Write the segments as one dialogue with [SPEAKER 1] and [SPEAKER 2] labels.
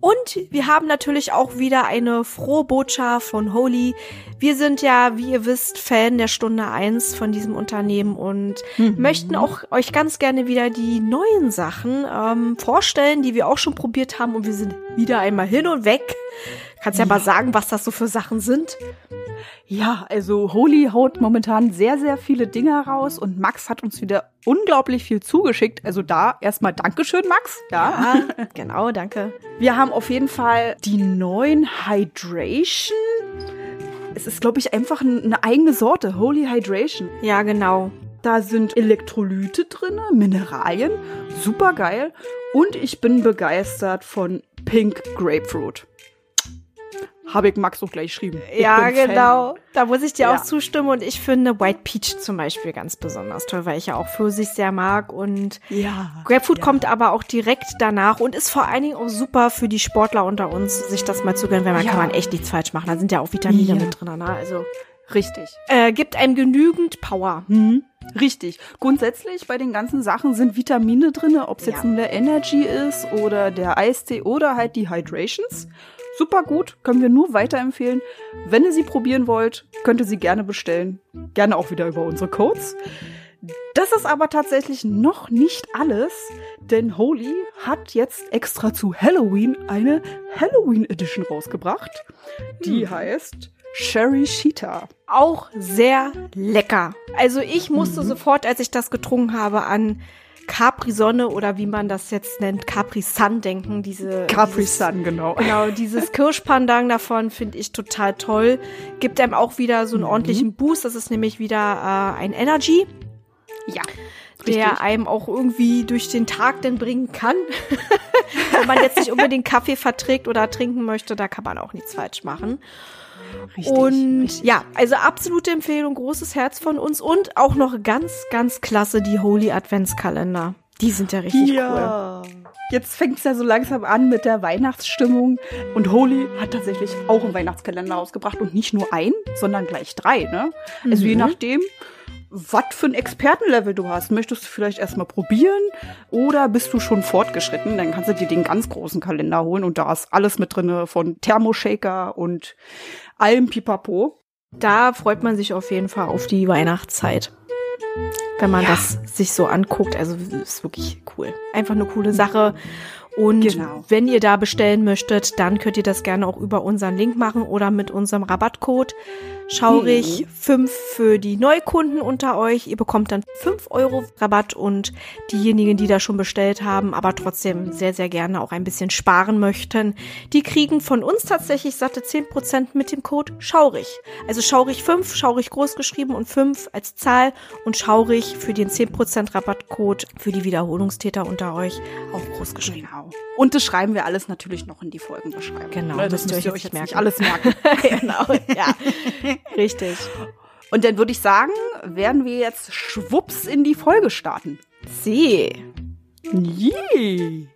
[SPEAKER 1] Und wir haben natürlich auch wieder eine frohe Botschaft von Holy. Wir sind ja, wie ihr wisst, Fan der Stunde eins von diesem Unternehmen und mhm. möchten auch euch ganz gerne wieder die neuen Sachen ähm, vorstellen, die wir auch schon probiert haben. Und wir sind wieder einmal hin und weg. Kannst ja, ja mal sagen, was das so für Sachen sind?
[SPEAKER 2] Ja, also Holy haut momentan sehr, sehr viele Dinge raus und Max hat uns wieder unglaublich viel zugeschickt. Also da erstmal Dankeschön, Max.
[SPEAKER 1] Ja, ja genau, danke.
[SPEAKER 2] Wir haben auf jeden Fall die neuen Hydration. Es ist, glaube ich, einfach eine eigene Sorte, Holy Hydration.
[SPEAKER 1] Ja, genau.
[SPEAKER 2] Da sind Elektrolyte drin, Mineralien, super geil. Und ich bin begeistert von Pink Grapefruit habe ich Max auch gleich geschrieben.
[SPEAKER 1] Ich ja, genau. Fan. Da muss ich dir ja. auch zustimmen und ich finde White Peach zum Beispiel ganz besonders toll, weil ich ja auch Pfirsich sehr mag und ja, Grapefruit ja. kommt aber auch direkt danach und ist vor allen Dingen auch super für die Sportler unter uns, sich das mal zu gönnen, weil man ja. kann man echt nichts falsch machen. Da sind ja auch Vitamine mit drin, ne? Also
[SPEAKER 2] richtig.
[SPEAKER 1] Äh, gibt einem genügend Power.
[SPEAKER 2] Mhm. Richtig. Grundsätzlich bei den ganzen Sachen sind Vitamine drin, ob es jetzt nur der Energy ist oder der Eistee oder halt die Hydrations super gut, können wir nur weiterempfehlen. Wenn ihr sie probieren wollt, könnt ihr sie gerne bestellen. Gerne auch wieder über unsere Codes. Das ist aber tatsächlich noch nicht alles, denn Holy hat jetzt extra zu Halloween eine Halloween Edition rausgebracht. Die hm. heißt Sherry Sheeta.
[SPEAKER 1] Auch sehr lecker. Also ich musste mhm. sofort, als ich das getrunken habe, an Capri-Sonne oder wie man das jetzt nennt, Capri-Sun denken. Diese
[SPEAKER 2] Capri-Sun, genau.
[SPEAKER 1] Genau, dieses Kirschpandang davon finde ich total toll. Gibt einem auch wieder so einen mhm. ordentlichen Boost. Das ist nämlich wieder äh, ein Energy. Ja. Der richtig. einem auch irgendwie durch den Tag denn bringen kann. Wenn man jetzt nicht unbedingt Kaffee verträgt oder trinken möchte, da kann man auch nichts falsch machen. Richtig, und richtig. ja, also absolute Empfehlung, großes Herz von uns und auch noch ganz, ganz klasse die Holy Adventskalender. Die sind ja richtig ja. cool.
[SPEAKER 2] Jetzt fängt es ja so langsam an mit der Weihnachtsstimmung. Und Holy hat tatsächlich auch einen Weihnachtskalender rausgebracht und nicht nur ein, sondern gleich drei, ne? Also mhm. je nachdem, was für ein Expertenlevel du hast. Möchtest du vielleicht erstmal probieren oder bist du schon fortgeschritten? Dann kannst du dir den ganz großen Kalender holen und da ist alles mit drinne von Thermoshaker und allem Pipapo.
[SPEAKER 1] Da freut man sich auf jeden Fall auf die Weihnachtszeit. Wenn man ja. das sich so anguckt, also ist wirklich cool. Einfach eine coole Sache. Und genau. wenn ihr da bestellen möchtet, dann könnt ihr das gerne auch über unseren Link machen oder mit unserem Rabattcode schaurig 5 für die Neukunden unter euch. Ihr bekommt dann 5 Euro Rabatt und diejenigen, die da schon bestellt haben, aber trotzdem sehr, sehr gerne auch ein bisschen sparen möchten, die kriegen von uns tatsächlich satte 10% mit dem Code schaurig. Also schaurig 5, schaurig groß geschrieben und 5 als Zahl und schaurig für den 10% Rabattcode für die Wiederholungstäter unter euch auch groß geschrieben.
[SPEAKER 2] Genau. Und das schreiben wir alles natürlich noch in die Folgenbeschreibung.
[SPEAKER 1] Genau, ne,
[SPEAKER 2] das müsst ihr euch jetzt merken. nicht alles merken.
[SPEAKER 1] genau, ja. Richtig.
[SPEAKER 2] Und dann würde ich sagen, werden wir jetzt schwupps in die Folge starten.
[SPEAKER 1] Sie.
[SPEAKER 2] Yeah.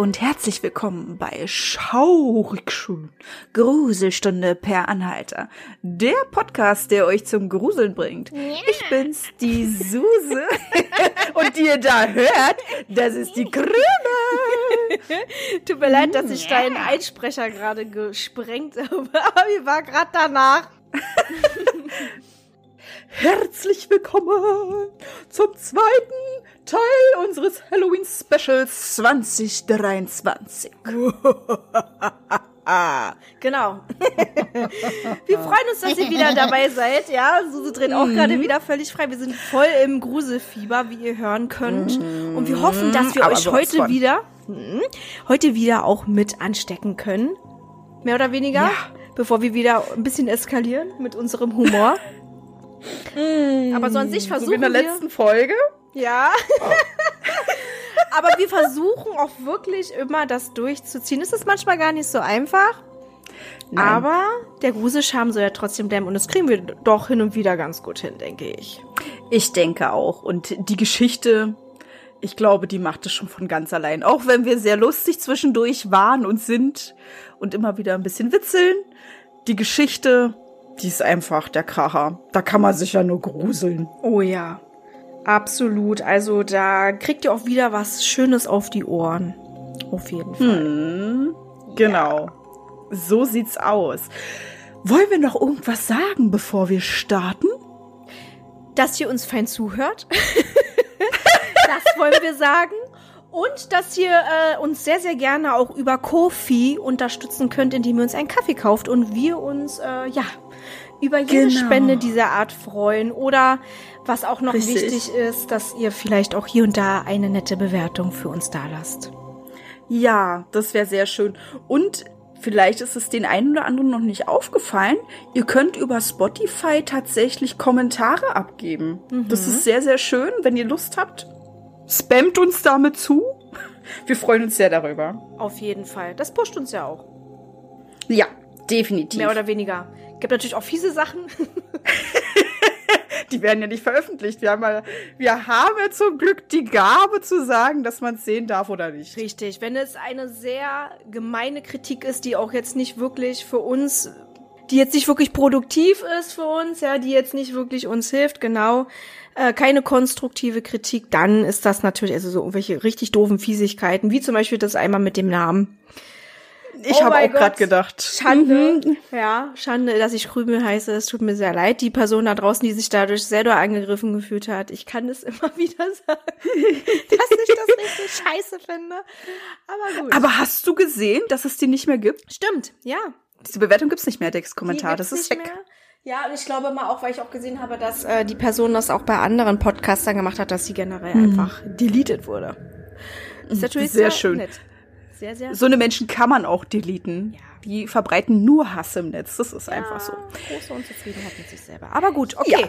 [SPEAKER 2] Und herzlich willkommen bei Schaurig schön Gruselstunde per Anhalter. Der Podcast, der euch zum Gruseln bringt. Ja. Ich bin's, die Suse. und die ihr da hört, das ist die Krümel.
[SPEAKER 1] Tut mir leid, dass ich ja. deinen Einsprecher gerade gesprengt habe, aber wie war gerade danach?
[SPEAKER 2] Herzlich willkommen zum zweiten Teil unseres Halloween Specials 2023.
[SPEAKER 1] genau. wir freuen uns, dass ihr wieder dabei seid. Ja, Suse dreht auch mhm. gerade wieder völlig frei. Wir sind voll im Gruselfieber, wie ihr hören könnt. Mhm. Und wir hoffen, dass wir Aber euch heute von. wieder, mh, heute wieder auch mit anstecken können. Mehr oder weniger. Ja. Bevor wir wieder ein bisschen eskalieren mit unserem Humor.
[SPEAKER 2] Aber sonst ich versuche. So wie in der letzten Folge?
[SPEAKER 1] Ja. Aber wir versuchen auch wirklich immer das durchzuziehen. Es ist manchmal gar nicht so einfach. Nein. Aber der Gruselscham soll ja trotzdem bleiben und das kriegen wir doch hin und wieder ganz gut hin, denke ich.
[SPEAKER 2] Ich denke auch. Und die Geschichte, ich glaube, die macht es schon von ganz allein. Auch wenn wir sehr lustig zwischendurch waren und sind und immer wieder ein bisschen witzeln. Die Geschichte, die ist einfach der Kracher. Da kann man sich ja nur gruseln.
[SPEAKER 1] Oh ja. Absolut. Also da kriegt ihr auch wieder was Schönes auf die Ohren. Auf jeden Fall.
[SPEAKER 2] Hm, genau. Ja. So sieht's aus. Wollen wir noch irgendwas sagen, bevor wir starten?
[SPEAKER 1] Dass ihr uns fein zuhört. das wollen wir sagen. Und dass ihr äh, uns sehr, sehr gerne auch über Kofi unterstützen könnt, indem ihr uns einen Kaffee kauft und wir uns, äh, ja, über jede genau. Spende dieser Art freuen. Oder was auch noch Richtig. wichtig ist, dass ihr vielleicht auch hier und da eine nette Bewertung für uns da lasst.
[SPEAKER 2] Ja, das wäre sehr schön. Und vielleicht ist es den einen oder anderen noch nicht aufgefallen. Ihr könnt über Spotify tatsächlich Kommentare abgeben. Mhm. Das ist sehr, sehr schön. Wenn ihr Lust habt, spammt uns damit zu. Wir freuen uns sehr darüber.
[SPEAKER 1] Auf jeden Fall. Das pusht uns ja auch.
[SPEAKER 2] Ja, definitiv.
[SPEAKER 1] Mehr oder weniger. Gibt natürlich auch fiese Sachen.
[SPEAKER 2] die werden ja nicht veröffentlicht. Wir haben, ja, wir haben zum Glück die Gabe zu sagen, dass man es sehen darf oder nicht.
[SPEAKER 1] Richtig. Wenn es eine sehr gemeine Kritik ist, die auch jetzt nicht wirklich für uns, die jetzt nicht wirklich produktiv ist für uns, ja, die jetzt nicht wirklich uns hilft, genau, äh, keine konstruktive Kritik, dann ist das natürlich, also so irgendwelche richtig doofen Fiesigkeiten, wie zum Beispiel das einmal mit dem Namen.
[SPEAKER 2] Ich oh habe auch gerade gedacht.
[SPEAKER 1] Schande. Mhm. Ja, Schande, dass ich Krümel heiße. Es tut mir sehr leid. Die Person da draußen, die sich dadurch sehr doll angegriffen gefühlt hat. Ich kann es immer wieder sagen, dass ich das richtig scheiße finde. Aber gut.
[SPEAKER 2] Aber hast du gesehen, dass es die nicht mehr gibt?
[SPEAKER 1] Stimmt, ja.
[SPEAKER 2] Diese Bewertung gibt's nicht mehr, Dex Kommentar. Das ist weg. Mehr.
[SPEAKER 1] Ja, und ich glaube mal auch, weil ich auch gesehen habe, dass äh, die Person das auch bei anderen Podcastern gemacht hat, dass sie generell mhm. einfach deleted wurde.
[SPEAKER 2] Ist natürlich sehr, sehr schön. Nett. Sehr, sehr so eine Menschen kann man auch deleten. Ja. Die verbreiten nur Hass im Netz. Das ist ja, einfach so.
[SPEAKER 1] Große Unzufriedenheit mit sich selber. Aber gut, okay. Ja.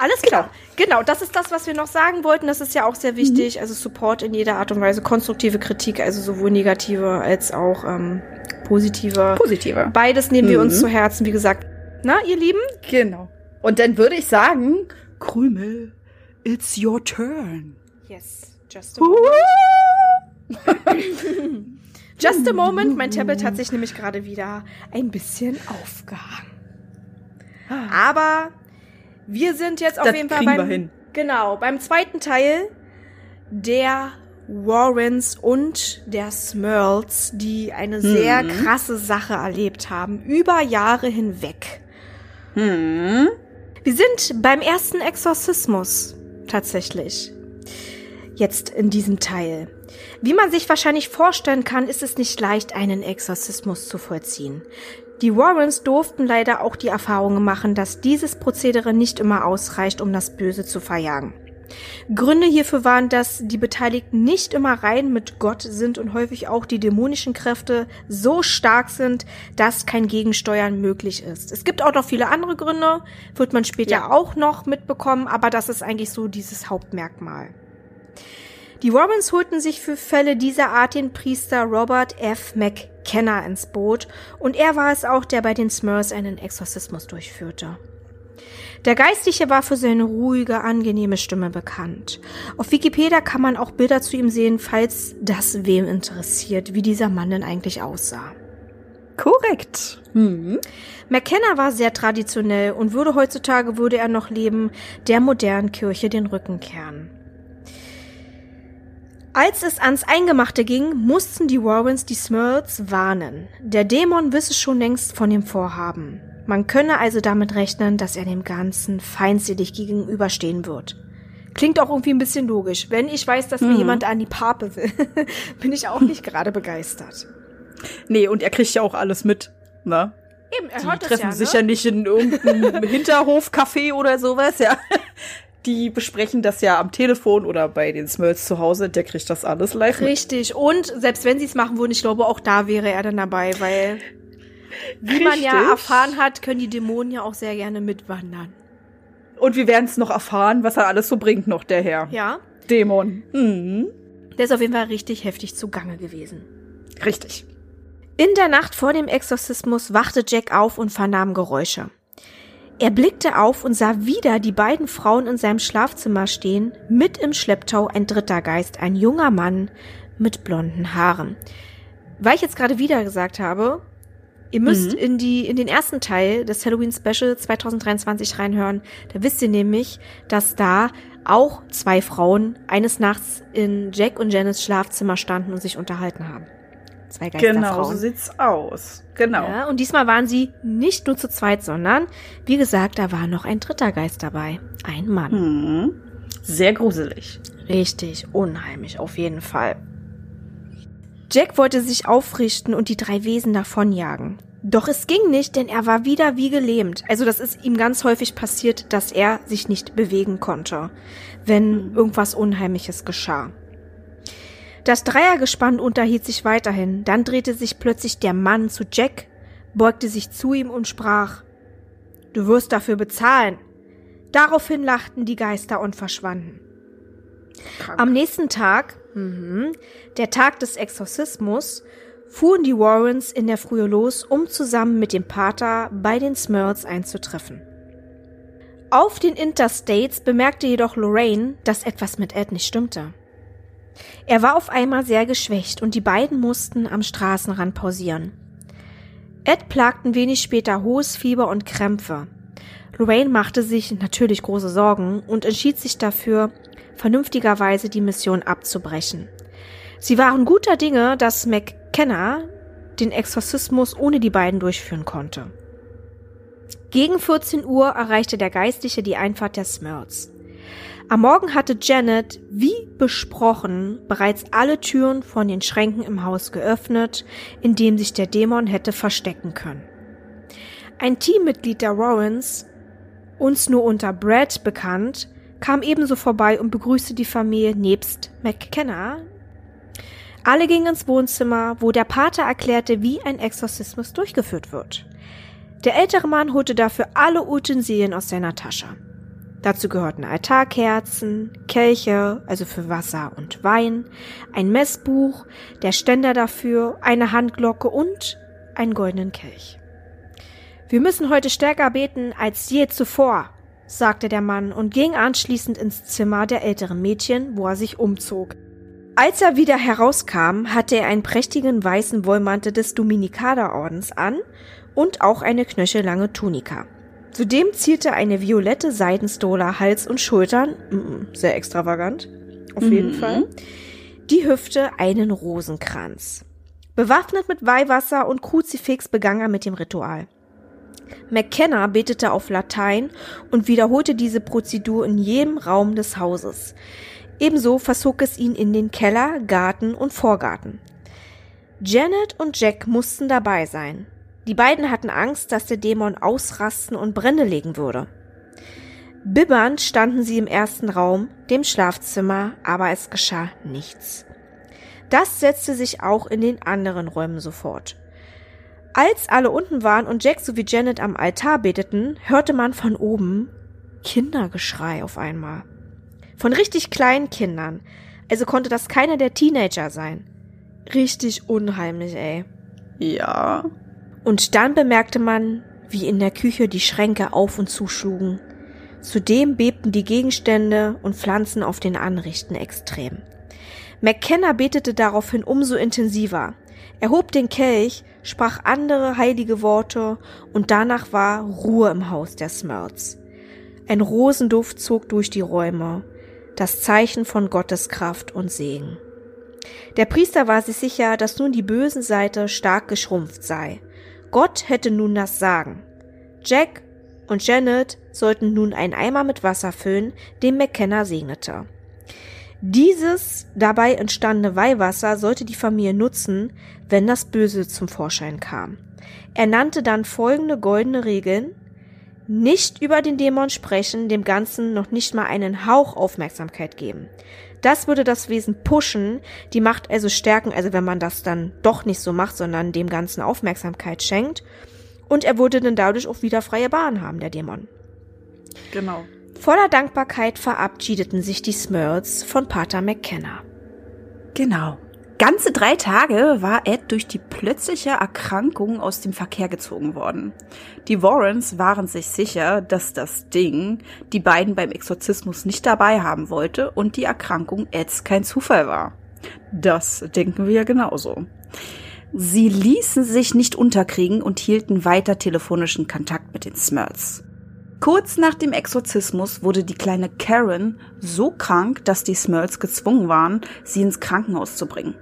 [SPEAKER 1] Alles klar. Genau. genau, das ist das, was wir noch sagen wollten. Das ist ja auch sehr wichtig. Mhm. Also Support in jeder Art und Weise. Konstruktive Kritik, also sowohl negative als auch ähm, positive.
[SPEAKER 2] Positive.
[SPEAKER 1] Beides nehmen mhm. wir uns mhm. zu Herzen. Wie gesagt, na, ihr Lieben?
[SPEAKER 2] Genau. Und dann würde ich sagen, Krümel, it's your turn.
[SPEAKER 1] Yes, just a moment. Just a moment, mein Tablet hat sich nämlich gerade wieder ein bisschen aufgehangen. Aber wir sind jetzt auf das jeden Fall beim, genau, beim zweiten Teil der Warrens und der Smurls, die eine mhm. sehr krasse Sache erlebt haben, über Jahre hinweg.
[SPEAKER 2] Mhm.
[SPEAKER 1] Wir sind beim ersten Exorzismus tatsächlich. Jetzt in diesem Teil. Wie man sich wahrscheinlich vorstellen kann, ist es nicht leicht, einen Exorzismus zu vollziehen. Die Warrens durften leider auch die Erfahrung machen, dass dieses Prozedere nicht immer ausreicht, um das Böse zu verjagen. Gründe hierfür waren, dass die Beteiligten nicht immer rein mit Gott sind und häufig auch die dämonischen Kräfte so stark sind, dass kein Gegensteuern möglich ist. Es gibt auch noch viele andere Gründe, wird man später ja. auch noch mitbekommen, aber das ist eigentlich so dieses Hauptmerkmal. Die Warrens holten sich für Fälle dieser Art den Priester Robert F. McKenna ins Boot und er war es auch, der bei den Smurfs einen Exorzismus durchführte. Der Geistliche war für seine ruhige, angenehme Stimme bekannt. Auf Wikipedia kann man auch Bilder zu ihm sehen, falls das wem interessiert, wie dieser Mann denn eigentlich aussah.
[SPEAKER 2] Korrekt.
[SPEAKER 1] Mhm. McKenna war sehr traditionell und würde heutzutage, würde er noch leben, der modernen Kirche den Rücken kehren. Als es ans Eingemachte ging, mussten die Warrens die Smurls warnen. Der Dämon wisse schon längst von dem Vorhaben. Man könne also damit rechnen, dass er dem Ganzen feindselig gegenüberstehen wird. Klingt auch irgendwie ein bisschen logisch. Wenn ich weiß, dass mir mhm. jemand an die Pape will, bin ich auch nicht gerade begeistert.
[SPEAKER 2] Nee, und er kriegt ja auch alles mit, ne?
[SPEAKER 1] Eben, er
[SPEAKER 2] Die
[SPEAKER 1] hört das
[SPEAKER 2] treffen
[SPEAKER 1] ja,
[SPEAKER 2] sich
[SPEAKER 1] ne?
[SPEAKER 2] ja nicht in irgendeinem Hinterhofcafé oder sowas, ja. Die besprechen das ja am Telefon oder bei den Smurls zu Hause. Der kriegt das alles live mit.
[SPEAKER 1] Richtig. Und selbst wenn sie es machen würden, ich glaube, auch da wäre er dann dabei, weil wie man ja
[SPEAKER 2] Richtig.
[SPEAKER 1] erfahren hat, können die Dämonen ja auch sehr gerne mitwandern.
[SPEAKER 2] Und wir werden es noch erfahren, was er alles so bringt noch, der Herr.
[SPEAKER 1] Ja,
[SPEAKER 2] Dämon. Mhm.
[SPEAKER 1] der ist auf jeden Fall richtig heftig zugange gewesen.
[SPEAKER 2] Richtig.
[SPEAKER 1] In der Nacht vor dem Exorzismus wachte Jack auf und vernahm Geräusche. Er blickte auf und sah wieder die beiden Frauen in seinem Schlafzimmer stehen, mit im Schlepptau ein dritter Geist, ein junger Mann mit blonden Haaren. Weil ich jetzt gerade wieder gesagt habe, ihr müsst
[SPEAKER 2] Mhm.
[SPEAKER 1] in die in den ersten Teil des Halloween Special 2023 reinhören, da wisst ihr nämlich, dass da auch zwei Frauen eines Nachts in Jack und Janice Schlafzimmer standen und sich unterhalten haben. Zwei Geisterfrauen.
[SPEAKER 2] Genau, so sieht's aus. Genau.
[SPEAKER 1] Ja, und diesmal waren sie nicht nur zu zweit, sondern, wie gesagt, da war noch ein dritter Geist dabei. Ein Mann.
[SPEAKER 2] Mhm. Sehr gruselig.
[SPEAKER 1] Richtig, unheimlich, auf jeden Fall. Jack wollte sich aufrichten und die drei Wesen davonjagen. Doch es ging nicht, denn er war wieder wie gelähmt. Also das ist ihm ganz häufig passiert, dass er sich nicht bewegen konnte, wenn irgendwas Unheimliches geschah. Das Dreiergespann unterhielt sich weiterhin. Dann drehte sich plötzlich der Mann zu Jack, beugte sich zu ihm und sprach Du wirst dafür bezahlen. Daraufhin lachten die Geister und verschwanden.
[SPEAKER 2] Krank.
[SPEAKER 1] Am nächsten Tag, mhm, der Tag des Exorzismus, fuhren die Warrens in der Frühe los, um zusammen mit dem Pater bei den Smurls einzutreffen. Auf den Interstates bemerkte jedoch Lorraine, dass etwas mit Ed nicht stimmte. Er war auf einmal sehr geschwächt und die beiden mussten am Straßenrand pausieren. Ed plagten wenig später hohes Fieber und Krämpfe. Lorraine machte sich natürlich große Sorgen und entschied sich dafür, vernünftigerweise die Mission abzubrechen. Sie waren guter Dinge, dass McKenna den Exorzismus ohne die beiden durchführen konnte. Gegen 14 Uhr erreichte der Geistliche die Einfahrt der Smurls. Am Morgen hatte Janet, wie besprochen, bereits alle Türen von den Schränken im Haus geöffnet, in dem sich der Dämon hätte verstecken können. Ein Teammitglied der Warrens, uns nur unter Brad bekannt, kam ebenso vorbei und begrüßte die Familie nebst McKenna. Alle gingen ins Wohnzimmer, wo der Pater erklärte, wie ein Exorzismus durchgeführt wird. Der ältere Mann holte dafür alle Utensilien aus seiner Tasche. Dazu gehörten Altarkerzen, Kelche, also für Wasser und Wein, ein Messbuch, der Ständer dafür, eine Handglocke und einen goldenen Kelch. Wir müssen heute stärker beten als je zuvor, sagte der Mann und ging anschließend ins Zimmer der älteren Mädchen, wo er sich umzog. Als er wieder herauskam, hatte er einen prächtigen weißen Wollmantel des Dominikanerordens an und auch eine knöchellange Tunika. Zudem zielte eine violette Seidenstola Hals und Schultern, mm, sehr extravagant, auf jeden
[SPEAKER 2] Mhm.
[SPEAKER 1] Fall, die Hüfte einen Rosenkranz. Bewaffnet mit Weihwasser und Kruzifix begann er mit dem Ritual. McKenna betete auf Latein und wiederholte diese Prozedur in jedem Raum des Hauses. Ebenso verzog es ihn in den Keller, Garten und Vorgarten. Janet und Jack mussten dabei sein. Die beiden hatten Angst, dass der Dämon ausrasten und Brände legen würde. Bibbernd standen sie im ersten Raum, dem Schlafzimmer, aber es geschah nichts. Das setzte sich auch in den anderen Räumen sofort. Als alle unten waren und Jack sowie Janet am Altar beteten, hörte man von oben Kindergeschrei auf einmal. Von richtig kleinen Kindern. Also konnte das keiner der Teenager sein. Richtig unheimlich, ey.
[SPEAKER 2] Ja.
[SPEAKER 1] Und dann bemerkte man, wie in der Küche die Schränke auf und zuschlugen. Zudem bebten die Gegenstände und Pflanzen auf den Anrichten extrem. McKenna betete daraufhin umso intensiver. Er hob den Kelch, sprach andere heilige Worte und danach war Ruhe im Haus der Smurls. Ein Rosenduft zog durch die Räume, das Zeichen von Gottes Kraft und Segen. Der Priester war sich sicher, dass nun die böse Seite stark geschrumpft sei. Gott hätte nun das Sagen. Jack und Janet sollten nun einen Eimer mit Wasser füllen, den McKenna segnete. Dieses dabei entstandene Weihwasser sollte die Familie nutzen, wenn das Böse zum Vorschein kam. Er nannte dann folgende goldene Regeln. Nicht über den Dämon sprechen, dem Ganzen noch nicht mal einen Hauch Aufmerksamkeit geben. Das würde das Wesen pushen, die Macht also stärken, also wenn man das dann doch nicht so macht, sondern dem Ganzen Aufmerksamkeit schenkt. Und er würde dann dadurch auch wieder freie Bahn haben, der Dämon.
[SPEAKER 2] Genau.
[SPEAKER 1] Voller Dankbarkeit verabschiedeten sich die Smurls von Pater McKenna.
[SPEAKER 2] Genau. Ganze drei Tage war Ed durch die plötzliche Erkrankung aus dem Verkehr gezogen worden. Die Warrens waren sich sicher, dass das Ding die beiden beim Exorzismus nicht dabei haben wollte und die Erkrankung Eds kein Zufall war. Das denken wir genauso. Sie ließen sich nicht unterkriegen und hielten weiter telefonischen Kontakt mit den Smurls. Kurz nach dem Exorzismus wurde die kleine Karen so krank, dass die Smurls gezwungen waren, sie ins Krankenhaus zu bringen.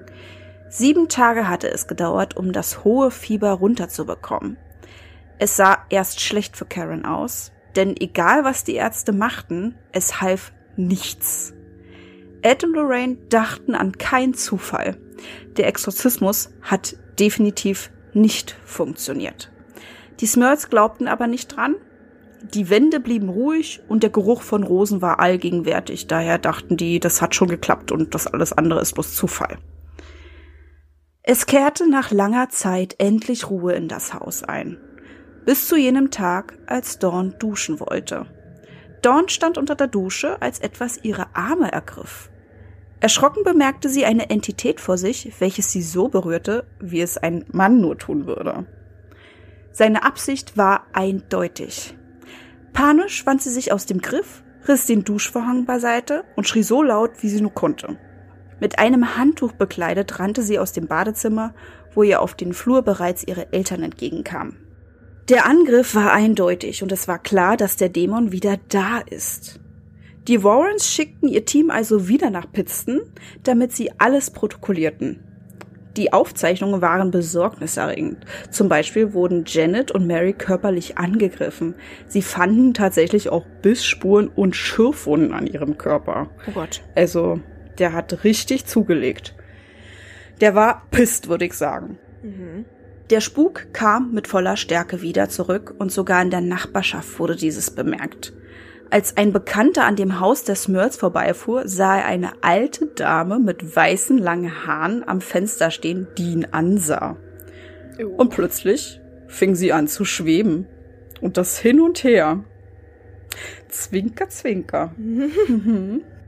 [SPEAKER 2] Sieben Tage hatte es gedauert, um das hohe Fieber runterzubekommen. Es sah erst schlecht für Karen aus, denn egal was die Ärzte machten, es half nichts. Ed und Lorraine dachten an keinen Zufall. Der Exorzismus hat definitiv nicht funktioniert. Die Smurls glaubten aber nicht dran. Die Wände blieben ruhig und der Geruch von Rosen war allgegenwärtig. Daher dachten die, das hat schon geklappt und das alles andere ist bloß Zufall. Es kehrte nach langer Zeit endlich Ruhe in das Haus ein. Bis zu jenem Tag, als Dawn duschen wollte. Dawn stand unter der Dusche, als etwas ihre Arme ergriff. Erschrocken bemerkte sie eine Entität vor sich, welches sie so berührte, wie es ein Mann nur tun würde. Seine Absicht war eindeutig. Panisch wand sie sich aus dem Griff, riss den Duschvorhang beiseite und schrie so laut, wie sie nur konnte. Mit einem Handtuch bekleidet rannte sie aus dem Badezimmer, wo ihr auf den Flur bereits ihre Eltern entgegenkamen. Der Angriff war eindeutig und es war klar, dass der Dämon wieder da ist. Die Warrens schickten ihr Team also wieder nach Pittston, damit sie alles protokollierten. Die Aufzeichnungen waren besorgniserregend. Zum Beispiel wurden Janet und Mary körperlich angegriffen. Sie fanden tatsächlich auch Bissspuren und Schürfwunden an ihrem Körper.
[SPEAKER 1] Oh Gott.
[SPEAKER 2] Also der hat richtig zugelegt. Der war pisst, würde ich sagen. Mhm. Der Spuk kam mit voller Stärke wieder zurück und sogar in der Nachbarschaft wurde dieses bemerkt. Als ein Bekannter an dem Haus der Smurls vorbeifuhr, sah er eine alte Dame mit weißen langen Haaren am Fenster stehen, die ihn ansah. Und plötzlich fing sie an zu schweben. Und das hin und her. Zwinker, zwinker.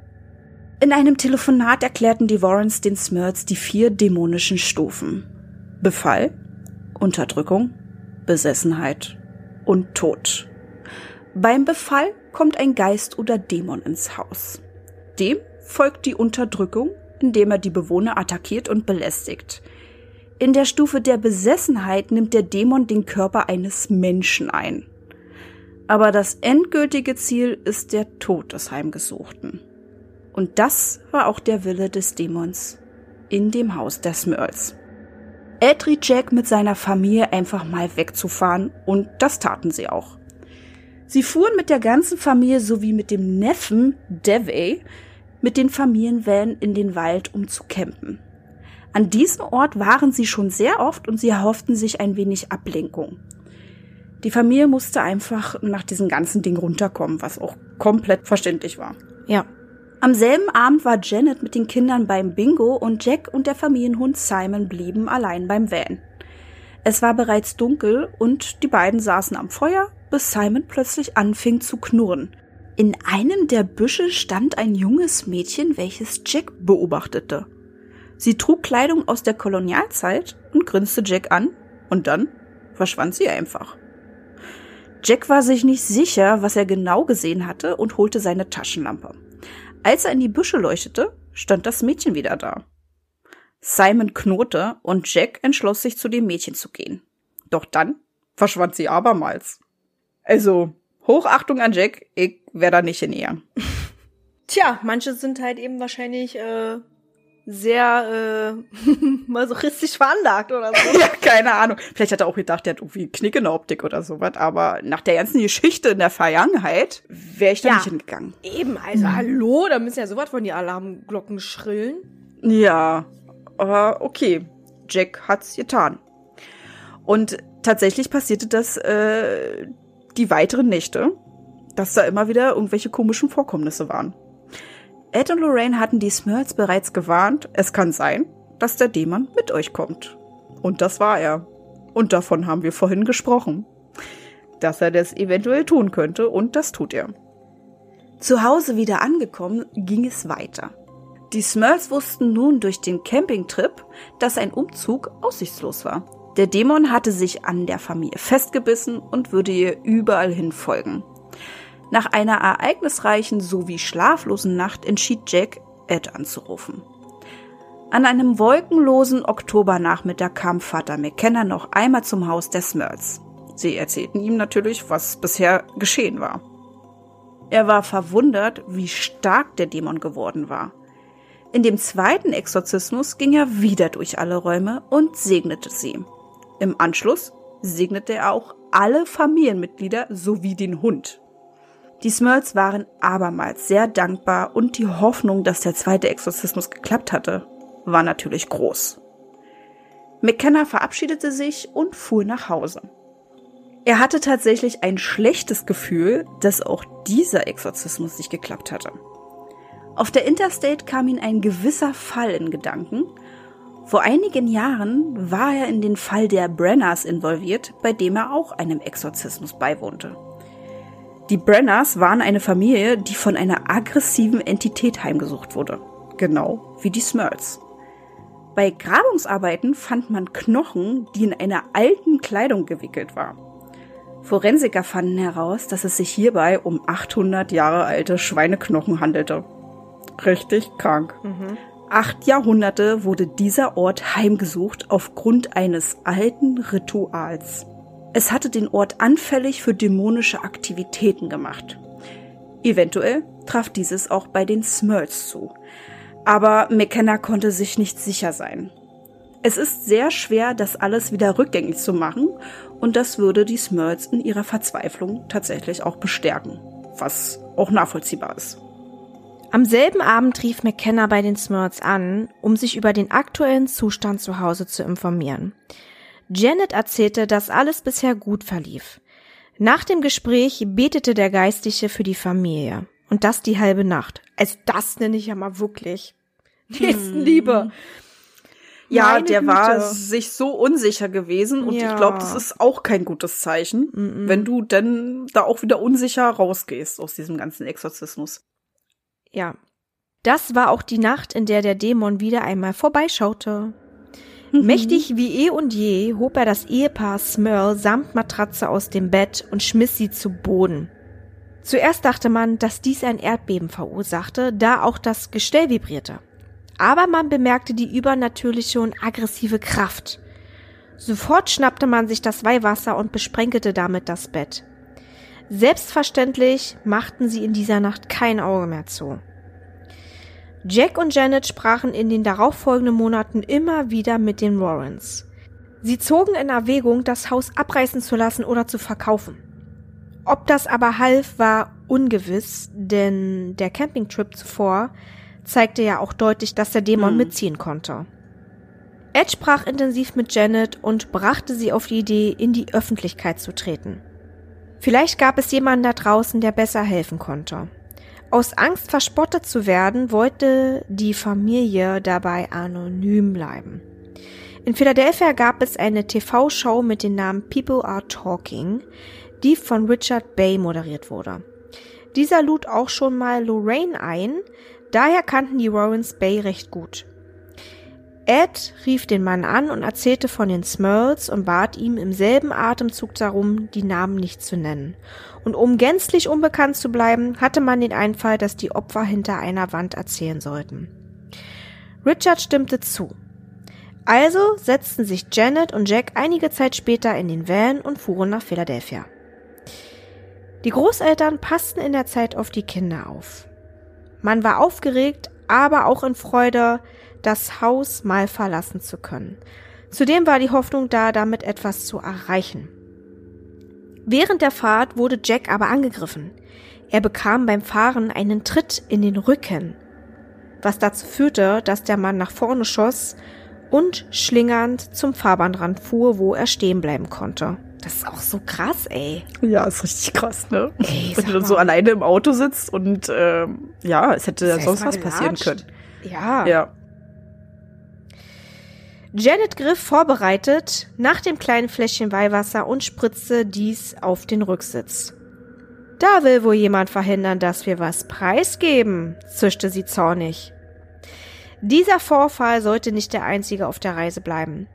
[SPEAKER 2] In einem Telefonat erklärten die Warrens den Smurls die vier dämonischen Stufen. Befall, Unterdrückung, Besessenheit und Tod. Beim Befall kommt ein Geist oder Dämon ins Haus. Dem folgt die Unterdrückung, indem er die Bewohner attackiert und belästigt. In der Stufe der Besessenheit nimmt der Dämon den Körper eines Menschen ein. Aber das endgültige Ziel ist der Tod des Heimgesuchten. Und das war auch der Wille des Dämons in dem Haus der Smurls. Ed riet Jack mit seiner Familie einfach mal wegzufahren und das taten sie auch. Sie fuhren mit der ganzen Familie sowie mit dem Neffen Devey mit den Familienvan in den Wald, um zu campen. An diesem Ort waren sie schon sehr oft und sie erhofften sich ein wenig Ablenkung. Die Familie musste einfach nach diesem ganzen Ding runterkommen, was auch komplett verständlich war.
[SPEAKER 1] Ja.
[SPEAKER 2] Am selben Abend war Janet mit den Kindern beim Bingo und Jack und der Familienhund Simon blieben allein beim Van. Es war bereits dunkel und die beiden saßen am Feuer, bis Simon plötzlich anfing zu knurren. In einem der Büsche stand ein junges Mädchen, welches Jack beobachtete. Sie trug Kleidung aus der Kolonialzeit und grinste Jack an, und dann verschwand sie einfach. Jack war sich nicht sicher, was er genau gesehen hatte und holte seine Taschenlampe. Als er in die Büsche leuchtete, stand das Mädchen wieder da. Simon knurrte und Jack entschloss sich zu dem Mädchen zu gehen. Doch dann verschwand sie abermals. Also, Hochachtung an Jack, ich werde da nicht in ihr.
[SPEAKER 1] Tja, manche sind halt eben wahrscheinlich äh, sehr äh, masochistisch veranlagt oder so.
[SPEAKER 2] ja, keine Ahnung. Vielleicht hat er auch gedacht, der hat irgendwie Knick in der Optik oder sowas. Aber nach der ganzen Geschichte in der Vergangenheit wäre ich da ja, nicht hingegangen.
[SPEAKER 1] Eben, also mhm. hallo, da müssen ja sowas von die Alarmglocken schrillen.
[SPEAKER 2] Ja, aber okay. Jack hat's getan. Und tatsächlich passierte das äh, die weiteren Nächte, dass da immer wieder irgendwelche komischen Vorkommnisse waren. Ed und Lorraine hatten die Smurls bereits gewarnt, es kann sein, dass der Dämon mit euch kommt. Und das war er. Und davon haben wir vorhin gesprochen. Dass er das eventuell tun könnte, und das tut er. Zu Hause wieder angekommen, ging es weiter. Die Smurls wussten nun durch den Campingtrip, dass ein Umzug aussichtslos war. Der Dämon hatte sich an der Familie festgebissen und würde ihr überall hin folgen. Nach einer ereignisreichen sowie schlaflosen Nacht entschied Jack, Ed anzurufen. An einem wolkenlosen Oktobernachmittag kam Vater McKenna noch einmal zum Haus der Smurls. Sie erzählten ihm natürlich, was bisher geschehen war. Er war verwundert, wie stark der Dämon geworden war. In dem zweiten Exorzismus ging er wieder durch alle Räume und segnete sie. Im Anschluss segnete er auch alle Familienmitglieder sowie den Hund. Die Smurls waren abermals sehr dankbar und die Hoffnung, dass der zweite Exorzismus geklappt hatte, war natürlich groß. McKenna verabschiedete sich und fuhr nach Hause. Er hatte tatsächlich ein schlechtes Gefühl, dass auch dieser Exorzismus nicht geklappt hatte. Auf der Interstate kam ihm ein gewisser Fall in Gedanken. Vor einigen Jahren war er in den Fall der Brenners involviert, bei dem er auch einem Exorzismus beiwohnte. Die Brenners waren eine Familie, die von einer aggressiven Entität heimgesucht wurde. Genau wie die Smurls. Bei Grabungsarbeiten fand man Knochen, die in einer alten Kleidung gewickelt war. Forensiker fanden heraus, dass es sich hierbei um 800 Jahre alte Schweineknochen handelte. Richtig krank. Mhm. Acht Jahrhunderte wurde dieser Ort heimgesucht aufgrund eines alten Rituals. Es hatte den Ort anfällig für dämonische Aktivitäten gemacht. Eventuell traf dieses auch bei den Smurls zu. Aber McKenna konnte sich nicht sicher sein. Es ist sehr schwer, das alles wieder rückgängig zu machen, und das würde die Smurls in ihrer Verzweiflung tatsächlich auch bestärken, was auch nachvollziehbar ist.
[SPEAKER 1] Am selben Abend rief McKenna bei den Smurls an, um sich über den aktuellen Zustand zu Hause zu informieren. Janet erzählte, dass alles bisher gut verlief. Nach dem Gespräch betete der Geistliche für die Familie. Und das die halbe Nacht. Also das nenne ich ja mal wirklich Nächstenliebe. Hm.
[SPEAKER 2] Ja, Meine der Güte. war sich so unsicher gewesen und ja. ich glaube, das ist auch kein gutes Zeichen, mm -mm. wenn du denn da auch wieder unsicher rausgehst aus diesem ganzen Exorzismus.
[SPEAKER 1] Ja. Das war auch die Nacht, in der der Dämon wieder einmal vorbeischaute. Mächtig wie eh und je hob er das Ehepaar Smurl samt Matratze aus dem Bett und schmiss sie zu Boden. Zuerst dachte man, dass dies ein Erdbeben verursachte, da auch das Gestell vibrierte. Aber man bemerkte die übernatürliche und aggressive Kraft. Sofort schnappte man sich das Weihwasser und besprenkelte damit das Bett. Selbstverständlich machten sie in dieser Nacht kein Auge mehr zu. Jack und Janet sprachen in den darauffolgenden Monaten immer wieder mit den Warrens. Sie zogen in Erwägung, das Haus abreißen zu lassen oder zu verkaufen. Ob das aber half, war ungewiss, denn der Campingtrip zuvor zeigte ja auch deutlich, dass der Dämon hm. mitziehen konnte. Ed sprach intensiv mit Janet und brachte sie auf die Idee, in die Öffentlichkeit zu treten. Vielleicht gab es jemanden da draußen, der besser helfen konnte. Aus Angst verspottet zu werden, wollte die Familie dabei anonym bleiben. In Philadelphia gab es eine TV-Show mit dem Namen People Are Talking, die von Richard Bay moderiert wurde. Dieser lud auch schon mal Lorraine ein, daher kannten die Warrens Bay recht gut. Ed rief den Mann an und erzählte von den Smurls und bat ihm im selben Atemzug darum, die Namen nicht zu nennen. Und um gänzlich unbekannt zu bleiben, hatte man den Einfall, dass die Opfer hinter einer Wand erzählen sollten. Richard stimmte zu. Also setzten sich Janet und Jack einige Zeit später in den Van und fuhren nach Philadelphia. Die Großeltern passten in der Zeit auf die Kinder auf. Man war aufgeregt, aber auch in Freude, das Haus mal verlassen zu können. Zudem war die Hoffnung da, damit etwas zu erreichen. Während der Fahrt wurde Jack aber angegriffen. Er bekam beim Fahren einen Tritt in den Rücken, was dazu führte, dass der Mann nach vorne schoss und schlingernd zum Fahrbahnrand fuhr, wo er stehen bleiben konnte. Das ist auch so krass, ey.
[SPEAKER 2] Ja, ist richtig krass, ne? Ey, Wenn du dann so alleine im Auto sitzt und ähm, ja, es hätte sonst was passieren können.
[SPEAKER 1] Ja. Ja. Janet griff vorbereitet nach dem kleinen Fläschchen Weihwasser und spritzte dies auf den Rücksitz. Da will wohl jemand verhindern, dass wir was preisgeben, zischte sie zornig. Dieser Vorfall sollte nicht der einzige auf der Reise bleiben.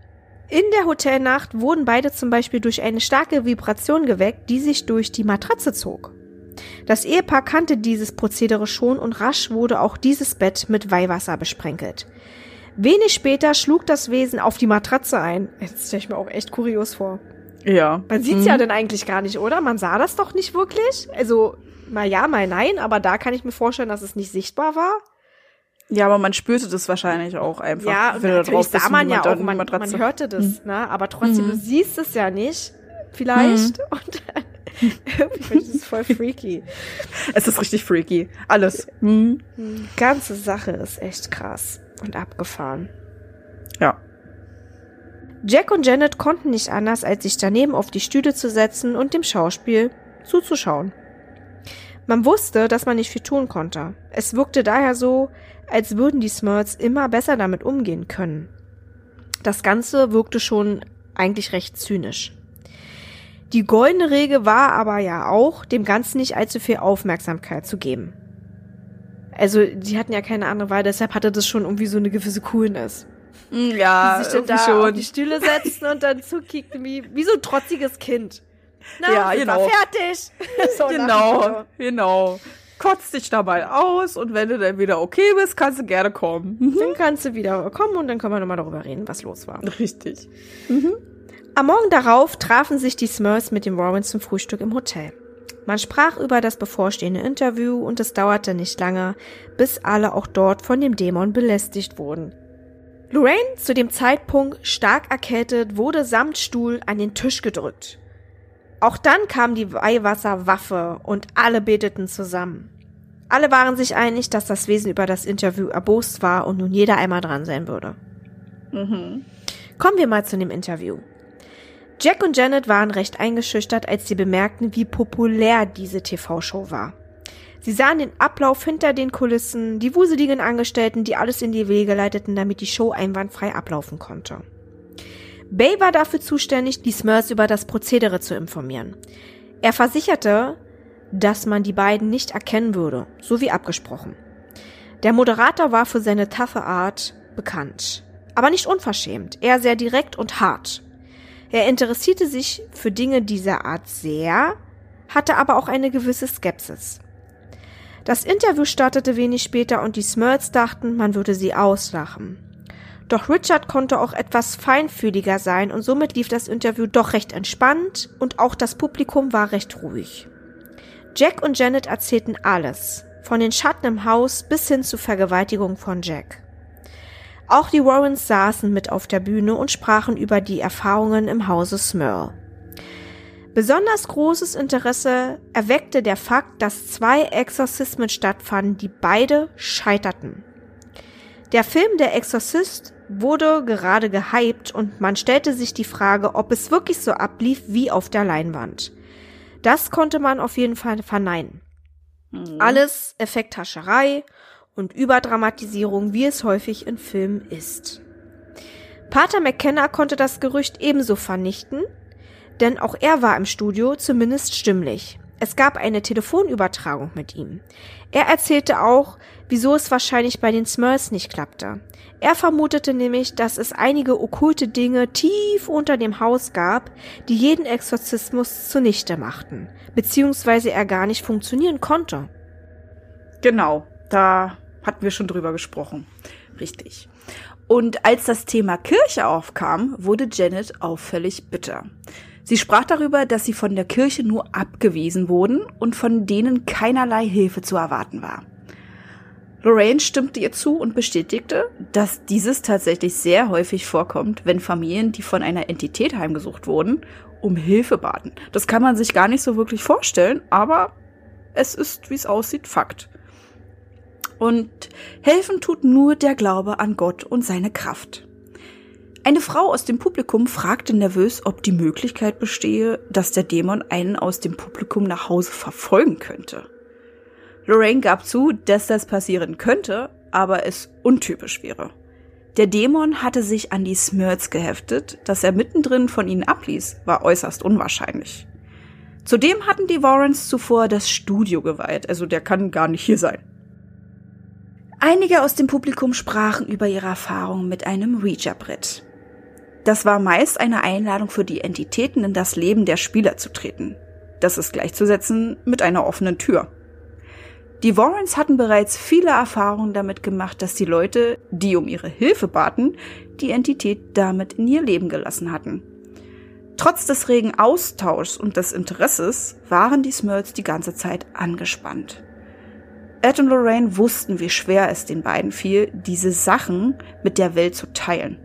[SPEAKER 1] In der Hotelnacht wurden beide zum Beispiel durch eine starke Vibration geweckt, die sich durch die Matratze zog. Das Ehepaar kannte dieses Prozedere schon und rasch wurde auch dieses Bett mit Weihwasser besprenkelt. Wenig später schlug das Wesen auf die Matratze ein. Das stelle ich mir auch echt kurios vor.
[SPEAKER 2] Ja.
[SPEAKER 1] Man sieht's mhm. ja dann eigentlich gar nicht, oder? Man sah das doch nicht wirklich. Also, mal ja, mal nein, aber da kann ich mir vorstellen, dass es nicht sichtbar war.
[SPEAKER 2] Ja, aber man spürte das wahrscheinlich auch einfach.
[SPEAKER 1] Ja, wenn natürlich sah man ja auch, man, man hörte das, mhm. ne? Aber trotzdem, mhm. du siehst es ja nicht, vielleicht. Mhm. Und irgendwie ich das voll freaky.
[SPEAKER 2] Es ist richtig freaky. Alles.
[SPEAKER 1] Mhm. Die ganze Sache ist echt krass und abgefahren.
[SPEAKER 2] Ja.
[SPEAKER 1] Jack und Janet konnten nicht anders, als sich daneben auf die Stühle zu setzen und dem Schauspiel zuzuschauen. Man wusste, dass man nicht viel tun konnte. Es wirkte daher so, als würden die Smurls immer besser damit umgehen können. Das Ganze wirkte schon eigentlich recht zynisch. Die goldene Regel war aber ja auch, dem Ganzen nicht allzu viel Aufmerksamkeit zu geben. Also, die hatten ja keine andere Wahl, deshalb hatte das schon irgendwie so eine gewisse Coolness.
[SPEAKER 2] Mm, ja,
[SPEAKER 1] die sich dann da schon. auf die Stühle setzen und dann zukickten wie, wie so ein trotziges Kind.
[SPEAKER 2] Na, ja, genau.
[SPEAKER 1] fertig.
[SPEAKER 2] so genau, genau. Kotz dich da mal aus und wenn du dann wieder okay bist, kannst du gerne kommen.
[SPEAKER 1] Mhm. Dann kannst du wieder kommen und dann können wir nochmal darüber reden, was los war.
[SPEAKER 2] Richtig.
[SPEAKER 1] Mhm. Am Morgen darauf trafen sich die Smurfs mit den Warrens zum Frühstück im Hotel. Man sprach über das bevorstehende Interview und es dauerte nicht lange, bis alle auch dort von dem Dämon belästigt wurden. Lorraine, zu dem Zeitpunkt stark erkältet, wurde samt Stuhl an den Tisch gedrückt. Auch dann kam die Weihwasserwaffe und alle beteten zusammen. Alle waren sich einig, dass das Wesen über das Interview erbost war und nun jeder einmal dran sein würde. Mhm. Kommen wir mal zu dem Interview. Jack und Janet waren recht eingeschüchtert, als sie bemerkten, wie populär diese TV-Show war. Sie sahen den Ablauf hinter den Kulissen, die wuseligen Angestellten, die alles in die Wege leiteten, damit die Show einwandfrei ablaufen konnte. Bay war dafür zuständig, die Smurfs über das Prozedere zu informieren. Er versicherte, dass man die beiden nicht erkennen würde, so wie abgesprochen. Der Moderator war für seine taffe Art bekannt, aber nicht unverschämt, eher sehr direkt und hart. Er interessierte sich für Dinge dieser Art sehr, hatte aber auch eine gewisse Skepsis. Das Interview startete wenig später und die Smurls dachten, man würde sie auslachen. Doch Richard konnte auch etwas feinfühliger sein und somit lief das Interview doch recht entspannt und auch das Publikum war recht ruhig. Jack und Janet erzählten alles, von den Schatten im Haus bis hin zur Vergewaltigung von Jack. Auch die Warrens saßen mit auf der Bühne und sprachen über die Erfahrungen im Hause Smurl. Besonders großes Interesse erweckte der Fakt, dass zwei Exorzismen stattfanden, die beide scheiterten. Der Film Der Exorzist wurde gerade gehypt und man stellte sich die Frage, ob es wirklich so ablief wie auf der Leinwand. Das konnte man auf jeden Fall verneinen. Mhm. Alles Effekthascherei und Überdramatisierung, wie es häufig in Filmen ist. Pater McKenna konnte das Gerücht ebenso vernichten, denn auch er war im Studio, zumindest stimmlich. Es gab eine Telefonübertragung mit ihm. Er erzählte auch, wieso es wahrscheinlich bei den Smurfs nicht klappte. Er vermutete nämlich, dass es einige okkulte Dinge tief unter dem Haus gab, die jeden Exorzismus zunichte machten, beziehungsweise er gar nicht funktionieren konnte.
[SPEAKER 2] Genau, da hatten wir schon drüber gesprochen. Richtig. Und als das Thema Kirche aufkam, wurde Janet auffällig bitter. Sie sprach darüber, dass sie von der Kirche nur abgewiesen wurden und von denen keinerlei Hilfe zu erwarten war. Lorraine stimmte ihr zu und bestätigte, dass dieses tatsächlich sehr häufig vorkommt, wenn Familien, die von einer Entität heimgesucht wurden, um Hilfe baten. Das kann man sich gar nicht so wirklich vorstellen, aber es ist, wie es aussieht, Fakt. Und helfen tut nur der Glaube an Gott und seine Kraft. Eine Frau aus dem Publikum fragte nervös, ob die Möglichkeit bestehe, dass der Dämon einen aus dem Publikum nach Hause verfolgen könnte. Lorraine gab zu, dass das passieren könnte, aber es untypisch wäre. Der Dämon hatte sich an die Smurds geheftet, dass er mittendrin von ihnen abließ, war äußerst unwahrscheinlich. Zudem hatten die Warrens zuvor das Studio geweiht, also der kann gar nicht hier sein. Einige aus dem Publikum sprachen über ihre Erfahrungen mit einem Ouija-Brett. Das war meist eine Einladung für die Entitäten in das Leben der Spieler zu treten. Das ist gleichzusetzen mit einer offenen Tür. Die Warrens hatten bereits viele Erfahrungen damit gemacht, dass die Leute, die um ihre Hilfe baten, die Entität damit in ihr Leben gelassen hatten. Trotz des regen Austauschs und des Interesses waren die Smurls die ganze Zeit angespannt. Ed und Lorraine wussten, wie schwer es den beiden fiel, diese Sachen mit der Welt zu teilen.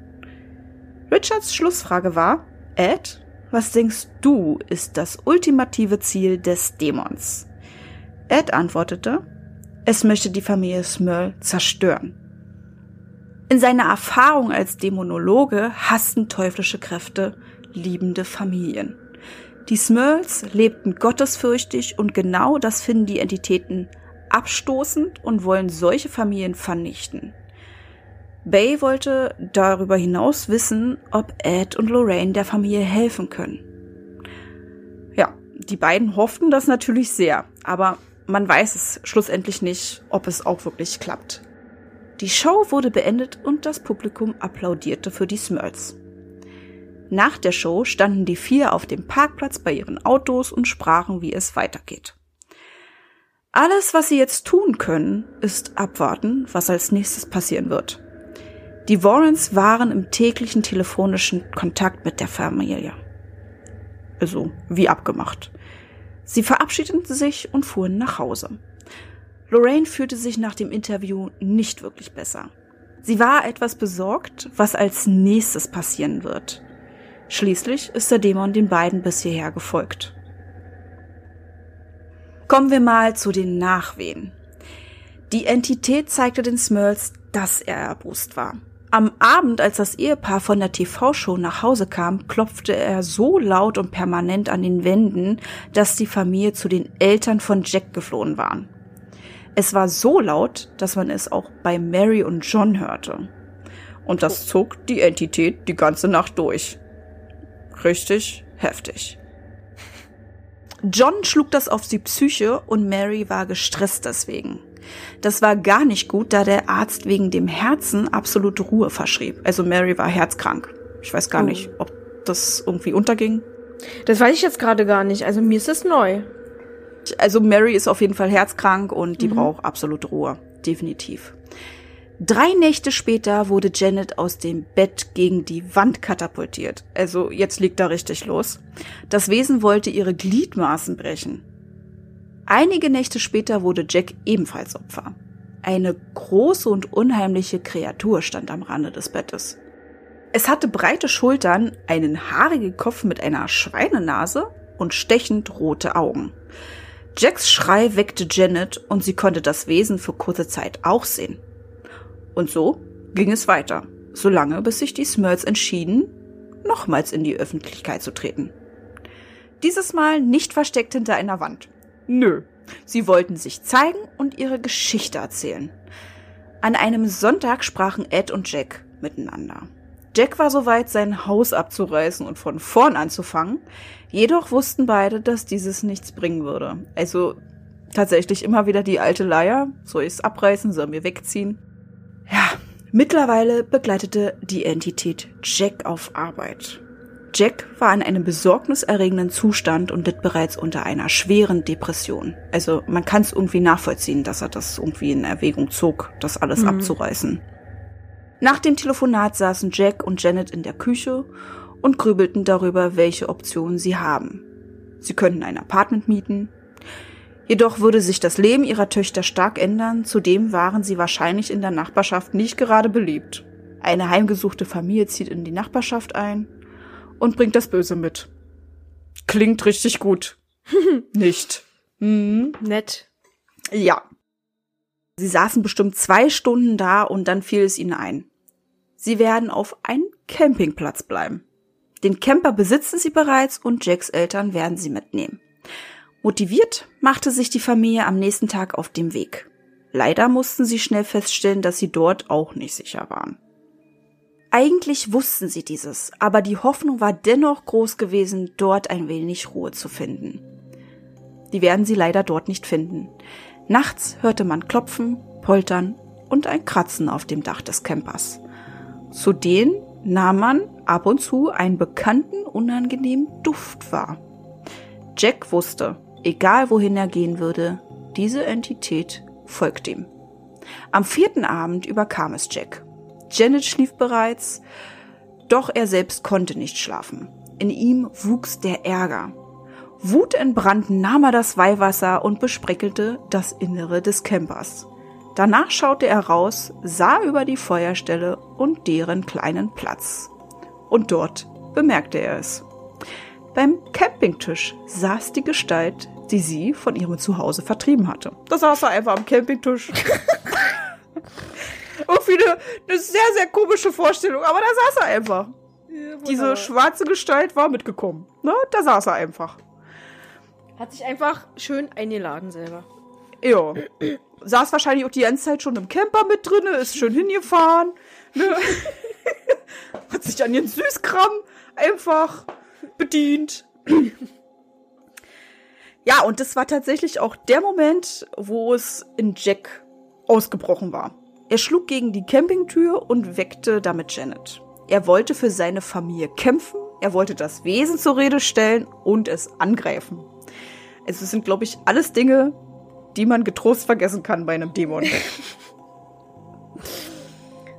[SPEAKER 2] Richards Schlussfrage war, Ed, was denkst du ist das ultimative Ziel des Dämons? Ed antwortete, es möchte die Familie Smurl zerstören. In seiner Erfahrung als Dämonologe hassten teuflische Kräfte liebende Familien. Die Smurls lebten gottesfürchtig und genau das finden die Entitäten abstoßend und wollen solche Familien vernichten. Bay wollte darüber hinaus wissen, ob Ed und Lorraine der Familie helfen können. Ja, die beiden hofften das natürlich sehr, aber man weiß es schlussendlich nicht, ob es auch wirklich klappt. Die Show wurde beendet und das Publikum applaudierte für die Smurls. Nach der Show standen die vier auf dem Parkplatz bei ihren Autos und sprachen, wie es weitergeht. Alles, was sie jetzt tun können, ist abwarten, was als nächstes passieren wird. Die Warrens waren im täglichen telefonischen Kontakt mit der Familie. Also, wie abgemacht. Sie verabschiedeten sich und fuhren nach Hause. Lorraine fühlte sich nach dem Interview nicht wirklich besser. Sie war etwas besorgt, was als nächstes passieren wird. Schließlich ist der Dämon den beiden bis hierher gefolgt. Kommen wir mal zu den Nachwehen. Die Entität zeigte den Smurls, dass er erbost war. Am Abend, als das Ehepaar von der TV-Show nach Hause kam, klopfte er so laut und permanent an den Wänden, dass die Familie zu den Eltern von Jack geflohen waren. Es war so laut, dass man es auch bei Mary und John hörte. Und das zog die Entität die ganze Nacht durch. Richtig heftig. John schlug das auf die Psyche und Mary war gestresst deswegen. Das war gar nicht gut, da der Arzt wegen dem Herzen absolute Ruhe verschrieb. Also Mary war herzkrank. Ich weiß gar oh. nicht, ob das irgendwie unterging.
[SPEAKER 1] Das weiß ich jetzt gerade gar nicht. Also mir ist das neu.
[SPEAKER 2] Also Mary ist auf jeden Fall herzkrank und die mhm. braucht absolute Ruhe. Definitiv. Drei Nächte später wurde Janet aus dem Bett gegen die Wand katapultiert. Also jetzt liegt da richtig los. Das Wesen wollte ihre Gliedmaßen brechen. Einige Nächte später wurde Jack ebenfalls Opfer. Eine große und unheimliche Kreatur stand am Rande des Bettes. Es hatte breite Schultern, einen haarigen Kopf mit einer Schweinenase und stechend rote Augen. Jacks Schrei weckte Janet und sie konnte das Wesen für kurze Zeit auch sehen. Und so ging es weiter, solange bis sich die Smurls entschieden, nochmals in die Öffentlichkeit zu treten. Dieses Mal nicht versteckt hinter einer Wand. Nö, sie wollten sich zeigen und ihre Geschichte erzählen. An einem Sonntag sprachen Ed und Jack miteinander. Jack war soweit, sein Haus abzureißen und von vorn anzufangen, jedoch wussten beide, dass dieses nichts bringen würde. Also tatsächlich immer wieder die alte Leier, soll ich es abreißen, soll mir wegziehen. Mittlerweile begleitete die Entität Jack auf Arbeit. Jack war in einem besorgniserregenden Zustand und litt bereits unter einer schweren Depression. Also man kann es irgendwie nachvollziehen, dass er das irgendwie in Erwägung zog, das alles mhm. abzureißen. Nach dem Telefonat saßen Jack und Janet in der Küche und grübelten darüber, welche Optionen sie haben. Sie könnten ein Apartment mieten, Jedoch würde sich das Leben ihrer Töchter stark ändern, zudem waren sie wahrscheinlich in der Nachbarschaft nicht gerade beliebt. Eine heimgesuchte Familie zieht in die Nachbarschaft ein und bringt das Böse mit. Klingt richtig gut. nicht.
[SPEAKER 1] Mhm. Nett.
[SPEAKER 2] Ja. Sie saßen bestimmt zwei Stunden da und dann fiel es ihnen ein. Sie werden auf einen Campingplatz bleiben. Den Camper besitzen sie bereits und Jacks Eltern werden sie mitnehmen. Motiviert machte sich die Familie am nächsten Tag auf dem Weg. Leider mussten sie schnell feststellen, dass sie dort auch nicht sicher waren. Eigentlich wussten sie dieses, aber die Hoffnung war dennoch groß gewesen, dort ein wenig Ruhe zu finden. Die werden sie leider dort nicht finden. Nachts hörte man Klopfen, Poltern und ein Kratzen auf dem Dach des Campers. Zudem nahm man ab und zu einen bekannten, unangenehmen Duft wahr. Jack wusste, egal wohin er gehen würde, diese Entität folgt ihm. Am vierten Abend überkam es Jack. Janet schlief bereits, doch er selbst konnte nicht schlafen. In ihm wuchs der Ärger. Wutentbrannt nahm er das Weihwasser und bespreckelte das Innere des Campers. Danach schaute er raus, sah über die Feuerstelle und deren kleinen Platz. Und dort bemerkte er es. Beim Campingtisch saß die Gestalt, die sie von ihrem Zuhause vertrieben hatte. Da saß er einfach am Campingtisch. Irgendwie eine, eine, sehr, sehr komische Vorstellung, aber da saß er einfach. Ja, Diese schwarze Gestalt war mitgekommen. Ne? Da saß er einfach.
[SPEAKER 1] Hat sich einfach schön eingeladen selber.
[SPEAKER 2] Ja. Saß wahrscheinlich auch die ganze Zeit schon im Camper mit drin, ist schön hingefahren. Ne? Hat sich an ihren Süßkram einfach bedient. ja, und das war tatsächlich auch der Moment, wo es in Jack ausgebrochen war. Er schlug gegen die Campingtür und weckte damit Janet. Er wollte für seine Familie kämpfen, er wollte das Wesen zur Rede stellen und es angreifen. Also es sind, glaube ich, alles Dinge, die man getrost vergessen kann bei einem Dämon.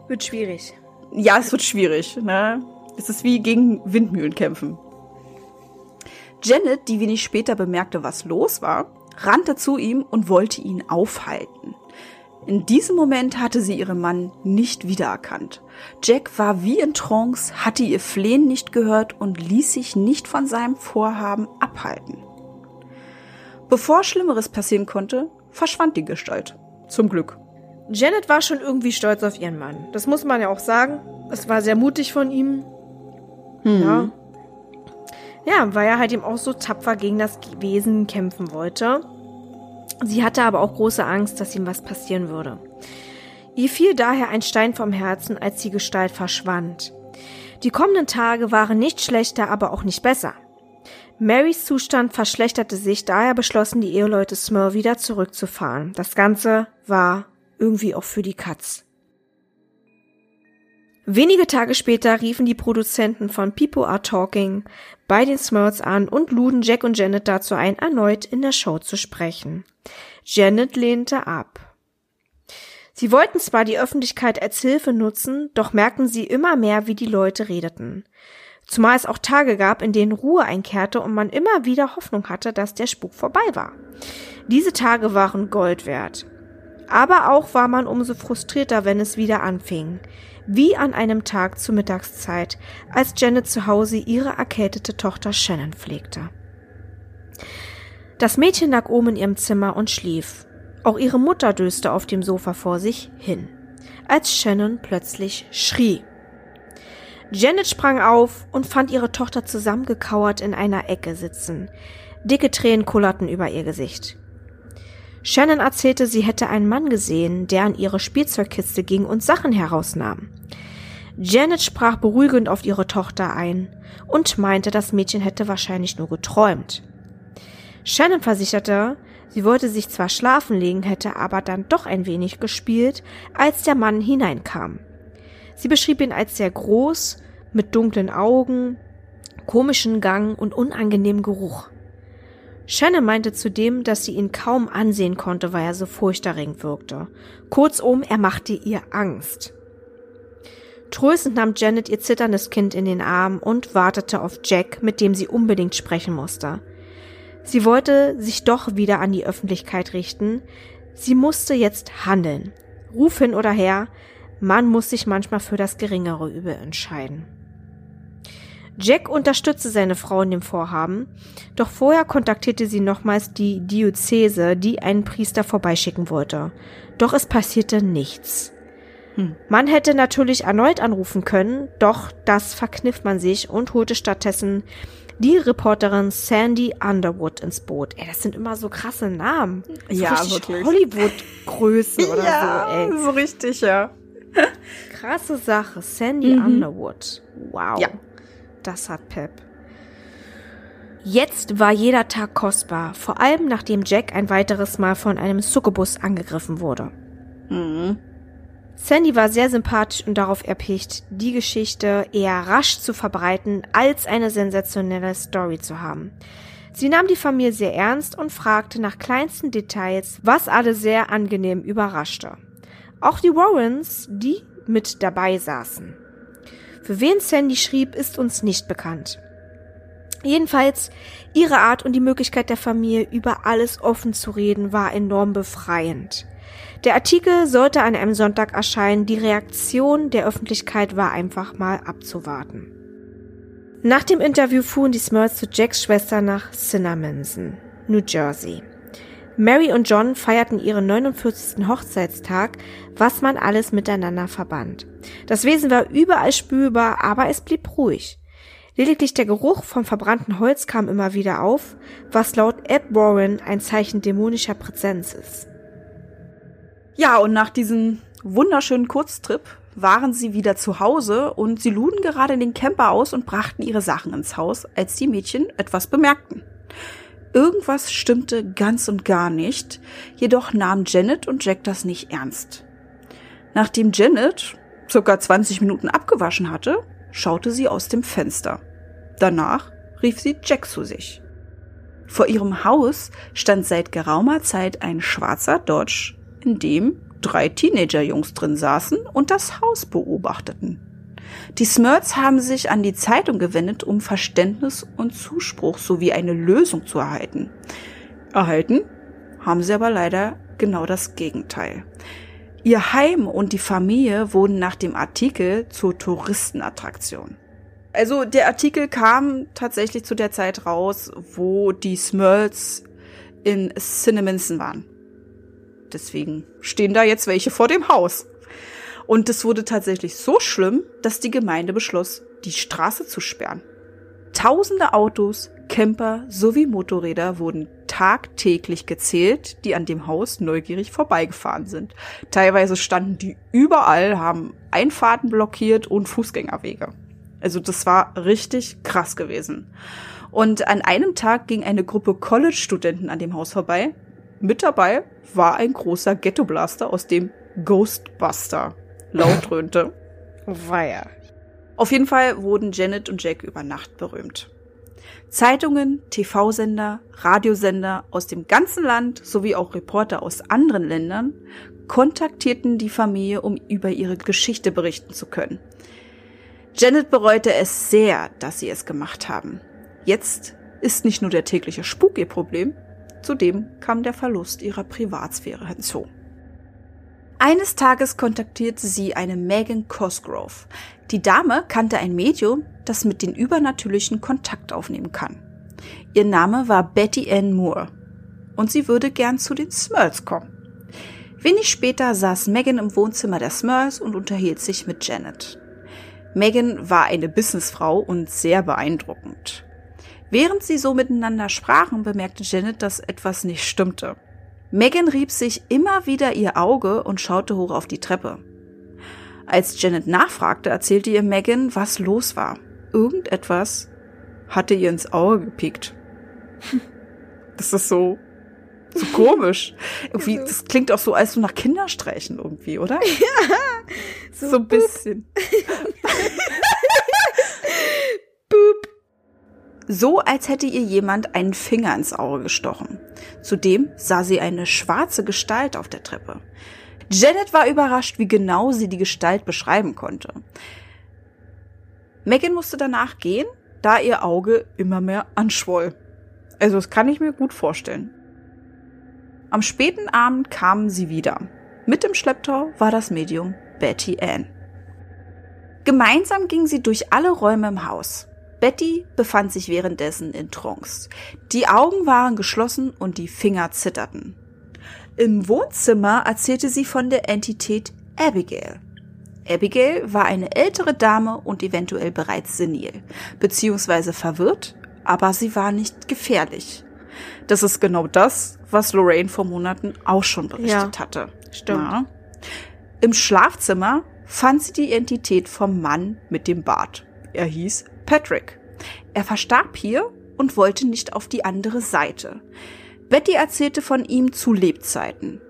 [SPEAKER 1] wird schwierig.
[SPEAKER 2] Ja, es wird schwierig. Ne? Es ist wie gegen Windmühlen kämpfen. Janet, die wenig später bemerkte, was los war, rannte zu ihm und wollte ihn aufhalten. In diesem Moment hatte sie ihren Mann nicht wiedererkannt. Jack war wie in Trance, hatte ihr Flehen nicht gehört und ließ sich nicht von seinem Vorhaben abhalten. Bevor Schlimmeres passieren konnte, verschwand die Gestalt. Zum Glück.
[SPEAKER 1] Janet war schon irgendwie stolz auf ihren Mann. Das muss man ja auch sagen. Es war sehr mutig von ihm. Hm. Ja. Ja, weil er halt eben auch so tapfer gegen das Wesen kämpfen wollte. Sie hatte aber auch große Angst, dass ihm was passieren würde. Ihr fiel daher ein Stein vom Herzen, als die Gestalt verschwand. Die kommenden Tage waren nicht schlechter, aber auch nicht besser. Marys Zustand verschlechterte sich, daher beschlossen die Eheleute Smurl wieder zurückzufahren. Das Ganze war irgendwie auch für die Katz. Wenige Tage später riefen die Produzenten von People Are Talking bei den Smurls an und luden Jack und Janet dazu ein, erneut in der Show zu sprechen. Janet lehnte ab. Sie wollten zwar die Öffentlichkeit als Hilfe nutzen, doch merkten sie immer mehr, wie die Leute redeten. Zumal es auch Tage gab, in denen Ruhe einkehrte und man immer wieder Hoffnung hatte, dass der Spuk vorbei war. Diese Tage waren Gold wert. Aber auch war man umso frustrierter, wenn es wieder anfing wie an einem Tag zur Mittagszeit, als Janet zu Hause ihre erkältete Tochter Shannon pflegte. Das Mädchen lag oben in ihrem Zimmer und schlief. Auch ihre Mutter döste auf dem Sofa vor sich hin, als Shannon plötzlich schrie. Janet sprang auf und fand ihre Tochter zusammengekauert in einer Ecke sitzen. Dicke Tränen kullerten über ihr Gesicht. Shannon erzählte, sie hätte einen Mann gesehen, der an ihre Spielzeugkiste ging und Sachen herausnahm. Janet sprach beruhigend auf ihre Tochter ein und meinte, das Mädchen hätte wahrscheinlich nur geträumt. Shannon versicherte, sie wollte sich zwar schlafen legen, hätte aber dann doch ein wenig gespielt, als der Mann hineinkam. Sie beschrieb ihn als sehr groß, mit dunklen Augen, komischen Gang und unangenehmem Geruch. Shannon meinte zudem, dass sie ihn kaum ansehen konnte, weil er so furchterregend wirkte. Kurzum, er machte ihr Angst. Tröstend nahm Janet ihr zitterndes Kind in den Arm und wartete auf Jack, mit dem sie unbedingt sprechen musste. Sie wollte sich doch wieder an die Öffentlichkeit richten. Sie musste jetzt handeln. Ruf hin oder her, man muss sich manchmal für das geringere Übel entscheiden. Jack unterstützte seine Frau in dem Vorhaben, doch vorher kontaktierte sie nochmals die Diözese, die einen Priester vorbeischicken wollte. Doch es passierte nichts. Hm. Man hätte natürlich erneut anrufen können, doch das verkniff man sich und holte stattdessen die Reporterin Sandy Underwood ins Boot. Ey, das sind immer so krasse Namen. So
[SPEAKER 2] ja, wirklich.
[SPEAKER 1] Hollywood-Größe oder
[SPEAKER 2] ja,
[SPEAKER 1] so, ey.
[SPEAKER 2] so richtig, ja.
[SPEAKER 1] Krasse Sache. Sandy mhm. Underwood. Wow.
[SPEAKER 2] Ja.
[SPEAKER 1] Das hat Pep. Jetzt war jeder Tag kostbar, vor allem nachdem Jack ein weiteres Mal von einem Succubus angegriffen wurde. Mhm. Sandy war sehr sympathisch und darauf erpicht, die Geschichte eher rasch zu verbreiten, als eine sensationelle Story zu haben. Sie nahm die Familie sehr ernst und fragte nach kleinsten Details, was alle sehr angenehm überraschte. Auch die Warrens, die mit dabei saßen. Für wen Sandy schrieb, ist uns nicht bekannt. Jedenfalls, ihre Art und die Möglichkeit der Familie, über alles offen zu reden, war enorm befreiend. Der Artikel sollte an einem Sonntag erscheinen, die Reaktion der Öffentlichkeit war einfach mal abzuwarten. Nach dem Interview fuhren die Smurls zu Jacks Schwester nach Cinnaminson, New Jersey. Mary und John feierten ihren 49. Hochzeitstag, was man alles miteinander verband. Das Wesen war überall spürbar, aber es blieb ruhig. Lediglich der Geruch vom verbrannten Holz kam immer wieder auf, was laut Ed Warren ein Zeichen dämonischer Präsenz ist.
[SPEAKER 2] Ja, und nach diesem wunderschönen Kurztrip waren sie wieder zu Hause und sie luden gerade den Camper aus und brachten ihre Sachen ins Haus, als die Mädchen etwas bemerkten. Irgendwas stimmte ganz und gar nicht, jedoch nahmen Janet und Jack das nicht ernst. Nachdem Janet circa 20 Minuten abgewaschen hatte, schaute sie aus dem Fenster. Danach rief sie Jack zu sich. Vor ihrem Haus stand seit geraumer Zeit ein schwarzer Dodge in dem drei Teenager-Jungs drin saßen und das Haus beobachteten. Die Smurts haben sich an die Zeitung gewendet, um Verständnis und Zuspruch sowie eine Lösung zu erhalten. Erhalten haben sie aber leider genau das Gegenteil. Ihr Heim und die Familie wurden nach dem Artikel zur Touristenattraktion. Also der Artikel kam tatsächlich zu der Zeit raus, wo die Smurls in Cinnaminson waren. Deswegen stehen da jetzt welche vor dem Haus. Und es wurde tatsächlich so schlimm, dass die Gemeinde beschloss, die Straße zu sperren. Tausende Autos, Camper sowie Motorräder wurden tagtäglich gezählt, die an dem Haus neugierig vorbeigefahren sind. Teilweise standen die überall, haben Einfahrten blockiert und Fußgängerwege. Also das war richtig krass gewesen. Und an einem Tag ging eine Gruppe College-Studenten an dem Haus vorbei, mit dabei war ein großer Ghetto-Blaster, aus dem Ghostbuster laut dröhnte.
[SPEAKER 1] Weia.
[SPEAKER 2] Auf jeden Fall wurden Janet und Jack über Nacht berühmt. Zeitungen, TV-Sender, Radiosender aus dem ganzen Land sowie auch Reporter aus anderen Ländern kontaktierten die Familie, um über ihre Geschichte berichten zu können. Janet bereute es sehr, dass sie es gemacht haben. Jetzt ist nicht nur der tägliche Spuk ihr Problem, Zudem kam der Verlust ihrer Privatsphäre hinzu. Eines Tages kontaktierte sie eine Megan Cosgrove. Die Dame kannte ein Medium, das mit den Übernatürlichen Kontakt aufnehmen kann. Ihr Name war Betty Ann Moore und sie würde gern zu den Smurls kommen. Wenig später saß Megan im Wohnzimmer der Smurls und unterhielt sich mit Janet. Megan war eine Businessfrau und sehr beeindruckend. Während sie so miteinander sprachen, bemerkte Janet, dass etwas nicht stimmte. Megan rieb sich immer wieder ihr Auge und schaute hoch auf die Treppe. Als Janet nachfragte, erzählte ihr Megan, was los war. Irgendetwas hatte ihr ins Auge gepickt. Das ist so, so komisch. Irgendwie, das klingt auch so, als so nach Kinderstreichen irgendwie, oder? Ja. So, so ein bisschen. Boop so als hätte ihr jemand einen Finger ins Auge gestochen. Zudem sah sie eine schwarze Gestalt auf der Treppe. Janet war überrascht, wie genau sie die Gestalt beschreiben konnte. Megan musste danach gehen, da ihr Auge immer mehr anschwoll. Also das kann ich mir gut vorstellen. Am späten Abend kamen sie wieder. Mit im Schlepptau war das Medium Betty Ann. Gemeinsam gingen sie durch alle Räume im Haus. Betty befand sich währenddessen in Trance. Die Augen waren geschlossen und die Finger zitterten. Im Wohnzimmer erzählte sie von der Entität Abigail. Abigail war eine ältere Dame und eventuell bereits senil, beziehungsweise verwirrt, aber sie war nicht gefährlich. Das ist genau das, was Lorraine vor Monaten auch schon berichtet ja, hatte.
[SPEAKER 1] Stimmt. Ja.
[SPEAKER 2] Im Schlafzimmer fand sie die Entität vom Mann mit dem Bart. Er hieß Patrick. Er verstarb hier und wollte nicht auf die andere Seite. Betty erzählte von ihm zu Lebzeiten.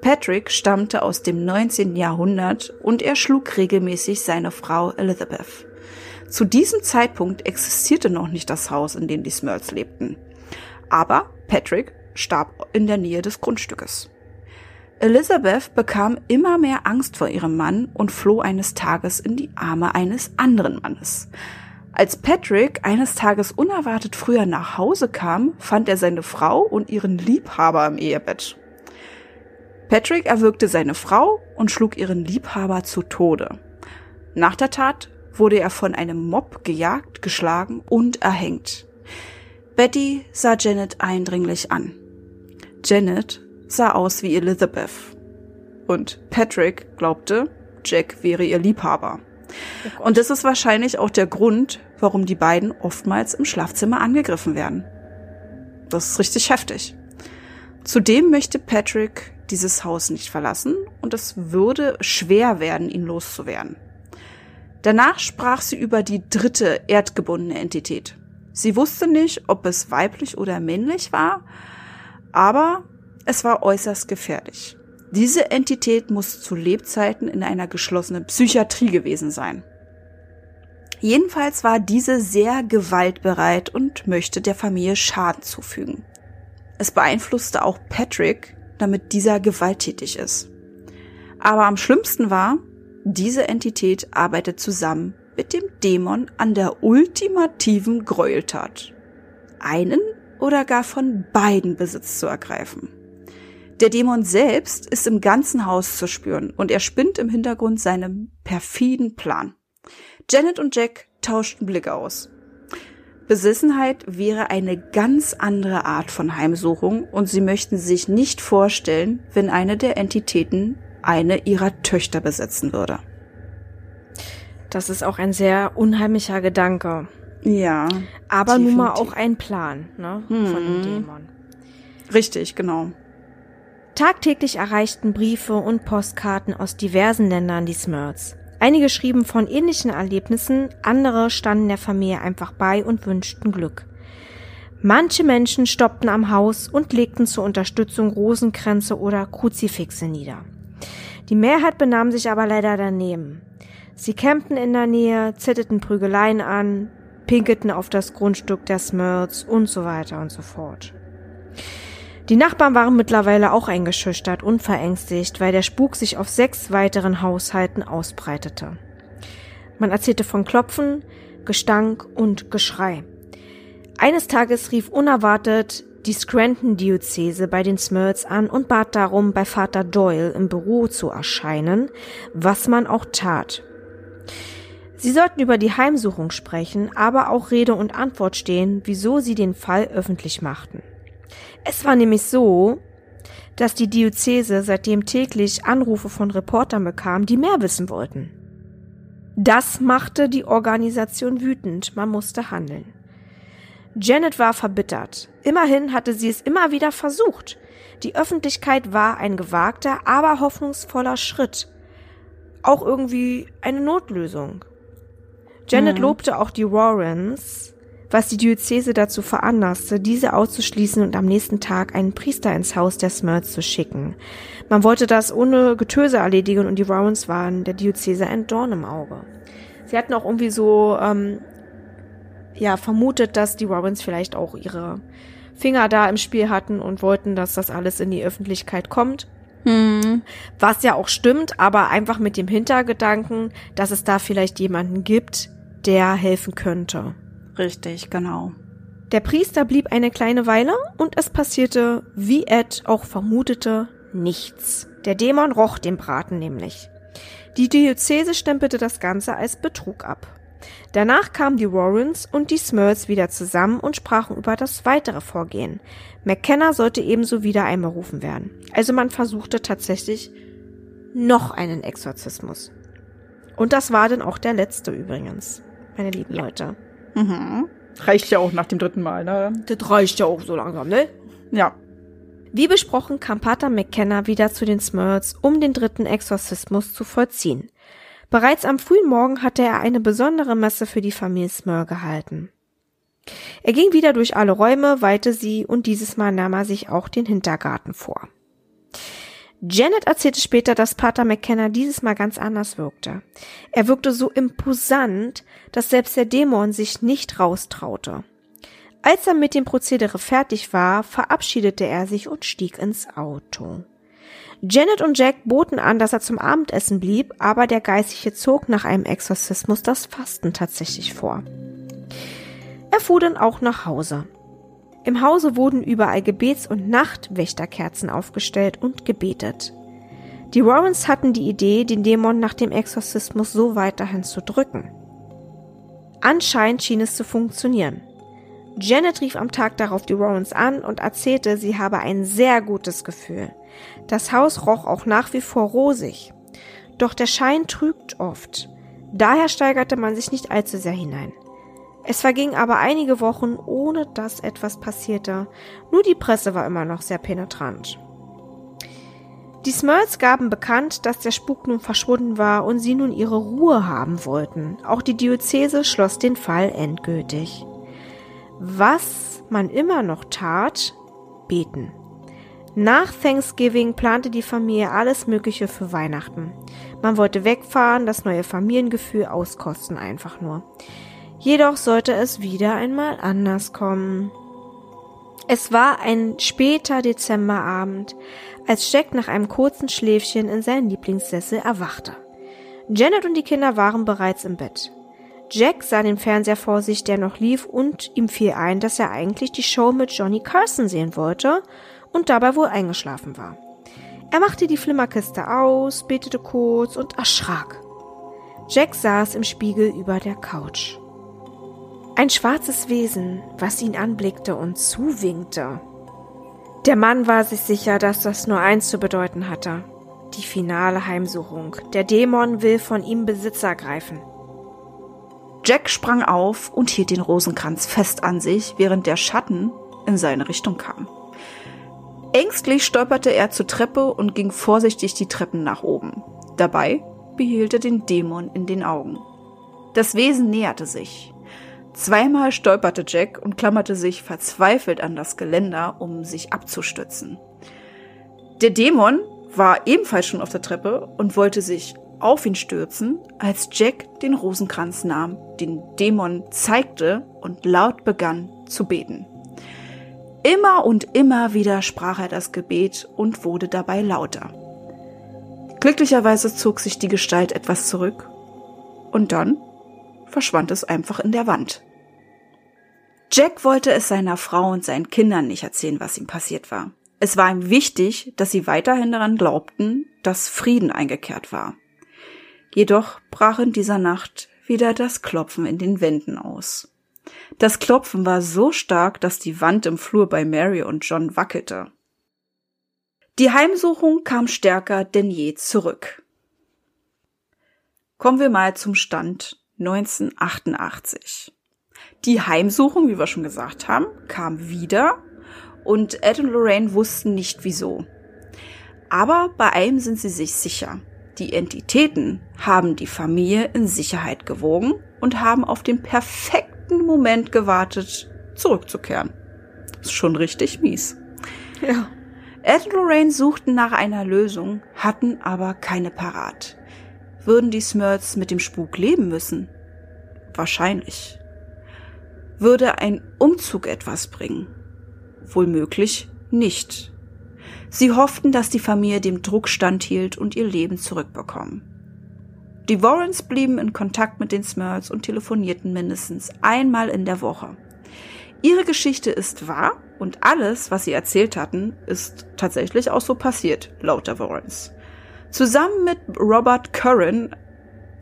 [SPEAKER 2] Patrick stammte aus dem 19. Jahrhundert und er schlug regelmäßig seine Frau Elizabeth. Zu diesem Zeitpunkt existierte noch nicht das Haus, in dem die Smurls lebten. Aber Patrick starb in der Nähe des Grundstückes. Elizabeth bekam immer mehr Angst vor ihrem Mann und floh eines Tages in die Arme eines anderen Mannes. Als Patrick eines Tages unerwartet früher nach Hause kam, fand er seine Frau und ihren Liebhaber im Ehebett. Patrick erwürgte seine Frau und schlug ihren Liebhaber zu Tode. Nach der Tat wurde er von einem Mob gejagt, geschlagen und erhängt. Betty sah Janet eindringlich an. Janet sah aus wie Elizabeth. Und Patrick glaubte, Jack wäre ihr Liebhaber. Oh und das ist wahrscheinlich auch der Grund, warum die beiden oftmals im Schlafzimmer angegriffen werden. Das ist richtig heftig. Zudem möchte Patrick dieses Haus nicht verlassen und es würde schwer werden, ihn loszuwerden. Danach sprach sie über die dritte erdgebundene Entität. Sie wusste nicht, ob es weiblich oder männlich war, aber es war äußerst gefährlich. Diese Entität muss zu Lebzeiten in einer geschlossenen Psychiatrie gewesen sein. Jedenfalls war diese sehr gewaltbereit und möchte der Familie Schaden zufügen. Es beeinflusste auch Patrick, damit dieser gewalttätig ist. Aber am schlimmsten war, diese Entität arbeitet zusammen mit dem Dämon an der ultimativen Gräueltat. Einen oder gar von beiden Besitz zu ergreifen. Der Dämon selbst ist im ganzen Haus zu spüren und er spinnt im Hintergrund seinen perfiden Plan. Janet und Jack tauschten Blicke aus. Besessenheit wäre eine ganz andere Art von Heimsuchung und sie möchten sich nicht vorstellen, wenn eine der Entitäten eine ihrer Töchter besetzen würde.
[SPEAKER 1] Das ist auch ein sehr unheimlicher Gedanke.
[SPEAKER 2] Ja.
[SPEAKER 1] Aber definitiv. nun mal auch ein Plan, ne, hm. von dem Dämon.
[SPEAKER 2] Richtig, genau.
[SPEAKER 1] Tagtäglich erreichten Briefe und Postkarten aus diversen Ländern die Smurts. Einige schrieben von ähnlichen Erlebnissen, andere standen der Familie einfach bei und wünschten Glück. Manche Menschen stoppten am Haus und legten zur Unterstützung Rosenkränze oder Kruzifixe nieder. Die Mehrheit benahm sich aber leider daneben. Sie campten in der Nähe, zitterten Prügeleien an, pinkelten auf das Grundstück der Smurls und so weiter und so fort. Die Nachbarn waren mittlerweile auch eingeschüchtert und verängstigt, weil der Spuk sich auf sechs weiteren Haushalten ausbreitete. Man erzählte von Klopfen, Gestank und Geschrei. Eines Tages rief unerwartet die Scranton-Diözese bei den Smurls an und bat darum, bei Vater Doyle im Büro zu erscheinen, was man auch tat. Sie sollten über die Heimsuchung sprechen, aber auch Rede und Antwort stehen, wieso sie den Fall öffentlich machten. Es war nämlich so, dass die Diözese seitdem täglich Anrufe von Reportern bekam, die mehr wissen wollten. Das machte die Organisation wütend, man musste handeln. Janet war verbittert. Immerhin hatte sie es immer wieder versucht. Die Öffentlichkeit war ein gewagter, aber hoffnungsvoller Schritt. Auch irgendwie eine Notlösung. Janet mhm. lobte auch die Warrens, was die Diözese dazu veranlasste, diese auszuschließen und am nächsten Tag einen Priester ins Haus der Smurts zu schicken. Man wollte das ohne Getöse erledigen und die Warrens waren der Diözese ein Dorn im Auge. Sie hatten auch irgendwie so, ähm, ja, vermutet, dass die Warrens vielleicht auch ihre Finger da im Spiel hatten und wollten, dass das alles in die Öffentlichkeit kommt. Hm. Was ja auch stimmt, aber einfach mit dem Hintergedanken, dass es da vielleicht jemanden gibt, der helfen könnte.
[SPEAKER 2] Richtig, genau.
[SPEAKER 1] Der Priester blieb eine kleine Weile und es passierte, wie Ed auch vermutete, nichts. Der Dämon roch den Braten nämlich. Die Diözese stempelte das Ganze als Betrug ab. Danach kamen die Warrens und die Smurls wieder zusammen und sprachen über das weitere Vorgehen. McKenna sollte ebenso wieder einberufen werden. Also man versuchte tatsächlich noch einen Exorzismus. Und das war dann auch der letzte übrigens, meine lieben ja. Leute.
[SPEAKER 2] Mhm. Reicht ja auch nach dem dritten Mal, ne?
[SPEAKER 1] Das reicht ja auch so langsam, ne?
[SPEAKER 2] Ja.
[SPEAKER 1] Wie besprochen kam Pater McKenna wieder zu den Smurls, um den dritten Exorzismus zu vollziehen. Bereits am frühen Morgen hatte er eine besondere Messe für die Familie Smurl gehalten. Er ging wieder durch alle Räume, weihte sie und dieses Mal nahm er sich auch den Hintergarten vor. Janet erzählte später, dass Pater McKenna dieses Mal ganz anders wirkte. Er wirkte so imposant, dass selbst der Dämon sich nicht raustraute. Als er mit dem Prozedere fertig war, verabschiedete er sich und stieg ins Auto. Janet und Jack boten an, dass er zum Abendessen blieb, aber der Geistliche zog nach einem Exorzismus das Fasten tatsächlich vor. Er fuhr dann auch nach Hause. Im Hause wurden überall Gebets- und Nachtwächterkerzen aufgestellt und gebetet. Die Warrens hatten die Idee, den Dämon nach dem Exorzismus so weiterhin zu drücken. Anscheinend schien es zu funktionieren. Janet rief am Tag darauf die Warrens an und erzählte, sie habe ein sehr gutes Gefühl. Das Haus roch auch nach wie vor rosig. Doch der Schein trügt oft. Daher steigerte man sich nicht allzu sehr hinein. Es vergingen aber einige Wochen, ohne dass etwas passierte. Nur die Presse war immer noch sehr penetrant. Die Smurls gaben bekannt, dass der Spuk nun verschwunden war und sie nun ihre Ruhe haben wollten. Auch die Diözese schloss den Fall endgültig. Was man immer noch tat, beten. Nach Thanksgiving plante die Familie alles Mögliche für Weihnachten. Man wollte wegfahren, das neue Familiengefühl auskosten einfach nur. Jedoch sollte es wieder einmal anders kommen. Es war ein später Dezemberabend, als Jack nach einem kurzen Schläfchen in seinen Lieblingssessel erwachte. Janet und die Kinder waren bereits im Bett. Jack sah den Fernseher vor sich, der noch lief, und ihm fiel ein, dass er eigentlich die Show mit Johnny Carson sehen wollte und dabei wohl eingeschlafen war. Er machte die Flimmerkiste aus, betete kurz und erschrak. Jack saß im Spiegel über der Couch. Ein schwarzes Wesen, was ihn anblickte und zuwinkte. Der Mann war sich sicher, dass das nur eins zu bedeuten hatte. Die finale Heimsuchung. Der Dämon will von ihm Besitz ergreifen.
[SPEAKER 2] Jack sprang auf und hielt den Rosenkranz fest an sich, während der Schatten in seine Richtung kam. Ängstlich stolperte er zur Treppe und ging vorsichtig die Treppen nach oben. Dabei behielt er den Dämon in den Augen. Das Wesen näherte sich. Zweimal stolperte Jack und klammerte sich verzweifelt an das Geländer, um sich abzustützen. Der Dämon war ebenfalls schon auf der Treppe und wollte sich auf ihn stürzen, als Jack den Rosenkranz nahm, den Dämon zeigte und laut begann zu beten. Immer und immer wieder sprach er das Gebet und wurde dabei lauter. Glücklicherweise zog sich die Gestalt etwas zurück und dann verschwand es einfach in der Wand. Jack wollte es seiner Frau und seinen Kindern nicht erzählen, was ihm passiert war. Es war ihm wichtig, dass sie weiterhin daran glaubten, dass Frieden eingekehrt war. Jedoch brach in dieser Nacht wieder das Klopfen in den Wänden aus. Das Klopfen war so stark, dass die Wand im Flur bei Mary und John wackelte. Die Heimsuchung kam stärker denn je zurück. Kommen wir mal zum Stand 1988. Die Heimsuchung, wie wir schon gesagt haben, kam wieder und Ed und Lorraine wussten nicht wieso. Aber bei einem sind sie sich sicher. Die Entitäten haben die Familie in Sicherheit gewogen und haben auf den perfekten Moment gewartet, zurückzukehren. Ist schon richtig mies.
[SPEAKER 1] Ja.
[SPEAKER 2] Ed und Lorraine suchten nach einer Lösung, hatten aber keine parat. Würden die Smurts mit dem Spuk leben müssen? Wahrscheinlich. Würde ein Umzug etwas bringen? Wohl möglich nicht. Sie hofften, dass die Familie dem Druck standhielt und ihr Leben zurückbekommen. Die Warrens blieben in Kontakt mit den Smurls und telefonierten mindestens einmal in der Woche. Ihre Geschichte ist wahr und alles, was sie erzählt hatten, ist tatsächlich auch so passiert, laut der Warrens. Zusammen mit Robert Curran,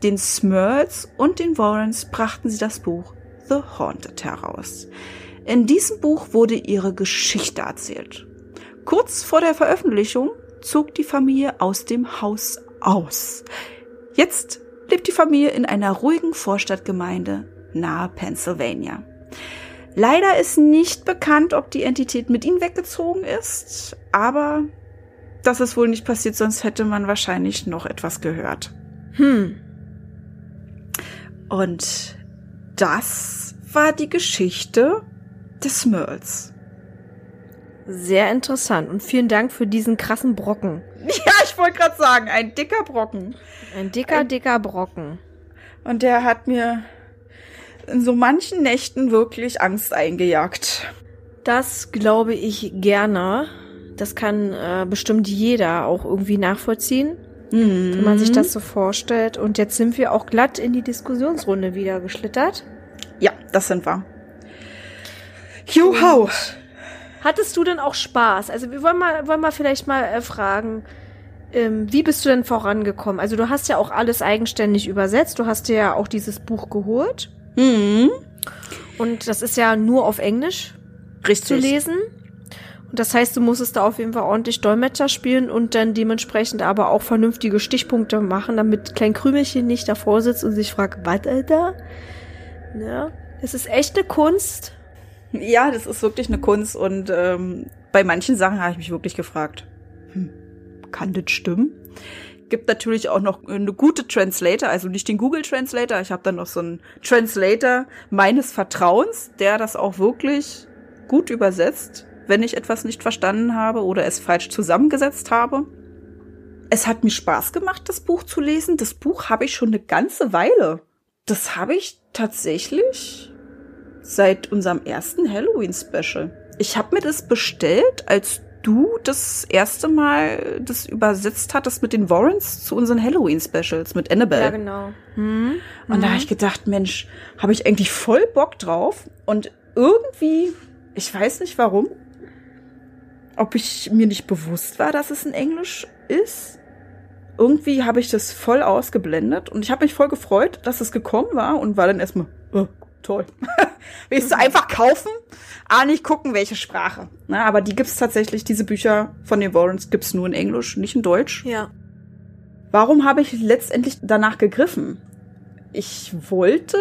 [SPEAKER 2] den Smurls und den Warrens brachten sie das Buch The Haunted heraus. In diesem Buch wurde ihre Geschichte erzählt. Kurz vor der Veröffentlichung zog die Familie aus dem Haus aus. Jetzt lebt die Familie in einer ruhigen Vorstadtgemeinde nahe Pennsylvania. Leider ist nicht bekannt, ob die Entität mit ihnen weggezogen ist, aber das ist wohl nicht passiert, sonst hätte man wahrscheinlich noch etwas gehört.
[SPEAKER 1] Hm.
[SPEAKER 2] Und das war die Geschichte des Merls.
[SPEAKER 1] Sehr interessant und vielen Dank für diesen krassen Brocken.
[SPEAKER 2] Ja, ich wollte gerade sagen, ein dicker Brocken.
[SPEAKER 1] Ein dicker, dicker Brocken.
[SPEAKER 2] Und der hat mir in so manchen Nächten wirklich Angst eingejagt.
[SPEAKER 1] Das glaube ich gerne. Das kann äh, bestimmt jeder auch irgendwie nachvollziehen, mhm. wenn man sich das so vorstellt. Und jetzt sind wir auch glatt in die Diskussionsrunde wieder geschlittert.
[SPEAKER 2] Ja, das sind wir. Juhu.
[SPEAKER 1] Hattest du denn auch Spaß? Also wir wollen mal, wollen mal vielleicht mal äh, fragen, ähm, wie bist du denn vorangekommen? Also du hast ja auch alles eigenständig übersetzt. Du hast dir ja auch dieses Buch geholt.
[SPEAKER 2] Mhm.
[SPEAKER 1] Und das ist ja nur auf Englisch
[SPEAKER 2] Richtig.
[SPEAKER 1] zu lesen. Und das heißt, du musstest da auf jeden Fall ordentlich Dolmetscher spielen und dann dementsprechend aber auch vernünftige Stichpunkte machen, damit Klein Krümelchen nicht davor sitzt und sich fragt, was, Alter? Ja, es ist echt eine Kunst.
[SPEAKER 2] Ja, das ist wirklich eine Kunst und ähm, bei manchen Sachen habe ich mich wirklich gefragt, hm, kann das stimmen? Gibt natürlich auch noch eine gute Translator, also nicht den Google Translator. Ich habe dann noch so einen Translator meines Vertrauens, der das auch wirklich gut übersetzt, wenn ich etwas nicht verstanden habe oder es falsch zusammengesetzt habe. Es hat mir Spaß gemacht, das Buch zu lesen. Das Buch habe ich schon eine ganze Weile. Das habe ich tatsächlich seit unserem ersten Halloween-Special. Ich habe mir das bestellt, als du das erste Mal das übersetzt hattest mit den Warrens zu unseren Halloween-Specials mit Annabelle.
[SPEAKER 1] Ja, genau. Mhm.
[SPEAKER 2] Und da habe ich gedacht, Mensch, habe ich eigentlich voll Bock drauf. Und irgendwie, ich weiß nicht warum, ob ich mir nicht bewusst war, dass es in Englisch ist. Irgendwie habe ich das voll ausgeblendet und ich habe mich voll gefreut, dass es gekommen war und war dann erstmal, oh, toll. Willst du einfach kaufen? Ah, nicht gucken, welche Sprache. Na, aber die gibt's tatsächlich, diese Bücher von den Warrens gibt's nur in Englisch, nicht in Deutsch.
[SPEAKER 1] Ja.
[SPEAKER 2] Warum habe ich letztendlich danach gegriffen? Ich wollte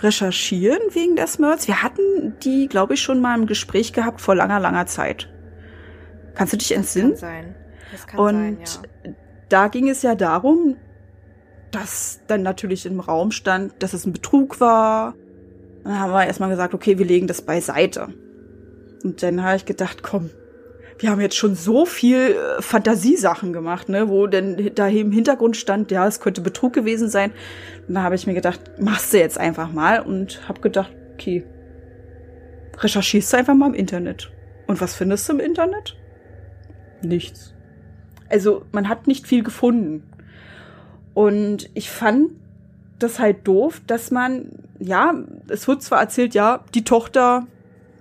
[SPEAKER 2] recherchieren wegen der Smurls. Wir hatten die, glaube ich, schon mal im Gespräch gehabt vor langer, langer Zeit. Kannst du dich entsinnen?
[SPEAKER 1] Das kann sein. Das kann
[SPEAKER 2] Und
[SPEAKER 1] sein, ja.
[SPEAKER 2] da ging es ja darum, dass dann natürlich im Raum stand, dass es ein Betrug war. Dann haben wir erstmal gesagt, okay, wir legen das beiseite. Und dann habe ich gedacht, komm, wir haben jetzt schon so viel äh, Fantasiesachen gemacht, ne, wo denn da im Hintergrund stand, ja, es könnte Betrug gewesen sein. Und da habe ich mir gedacht, machst du jetzt einfach mal und habe gedacht, okay, recherchierst du einfach mal im Internet. Und was findest du im Internet? Nichts. Also, man hat nicht viel gefunden. Und ich fand das halt doof, dass man, ja, es wird zwar erzählt, ja, die Tochter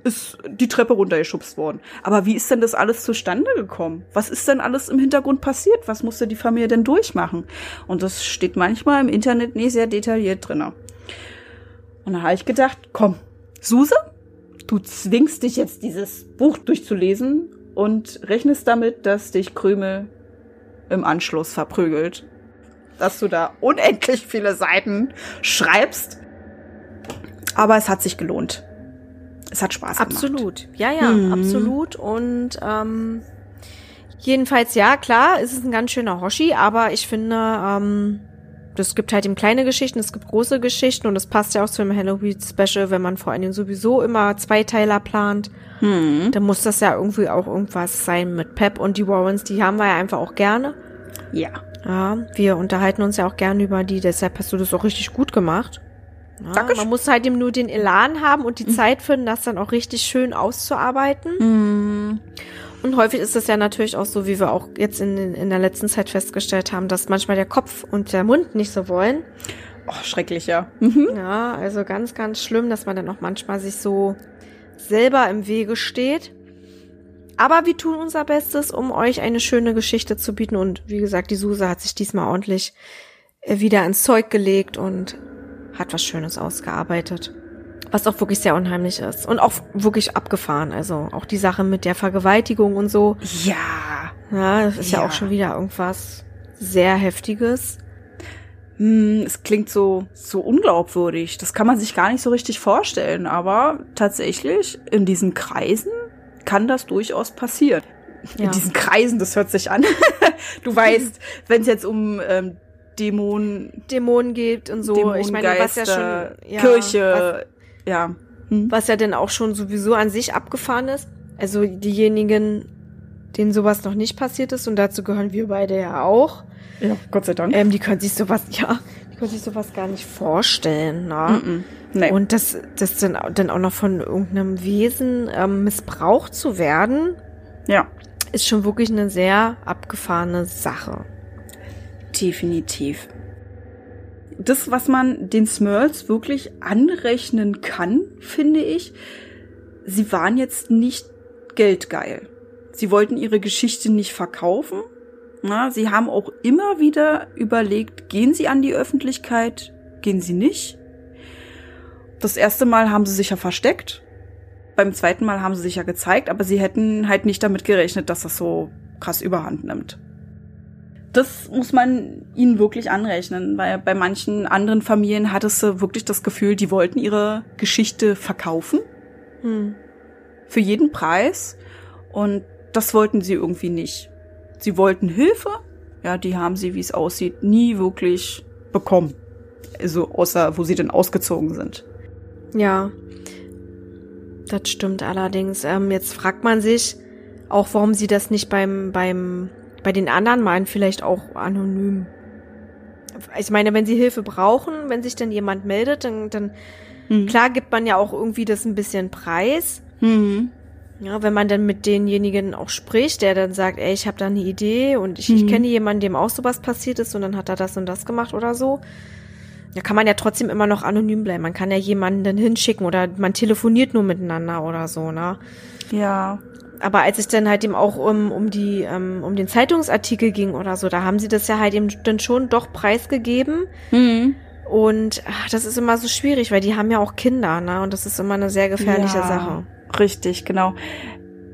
[SPEAKER 2] ist die Treppe runtergeschubst worden. Aber wie ist denn das alles zustande gekommen? Was ist denn alles im Hintergrund passiert? Was musste die Familie denn durchmachen? Und das steht manchmal im Internet nicht sehr detailliert drinne. Und da habe ich gedacht, komm, Suse, du zwingst dich jetzt dieses Buch durchzulesen und rechnest damit, dass dich Krümel im Anschluss verprügelt. Dass du da unendlich viele Seiten schreibst. Aber es hat sich gelohnt. Es hat Spaß gemacht.
[SPEAKER 1] Absolut. Ja, ja,
[SPEAKER 2] Mhm.
[SPEAKER 1] absolut. Und ähm, jedenfalls, ja, klar, es ist ein ganz schöner Hoshi, aber ich finde, ähm, es gibt halt eben kleine Geschichten, es gibt große Geschichten und es passt ja auch zu einem Halloween-Special, wenn man vor allen Dingen sowieso immer Zweiteiler plant.
[SPEAKER 2] Hm.
[SPEAKER 1] Dann muss das ja irgendwie auch irgendwas sein mit Pep und die Warrens, die haben wir ja einfach auch gerne.
[SPEAKER 2] Ja.
[SPEAKER 1] Ja, wir unterhalten uns ja auch gerne über die, deshalb hast du das auch richtig gut gemacht. Ja,
[SPEAKER 2] Dankeschön.
[SPEAKER 1] man muss halt eben nur den Elan haben und die Zeit finden, das dann auch richtig schön auszuarbeiten.
[SPEAKER 2] Hm.
[SPEAKER 1] Und häufig ist es ja natürlich auch so, wie wir auch jetzt in, in der letzten Zeit festgestellt haben, dass manchmal der Kopf und der Mund nicht so wollen.
[SPEAKER 2] Oh, schrecklich, ja. Mhm.
[SPEAKER 1] Ja, also ganz, ganz schlimm, dass man dann auch manchmal sich so selber im Wege steht. Aber wir tun unser Bestes, um euch eine schöne Geschichte zu bieten. Und wie gesagt, die Suse hat sich diesmal ordentlich äh, wieder ins Zeug gelegt und hat was Schönes ausgearbeitet. Was auch wirklich sehr unheimlich ist. Und auch wirklich abgefahren. Also auch die Sache mit der Vergewaltigung und so.
[SPEAKER 2] Ja.
[SPEAKER 1] Ja, das ist ja, ja auch schon wieder irgendwas sehr Heftiges.
[SPEAKER 2] Hm, es klingt so, so unglaubwürdig. Das kann man sich gar nicht so richtig vorstellen. Aber tatsächlich in diesen Kreisen kann das durchaus passieren. Ja. In diesen Kreisen, das hört sich an. du weißt, wenn es jetzt um ähm, Dämonen,
[SPEAKER 1] Dämonen geht und so,
[SPEAKER 2] ich meine, was ja schon ja, Kirche, ja,
[SPEAKER 1] hm? was ja denn auch schon sowieso an sich abgefahren ist. Also diejenigen, denen sowas noch nicht passiert ist und dazu gehören wir beide ja auch.
[SPEAKER 2] Ja, Gott sei Dank.
[SPEAKER 1] Ähm, die können sich sowas, ja, die können sich sowas gar nicht vorstellen, ne? Mm -mm. Nee. Und das, das dann, dann auch noch von irgendeinem Wesen ähm, missbraucht zu werden,
[SPEAKER 2] ja.
[SPEAKER 1] ist schon wirklich eine sehr abgefahrene Sache.
[SPEAKER 2] Definitiv. Das, was man den Smurls wirklich anrechnen kann, finde ich, sie waren jetzt nicht geldgeil. Sie wollten ihre Geschichte nicht verkaufen. Na, sie haben auch immer wieder überlegt, gehen sie an die Öffentlichkeit, gehen sie nicht. Das erste Mal haben sie sich ja versteckt. Beim zweiten Mal haben sie sich ja gezeigt, aber sie hätten halt nicht damit gerechnet, dass das so krass überhand nimmt. Das muss man ihnen wirklich anrechnen, weil bei manchen anderen Familien hattest du wirklich das Gefühl, die wollten ihre Geschichte verkaufen. Hm. Für jeden Preis. Und das wollten sie irgendwie nicht. Sie wollten Hilfe. Ja, die haben sie, wie es aussieht, nie wirklich bekommen. Also außer, wo sie denn ausgezogen sind.
[SPEAKER 1] Ja, das stimmt allerdings. Ähm, jetzt fragt man sich auch, warum sie das nicht beim, beim, bei den anderen meinen, vielleicht auch anonym. Ich meine, wenn sie Hilfe brauchen, wenn sich dann jemand meldet, dann, dann mhm. klar gibt man ja auch irgendwie das ein bisschen preis. Mhm. Ja, wenn man dann mit denjenigen auch spricht, der dann sagt, ey, ich habe da eine Idee und ich, mhm. ich kenne jemanden, dem auch sowas passiert ist und dann hat er das und das gemacht oder so. Da kann man ja trotzdem immer noch anonym bleiben. Man kann ja jemanden dann hinschicken oder man telefoniert nur miteinander oder so, ne?
[SPEAKER 2] Ja.
[SPEAKER 1] Aber als es dann halt eben auch um, um die, um, ähm, um den Zeitungsartikel ging oder so, da haben sie das ja halt eben dann schon doch preisgegeben. Mhm. Und ach, das ist immer so schwierig, weil die haben ja auch Kinder, ne? Und das ist immer eine sehr gefährliche ja, Sache.
[SPEAKER 2] Richtig, genau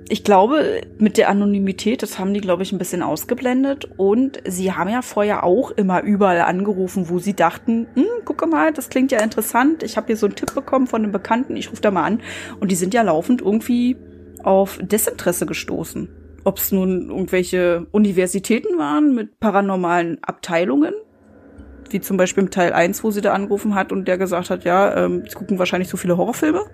[SPEAKER 2] ich glaube, mit der Anonymität, das haben die, glaube ich, ein bisschen ausgeblendet. Und sie haben ja vorher auch immer überall angerufen, wo sie dachten, hm, gucke mal, das klingt ja interessant. Ich habe hier so einen Tipp bekommen von einem Bekannten, ich rufe da mal an. Und die sind ja laufend irgendwie auf Desinteresse gestoßen. Ob es nun irgendwelche Universitäten waren mit paranormalen Abteilungen, wie zum Beispiel im Teil 1, wo sie da angerufen hat und der gesagt hat, ja, ähm, sie gucken wahrscheinlich so viele Horrorfilme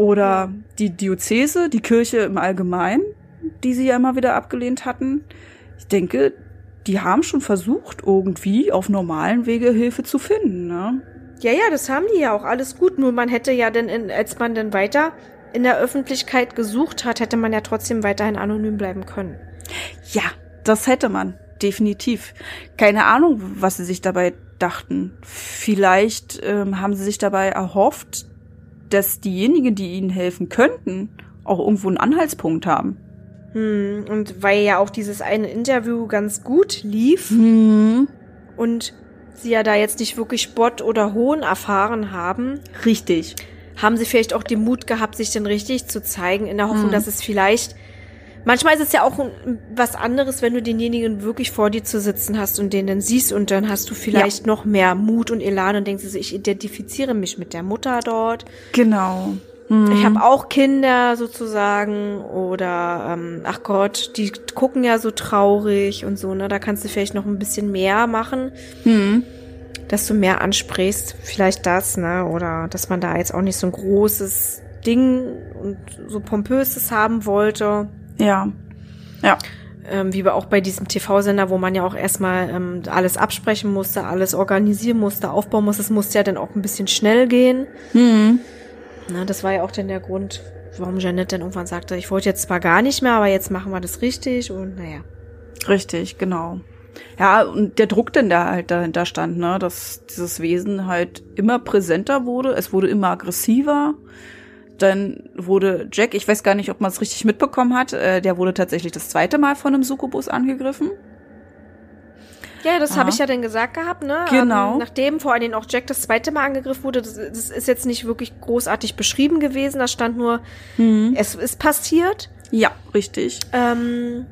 [SPEAKER 2] oder die Diözese, die Kirche im Allgemeinen, die sie ja immer wieder abgelehnt hatten. Ich denke, die haben schon versucht, irgendwie auf normalen Wege Hilfe zu finden, ne?
[SPEAKER 1] Ja, ja, das haben die ja auch alles gut. Nur man hätte ja dann, in, als man dann weiter in der Öffentlichkeit gesucht hat, hätte man ja trotzdem weiterhin anonym bleiben können.
[SPEAKER 2] Ja, das hätte man. Definitiv. Keine Ahnung, was sie sich dabei dachten. Vielleicht ähm, haben sie sich dabei erhofft, dass diejenigen, die ihnen helfen könnten, auch irgendwo einen Anhaltspunkt haben.
[SPEAKER 1] Hm, und weil ja auch dieses eine Interview ganz gut lief hm. und sie ja da jetzt nicht wirklich Spott oder Hohn erfahren haben.
[SPEAKER 2] Richtig.
[SPEAKER 1] Haben sie vielleicht auch den Mut gehabt, sich denn richtig zu zeigen, in der Hoffnung, hm. dass es vielleicht Manchmal ist es ja auch was anderes, wenn du denjenigen wirklich vor dir zu sitzen hast und den dann siehst und dann hast du vielleicht ja. noch mehr Mut und Elan und denkst, also ich identifiziere mich mit der Mutter dort.
[SPEAKER 2] Genau.
[SPEAKER 1] Mhm. Ich habe auch Kinder sozusagen oder ähm, ach Gott, die gucken ja so traurig und so, ne? Da kannst du vielleicht noch ein bisschen mehr machen. Mhm. Dass du mehr ansprichst, vielleicht das, ne? Oder dass man da jetzt auch nicht so ein großes Ding und so pompöses haben wollte.
[SPEAKER 2] Ja. Ja.
[SPEAKER 1] Ähm, wie auch bei diesem TV-Sender, wo man ja auch erstmal ähm, alles absprechen musste, alles organisieren musste, aufbauen musste. Es musste ja dann auch ein bisschen schnell gehen. Mhm. Na, das war ja auch dann der Grund, warum Janet dann irgendwann sagte, ich wollte jetzt zwar gar nicht mehr, aber jetzt machen wir das richtig und naja.
[SPEAKER 2] Richtig, genau. Ja, und der Druck, denn da halt dahinter stand, ne, dass dieses Wesen halt immer präsenter wurde, es wurde immer aggressiver dann wurde Jack, ich weiß gar nicht, ob man es richtig mitbekommen hat, äh, der wurde tatsächlich das zweite Mal von einem Sukubus angegriffen.
[SPEAKER 1] Ja, das habe ich ja dann gesagt gehabt, ne?
[SPEAKER 2] Genau.
[SPEAKER 1] Ähm, nachdem vor allen Dingen auch Jack das zweite Mal angegriffen wurde, das, das ist jetzt nicht wirklich großartig beschrieben gewesen. Da stand nur,
[SPEAKER 2] Mhm.
[SPEAKER 1] es ist passiert.
[SPEAKER 2] Ja, richtig.
[SPEAKER 1] Ähm,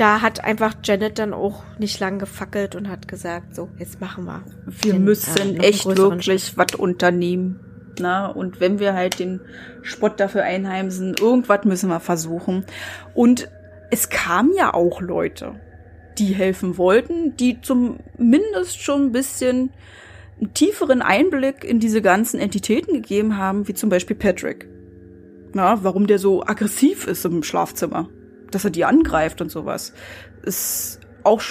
[SPEAKER 1] da hat einfach Janet dann auch nicht lang gefackelt und hat gesagt, so, jetzt machen wir.
[SPEAKER 2] Wir
[SPEAKER 1] den, äh,
[SPEAKER 2] müssen
[SPEAKER 1] einen
[SPEAKER 2] echt wirklich was unternehmen. Na, und wenn wir halt den Spott dafür einheimsen, irgendwas müssen wir versuchen. Und es kamen ja auch Leute, die helfen wollten, die zumindest schon ein bisschen einen tieferen Einblick in diese ganzen Entitäten gegeben haben, wie zum Beispiel Patrick. Na, warum der so aggressiv ist im Schlafzimmer. Dass er die angreift und sowas. Ist auch,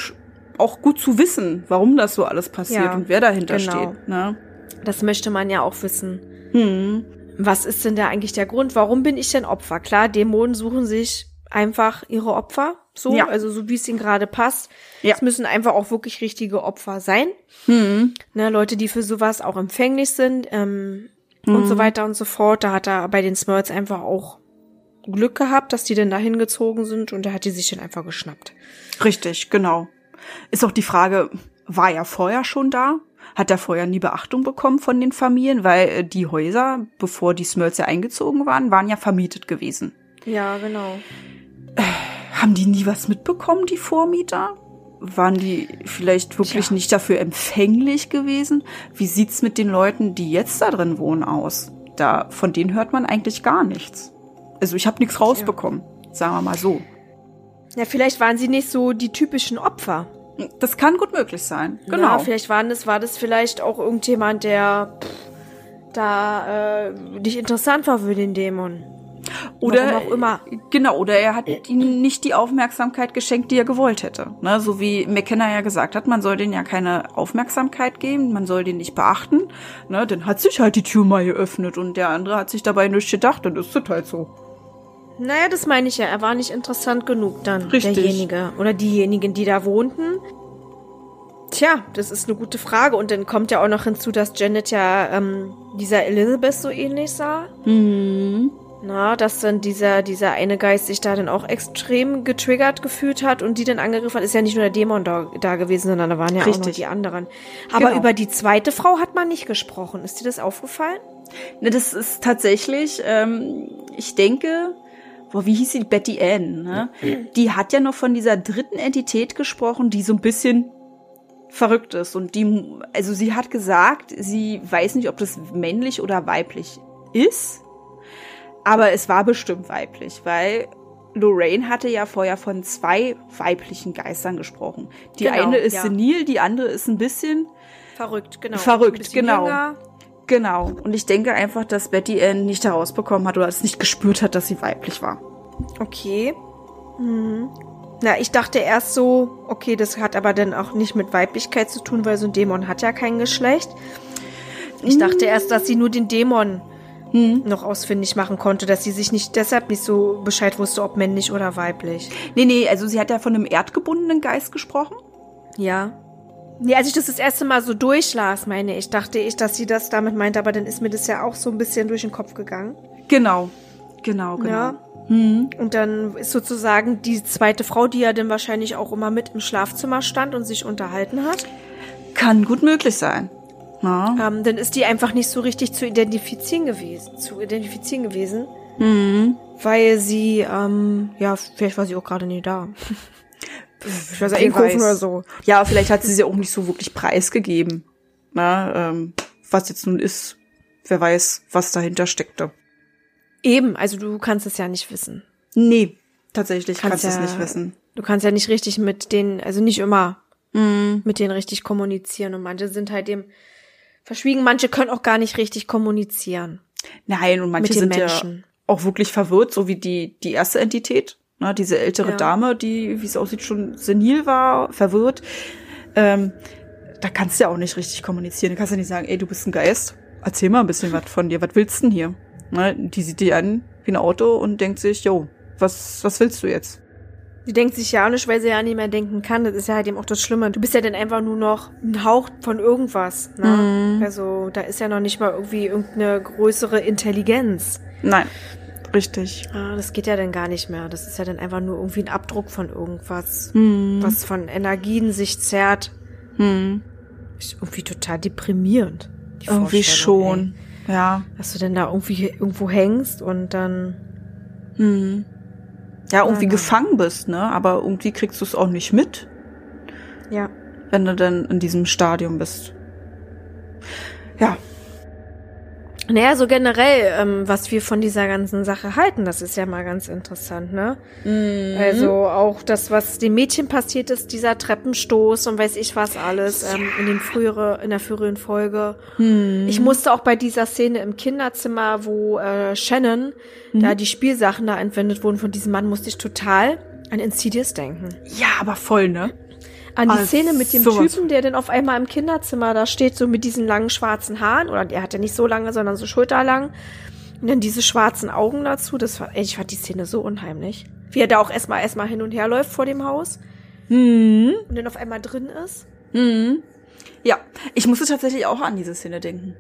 [SPEAKER 2] auch gut zu wissen, warum das so alles passiert
[SPEAKER 1] Ja,
[SPEAKER 2] und wer dahinter
[SPEAKER 1] genau.
[SPEAKER 2] steht. Ne?
[SPEAKER 1] Das möchte man ja auch wissen.
[SPEAKER 2] Hm.
[SPEAKER 1] Was ist denn da eigentlich der Grund? Warum bin ich denn Opfer? Klar, Dämonen suchen sich einfach ihre Opfer. So,
[SPEAKER 2] Ja.
[SPEAKER 1] also so wie es ihnen gerade passt.
[SPEAKER 2] Ja.
[SPEAKER 1] Es müssen einfach auch wirklich richtige Opfer sein.
[SPEAKER 2] Hm.
[SPEAKER 1] Ne, Leute, die für sowas auch empfänglich sind ähm, und so weiter und so fort. Da hat er bei den Smurls einfach auch Glück gehabt, dass die denn da hingezogen sind und er hat die sich dann einfach geschnappt.
[SPEAKER 2] Richtig, genau. Ist auch die Frage, war er vorher schon da? Hat er vorher nie Beachtung bekommen von den Familien? Weil äh, die Häuser, bevor die Smurls ja eingezogen waren, waren ja vermietet gewesen.
[SPEAKER 1] Ja, genau.
[SPEAKER 2] Haben die nie was mitbekommen, die Vormieter? Waren die vielleicht wirklich
[SPEAKER 1] Tja.
[SPEAKER 2] nicht dafür empfänglich gewesen? Wie sieht's mit den Leuten, die jetzt da drin wohnen, aus? Da, von denen hört man eigentlich gar nichts. Also ich habe nichts rausbekommen, sagen wir mal so.
[SPEAKER 1] Ja, vielleicht waren sie nicht so die typischen Opfer.
[SPEAKER 2] Das kann gut möglich sein.
[SPEAKER 1] Ja,
[SPEAKER 2] Genau.
[SPEAKER 1] vielleicht waren das, war das vielleicht auch irgendjemand, der pff, da äh, nicht interessant war für den Dämon.
[SPEAKER 2] Oder
[SPEAKER 1] Warum auch immer.
[SPEAKER 2] Genau, oder er hat ihnen nicht die Aufmerksamkeit geschenkt, die er gewollt hätte. Ne, so wie McKenna ja gesagt hat, man soll denen ja keine Aufmerksamkeit geben, man soll den nicht beachten. Ne, dann hat sich halt die Tür mal geöffnet und der andere hat sich dabei nichts gedacht, dann ist das halt so.
[SPEAKER 1] Naja, das meine ich ja. Er war nicht interessant genug dann,
[SPEAKER 2] Richtig.
[SPEAKER 1] derjenige. Oder diejenigen, die da wohnten. Tja, das ist eine gute Frage. Und dann kommt ja auch noch hinzu, dass Janet ja ähm, dieser Elizabeth so ähnlich sah.
[SPEAKER 2] Hm.
[SPEAKER 1] Na, dass dann dieser, dieser eine Geist sich da dann auch extrem getriggert gefühlt hat und die dann angegriffen hat. Ist ja nicht nur der Dämon da, da gewesen, sondern da waren ja auch noch
[SPEAKER 2] Richtig.
[SPEAKER 1] die anderen. Aber
[SPEAKER 2] Genau.
[SPEAKER 1] über die zweite Frau hat man nicht gesprochen. Ist dir das aufgefallen?
[SPEAKER 2] Ne, das ist tatsächlich, ähm, ich denke, boah, wie hieß sie, Betty Ann, ne? Die hat ja noch von dieser dritten Entität gesprochen, die so ein bisschen verrückt ist. Und die, also sie hat gesagt, sie weiß nicht, ob das männlich oder weiblich ist, aber es war bestimmt weiblich, weil Lorraine hatte ja vorher von zwei weiblichen Geistern gesprochen. Die
[SPEAKER 1] Genau,
[SPEAKER 2] eine ist
[SPEAKER 1] ja.
[SPEAKER 2] senil, die andere ist ein bisschen
[SPEAKER 1] Verrückt, genau.
[SPEAKER 2] Verrückt, genau.
[SPEAKER 1] jünger.
[SPEAKER 2] Genau. Und ich denke einfach, dass Betty Ann nicht herausbekommen hat oder es nicht gespürt hat, dass sie weiblich war.
[SPEAKER 1] Okay. Mhm. Na, ich dachte erst so, okay, das hat aber dann auch nicht mit Weiblichkeit zu tun, weil so ein Dämon hat ja kein Geschlecht. Ich dachte erst, dass sie nur den Dämon noch ausfindig machen konnte, dass sie sich nicht deshalb nicht so Bescheid wusste, ob männlich oder weiblich.
[SPEAKER 2] Nee, nee, also sie hat ja von einem erdgebundenen Geist gesprochen.
[SPEAKER 1] Ja. Nee, als ich das das erste Mal so durchlas, meine ich, dachte ich, dass sie das damit meinte, aber dann ist mir das ja auch so ein bisschen durch den Kopf gegangen.
[SPEAKER 2] Genau. Genau, genau.
[SPEAKER 1] Ja.
[SPEAKER 2] Hm.
[SPEAKER 1] Und dann ist sozusagen die zweite Frau, die ja dann wahrscheinlich auch immer mit im Schlafzimmer stand und sich unterhalten hat.
[SPEAKER 2] Kann gut möglich sein. Na?
[SPEAKER 1] Ähm, dann ist die einfach nicht so richtig zu identifizieren gewesen, zu identifizieren gewesen,
[SPEAKER 2] Hm.
[SPEAKER 1] weil sie, ähm, ja, vielleicht war sie auch gerade nie da. ich weiß einkaufen oder so.
[SPEAKER 2] Ja, vielleicht hat sie sie auch nicht so wirklich preisgegeben. Na, ähm, was jetzt nun ist, wer weiß, was dahinter steckte.
[SPEAKER 1] Eben, also du kannst es ja nicht wissen.
[SPEAKER 2] Nee, tatsächlich
[SPEAKER 1] Kannst
[SPEAKER 2] kannst du es
[SPEAKER 1] ja-
[SPEAKER 2] nicht wissen.
[SPEAKER 1] Du kannst ja nicht richtig mit denen, also nicht immer
[SPEAKER 2] Mhm.
[SPEAKER 1] mit denen richtig kommunizieren und manche sind halt dem verschwiegen, manche können auch gar nicht richtig kommunizieren.
[SPEAKER 2] Nein, und manche sind
[SPEAKER 1] Menschen.
[SPEAKER 2] ja auch wirklich verwirrt, so wie die, die erste Entität. Ne, diese ältere
[SPEAKER 1] Ja.
[SPEAKER 2] Dame, die, wie es aussieht, schon senil war, verwirrt. Ähm, da kannst du ja auch nicht richtig kommunizieren. Du kannst ja nicht sagen, ey, du bist ein Geist. Erzähl mal ein bisschen was von dir. Was willst du denn hier? Ne, die sieht dich an wie ein Auto und denkt sich, yo, was, was willst du jetzt?
[SPEAKER 1] Die denkt sich ja auch nicht, weil sie ja nicht mehr denken kann. Das ist ja halt eben auch das Schlimme. Du bist ja dann einfach nur noch ein Hauch von irgendwas. Ne?
[SPEAKER 2] Mhm.
[SPEAKER 1] Also da ist ja noch nicht mal irgendwie irgendeine größere Intelligenz.
[SPEAKER 2] Nein. Richtig.
[SPEAKER 1] Ah, das geht ja dann gar nicht mehr. Das ist ja dann einfach nur irgendwie ein Abdruck von irgendwas, hm. was von Energien sich zerrt. Hm. Ist irgendwie total deprimierend.
[SPEAKER 2] Irgendwie schon. Ey. Ja.
[SPEAKER 1] Dass du denn da irgendwie irgendwo hängst und dann.
[SPEAKER 2] Hm. Ja, irgendwie ja, gefangen bist, ne? Aber irgendwie kriegst du es auch nicht mit.
[SPEAKER 1] Ja.
[SPEAKER 2] Wenn du dann in diesem Stadium bist. Ja,
[SPEAKER 1] naja, so generell, ähm, was wir von dieser ganzen Sache halten, das ist ja mal ganz interessant, ne? Mhm. Also auch das, was dem Mädchen passiert ist, dieser Treppenstoß und weiß ich was alles ja. ähm, in den frühere, in der früheren Folge. Mhm. Ich musste auch bei dieser Szene im Kinderzimmer, wo äh, Shannon mhm. da die Spielsachen da entwendet wurden von diesem Mann, musste ich total an Insidious denken.
[SPEAKER 2] Ja, aber voll, ne?
[SPEAKER 1] An die also Szene mit dem sowas. Typen, der dann auf einmal im Kinderzimmer da steht, so mit diesen langen schwarzen Haaren, oder der hat ja nicht so lange, sondern so schulterlang. Und dann diese schwarzen Augen dazu. Das war, ey, ich fand die Szene so unheimlich. Wie er da auch erstmal erstmal hin und her läuft vor dem Haus. Mhm. Und dann auf einmal drin ist.
[SPEAKER 2] Mhm. Ja, ich musste tatsächlich auch an diese Szene denken.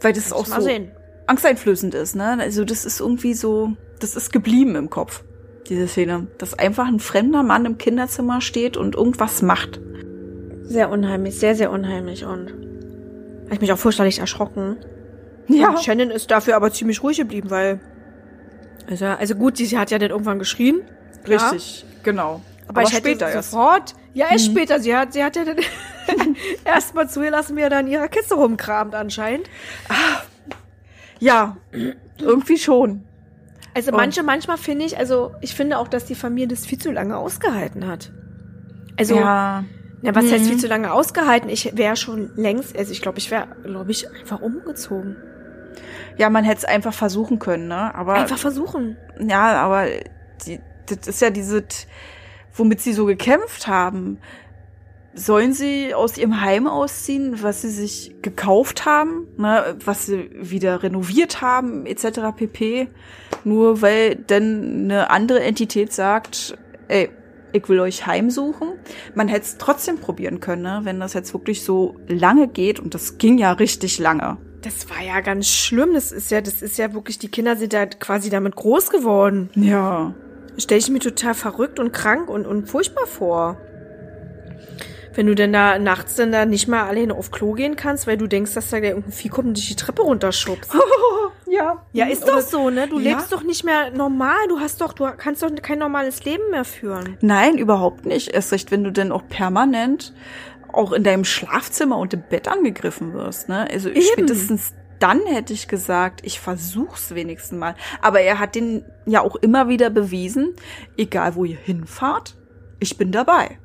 [SPEAKER 2] Weil das auch so sehen. angsteinflößend ist, ne? Also das ist irgendwie so, das ist geblieben im Kopf diese Szene. Dass einfach ein fremder Mann im Kinderzimmer steht und irgendwas macht.
[SPEAKER 1] Sehr unheimlich, sehr, sehr unheimlich und habe ich mich auch furchtbarlich erschrocken. Ja. Und Shannon ist dafür aber ziemlich ruhig geblieben, weil also, also gut, sie hat ja dann irgendwann geschrien.
[SPEAKER 2] Klar. Richtig, genau.
[SPEAKER 1] Aber, aber ich hätte erst. sofort, ja, erst mhm. später. Sie hat, sie hat ja dann erstmal zugelassen, wie er da in ihrer Kiste rumkramt anscheinend.
[SPEAKER 2] Ah, ja, irgendwie schon.
[SPEAKER 1] Also manche, manchmal finde ich, also ich finde auch, dass die Familie das viel zu lange ausgehalten hat. Also, ja, ja was mhm. heißt viel zu lange ausgehalten? Ich wäre schon längst, also ich glaube, ich wäre, glaube ich, einfach umgezogen.
[SPEAKER 2] Ja, man hätte es einfach versuchen können, ne? Aber
[SPEAKER 1] einfach versuchen.
[SPEAKER 2] Ja, aber die, das ist ja diese, womit sie so gekämpft haben sollen sie aus ihrem Heim ausziehen, was sie sich gekauft haben, ne, was sie wieder renoviert haben, etc. pp. Nur weil denn eine andere Entität sagt, ey, ich will euch heimsuchen. Man hätte es trotzdem probieren können, ne, wenn das jetzt wirklich so lange geht und das ging ja richtig lange.
[SPEAKER 1] Das war ja ganz schlimm. Das ist ja, das ist ja wirklich, die Kinder sind ja quasi damit groß geworden.
[SPEAKER 2] Ja.
[SPEAKER 1] Stelle ich mir total verrückt und krank und, und furchtbar vor wenn du denn da nachts dann da nicht mal alleine auf Klo gehen kannst, weil du denkst, dass da irgendein Vieh kommt und dich die Treppe runterschubst.
[SPEAKER 2] ja.
[SPEAKER 1] Ja, ist doch so, ne? Du ja? lebst doch nicht mehr normal. Du hast doch, du kannst doch kein normales Leben mehr führen.
[SPEAKER 2] Nein, überhaupt nicht. Erst recht, wenn du denn auch permanent auch in deinem Schlafzimmer und im Bett angegriffen wirst, ne? Also Eben. spätestens dann hätte ich gesagt, ich versuch's wenigstens mal. Aber er hat den ja auch immer wieder bewiesen, egal wo ihr hinfahrt, ich bin dabei.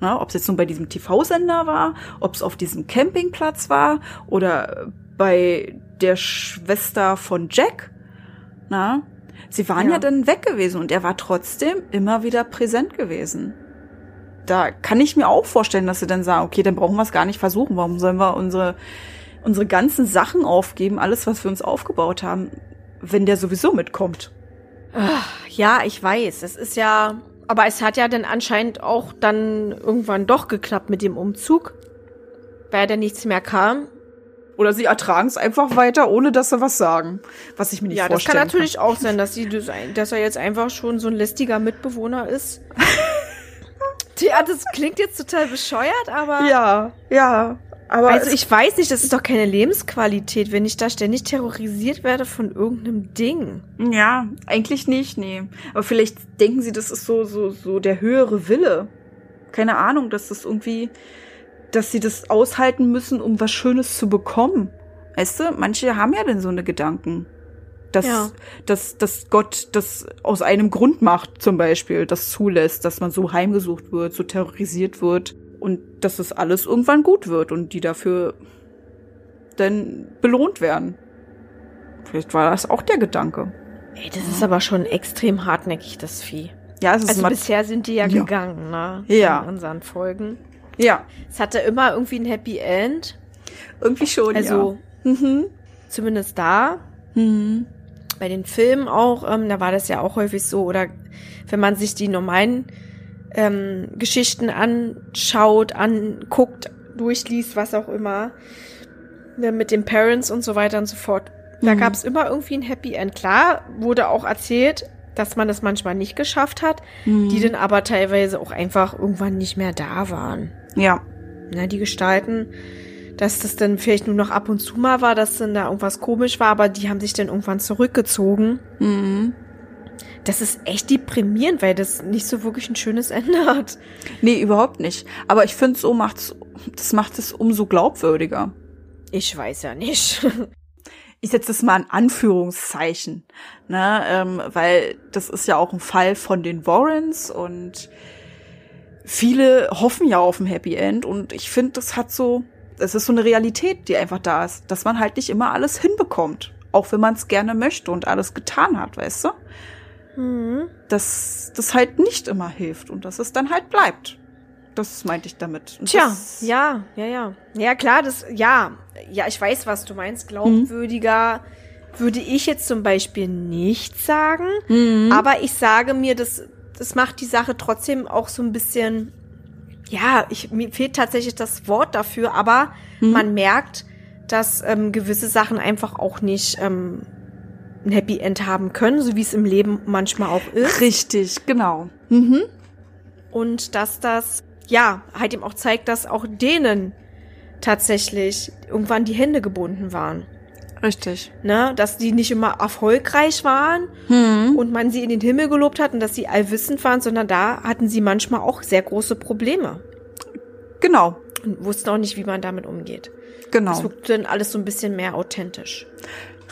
[SPEAKER 2] Ne? Ob es jetzt nun bei diesem TV-Sender war, ob es auf diesem Campingplatz war oder bei der Schwester von Jack. Na? Sie waren ja. ja dann weg gewesen und er war trotzdem immer wieder präsent gewesen. Da kann ich mir auch vorstellen, dass sie dann sagen, okay, dann brauchen wir es gar nicht versuchen. Warum sollen wir unsere, unsere ganzen Sachen aufgeben, alles, was wir uns aufgebaut haben, wenn der sowieso mitkommt?
[SPEAKER 1] Ja, ich weiß. Es ist ja, aber es hat ja dann anscheinend auch dann irgendwann doch geklappt mit dem Umzug, weil da nichts mehr kam.
[SPEAKER 2] Oder sie ertragen es einfach weiter, ohne dass sie was sagen. Was ich mir nicht ja, vorstellen
[SPEAKER 1] kann. Ja, das kann natürlich auch sein, dass, sie, dass er jetzt einfach schon so ein lästiger Mitbewohner ist. ja, das klingt jetzt total bescheuert, aber.
[SPEAKER 2] Ja, ja.
[SPEAKER 1] Aber also ich weiß nicht, das ist doch keine Lebensqualität, wenn ich da ständig terrorisiert werde von irgendeinem Ding.
[SPEAKER 2] Ja, eigentlich nicht, nee. Aber vielleicht denken sie, das ist so, so, so der höhere Wille. Keine Ahnung, dass das irgendwie, dass sie das aushalten müssen, um was Schönes zu bekommen. Weißt du, manche haben ja denn so eine Gedanken. Dass, ja. dass, dass Gott das aus einem Grund macht, zum Beispiel, das zulässt, dass man so heimgesucht wird, so terrorisiert wird und dass das alles irgendwann gut wird und die dafür dann belohnt werden. Vielleicht war das auch der Gedanke.
[SPEAKER 1] Ey, das ist aber schon extrem hartnäckig, das Vieh.
[SPEAKER 2] Ja, es
[SPEAKER 1] ist also bisher sind die ja, ja. gegangen, ne?
[SPEAKER 2] Ja.
[SPEAKER 1] In unseren Folgen.
[SPEAKER 2] Ja.
[SPEAKER 1] Es hatte immer irgendwie ein Happy End.
[SPEAKER 2] Irgendwie schon,
[SPEAKER 1] also, ja. Mhm. Zumindest da. Mhm. Bei den Filmen auch, ähm, da war das ja auch häufig so. Oder wenn man sich die normalen ähm, Geschichten anschaut, anguckt, durchliest, was auch immer, ne, mit den Parents und so weiter und so fort. Da mhm. gab es immer irgendwie ein Happy End. Klar, wurde auch erzählt, dass man es manchmal nicht geschafft hat, mhm. die dann aber teilweise auch einfach irgendwann nicht mehr da waren.
[SPEAKER 2] Ja.
[SPEAKER 1] Na, die Gestalten, dass das dann vielleicht nur noch ab und zu mal war, dass dann da irgendwas komisch war, aber die haben sich dann irgendwann zurückgezogen. Mhm. Das ist echt deprimierend, weil das nicht so wirklich ein schönes Ende hat.
[SPEAKER 2] Nee, überhaupt nicht. Aber ich finde, so macht's, das macht es umso glaubwürdiger.
[SPEAKER 1] Ich weiß ja nicht.
[SPEAKER 2] ich setze das mal in Anführungszeichen, ne, ähm, weil das ist ja auch ein Fall von den Warrens und viele hoffen ja auf ein Happy End und ich finde, das hat so, es ist so eine Realität, die einfach da ist, dass man halt nicht immer alles hinbekommt, auch wenn man es gerne möchte und alles getan hat, weißt du? Mhm. Dass das halt nicht immer hilft und dass es dann halt bleibt. Das meinte ich damit. Und
[SPEAKER 1] Tja, ja, ja, ja. Ja, klar, das, ja, ja, ich weiß, was du meinst. Glaubwürdiger mhm. würde ich jetzt zum Beispiel nicht sagen. Mhm. Aber ich sage mir, das, das macht die Sache trotzdem auch so ein bisschen, ja, ich, mir fehlt tatsächlich das Wort dafür, aber mhm. man merkt, dass ähm, gewisse Sachen einfach auch nicht ähm, ein Happy End haben können, so wie es im Leben manchmal auch ist.
[SPEAKER 2] Richtig, genau. Mhm.
[SPEAKER 1] Und dass das ja, halt ihm auch zeigt, dass auch denen tatsächlich irgendwann die Hände gebunden waren.
[SPEAKER 2] Richtig.
[SPEAKER 1] Ne, dass die nicht immer erfolgreich waren hm. und man sie in den Himmel gelobt hat und dass sie allwissend waren, sondern da hatten sie manchmal auch sehr große Probleme.
[SPEAKER 2] Genau.
[SPEAKER 1] Und wussten auch nicht, wie man damit umgeht.
[SPEAKER 2] Genau.
[SPEAKER 1] Das wirkt dann alles so ein bisschen mehr authentisch.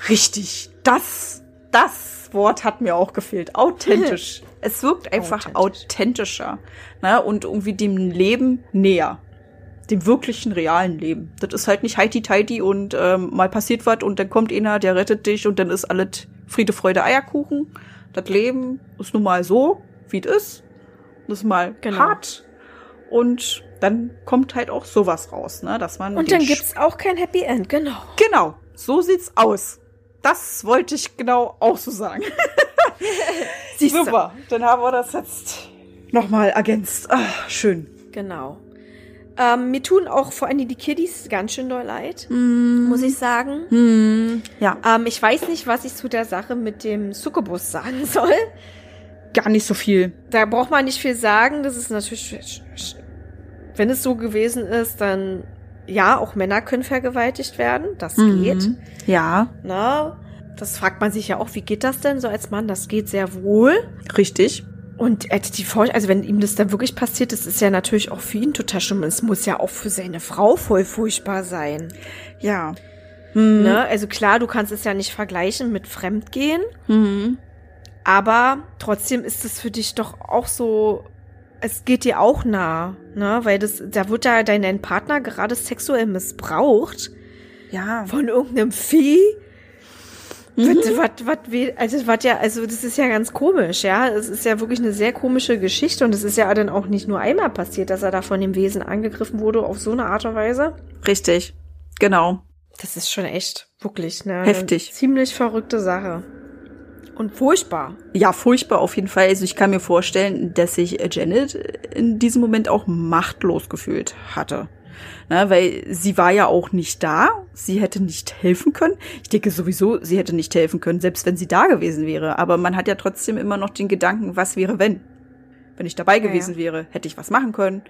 [SPEAKER 2] Richtig. Das, das Wort hat mir auch gefehlt. Authentisch. Es wirkt einfach authentischer ne? und irgendwie dem Leben näher. Dem wirklichen, realen Leben. Das ist halt nicht heiti-teiti und ähm, mal passiert was und dann kommt einer, der rettet dich und dann ist alles Friede, Freude, Eierkuchen. Das Leben ist nun mal so, wie es ist. Das ist mal genau. hart. Und dann kommt halt auch sowas raus, ne? Dass man.
[SPEAKER 1] Und dann gibt's auch kein Happy End, genau.
[SPEAKER 2] Genau, so sieht's aus. Das wollte ich genau auch so sagen. Super, dann haben wir das jetzt nochmal ergänzt. Ach, schön.
[SPEAKER 1] Genau. Ähm, mir tun auch vor allem die Kiddies ganz schön doll leid, mm. muss ich sagen.
[SPEAKER 2] Mm. Ja.
[SPEAKER 1] Ähm, ich weiß nicht, was ich zu der Sache mit dem Succubus sagen soll.
[SPEAKER 2] Gar nicht so viel.
[SPEAKER 1] Da braucht man nicht viel sagen. Das ist natürlich, wenn es so gewesen ist, dann ja, auch Männer können vergewaltigt werden. Das mm. geht.
[SPEAKER 2] Ja.
[SPEAKER 1] Na, das fragt man sich ja auch, wie geht das denn so als Mann? Das geht sehr wohl.
[SPEAKER 2] Richtig.
[SPEAKER 1] Und äh, die also wenn ihm das dann wirklich passiert, das ist ja natürlich auch für ihn total schlimm. Es muss ja auch für seine Frau voll furchtbar sein.
[SPEAKER 2] Ja.
[SPEAKER 1] Hm. Ne? Also klar, du kannst es ja nicht vergleichen mit Fremdgehen. Mhm. Aber trotzdem ist es für dich doch auch so, es geht dir auch nah, ne? Weil das, da wird ja dein Partner gerade sexuell missbraucht.
[SPEAKER 2] Ja.
[SPEAKER 1] Von irgendeinem Vieh Mhm. Was, was, also, was ja, also, das ist ja ganz komisch, ja. Es ist ja wirklich eine sehr komische Geschichte und es ist ja dann auch nicht nur einmal passiert, dass er da von dem Wesen angegriffen wurde auf so eine Art und Weise.
[SPEAKER 2] Richtig. Genau.
[SPEAKER 1] Das ist schon echt, wirklich, ne?
[SPEAKER 2] Heftig.
[SPEAKER 1] Eine ziemlich verrückte Sache. Und furchtbar.
[SPEAKER 2] Ja, furchtbar auf jeden Fall. Also ich kann mir vorstellen, dass sich Janet in diesem Moment auch machtlos gefühlt hatte. Ne, weil sie war ja auch nicht da. Sie hätte nicht helfen können. Ich denke sowieso, sie hätte nicht helfen können, selbst wenn sie da gewesen wäre. Aber man hat ja trotzdem immer noch den Gedanken, was wäre, wenn? Wenn ich dabei gewesen ja. wäre, hätte ich was machen können.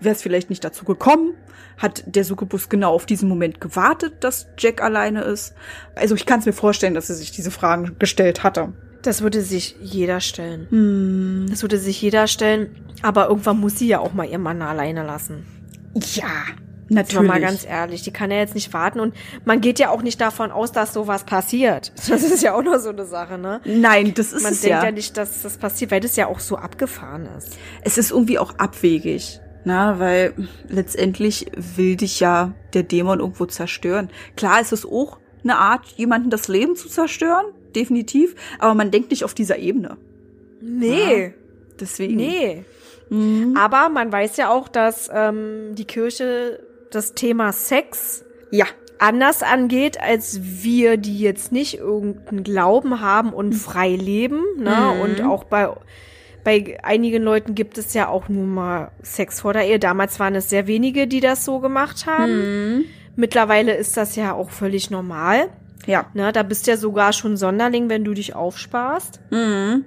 [SPEAKER 2] Wäre es vielleicht nicht dazu gekommen? Hat der Succubus genau auf diesen Moment gewartet, dass Jack alleine ist? Also ich kann es mir vorstellen, dass sie sich diese Fragen gestellt hatte.
[SPEAKER 1] Das würde sich jeder stellen.
[SPEAKER 2] Hm.
[SPEAKER 1] Das würde sich jeder stellen. Aber irgendwann muss sie ja auch mal ihren Mann alleine lassen.
[SPEAKER 2] Ja, Natürlich.
[SPEAKER 1] Mal ganz ehrlich, die kann ja jetzt nicht warten und man geht ja auch nicht davon aus, dass sowas passiert. Das ist ja auch nur so eine Sache, ne?
[SPEAKER 2] Nein, das ist
[SPEAKER 1] man
[SPEAKER 2] es
[SPEAKER 1] ja. Man denkt
[SPEAKER 2] ja
[SPEAKER 1] nicht, dass das passiert, weil das ja auch so abgefahren ist.
[SPEAKER 2] Es ist irgendwie auch abwegig, na, weil letztendlich will dich ja der Dämon irgendwo zerstören. Klar ist es auch eine Art, jemanden das Leben zu zerstören, definitiv, aber man denkt nicht auf dieser Ebene.
[SPEAKER 1] Nee.
[SPEAKER 2] Ja, deswegen.
[SPEAKER 1] Nee. Mhm. Aber man weiß ja auch, dass ähm, die Kirche das Thema Sex
[SPEAKER 2] ja
[SPEAKER 1] anders angeht, als wir, die jetzt nicht irgendeinen Glauben haben und mhm. frei leben. Ne? Mhm. Und auch bei, bei einigen Leuten gibt es ja auch nur mal Sex vor der Ehe. Damals waren es sehr wenige, die das so gemacht haben. Mhm. Mittlerweile ist das ja auch völlig normal.
[SPEAKER 2] Ja.
[SPEAKER 1] Ne, da bist du ja sogar schon Sonderling, wenn du dich aufsparst.
[SPEAKER 2] Mhm.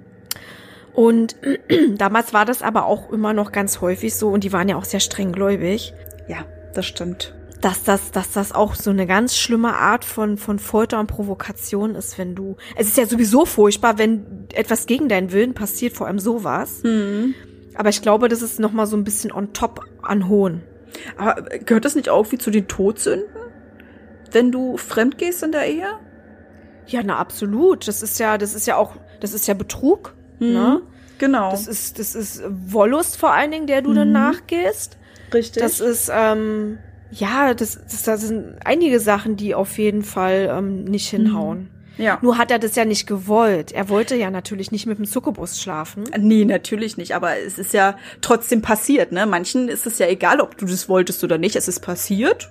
[SPEAKER 1] Und damals war das aber auch immer noch ganz häufig so, und die waren ja auch sehr strenggläubig,
[SPEAKER 2] Ja, das stimmt.
[SPEAKER 1] dass das, dass das auch so eine ganz schlimme Art von, von Folter und Provokation ist, wenn du. Es ist ja sowieso furchtbar, wenn etwas gegen deinen Willen passiert, vor allem sowas.
[SPEAKER 2] Mhm.
[SPEAKER 1] Aber ich glaube, das ist noch mal so ein bisschen on top an Hohn.
[SPEAKER 2] Aber gehört das nicht auch wie zu den Todsünden? Wenn du fremd gehst in der Ehe?
[SPEAKER 1] Ja, na absolut. Das ist ja, das ist ja auch, das ist ja Betrug. Ne?
[SPEAKER 2] Genau.
[SPEAKER 1] Das ist, das ist Wollust vor allen Dingen, der du dann nachgehst.
[SPEAKER 2] richtig.
[SPEAKER 1] Das ist, ähm, ja, das, das, das sind einige Sachen, die auf jeden Fall ähm, nicht hinhauen.
[SPEAKER 2] ja.
[SPEAKER 1] Nur hat er das ja nicht gewollt. Er wollte ja natürlich nicht mit dem Succubus schlafen.
[SPEAKER 2] Nee, natürlich nicht, aber es ist ja trotzdem passiert, ne? Manchen ist es ja egal, ob du das wolltest oder nicht, es ist passiert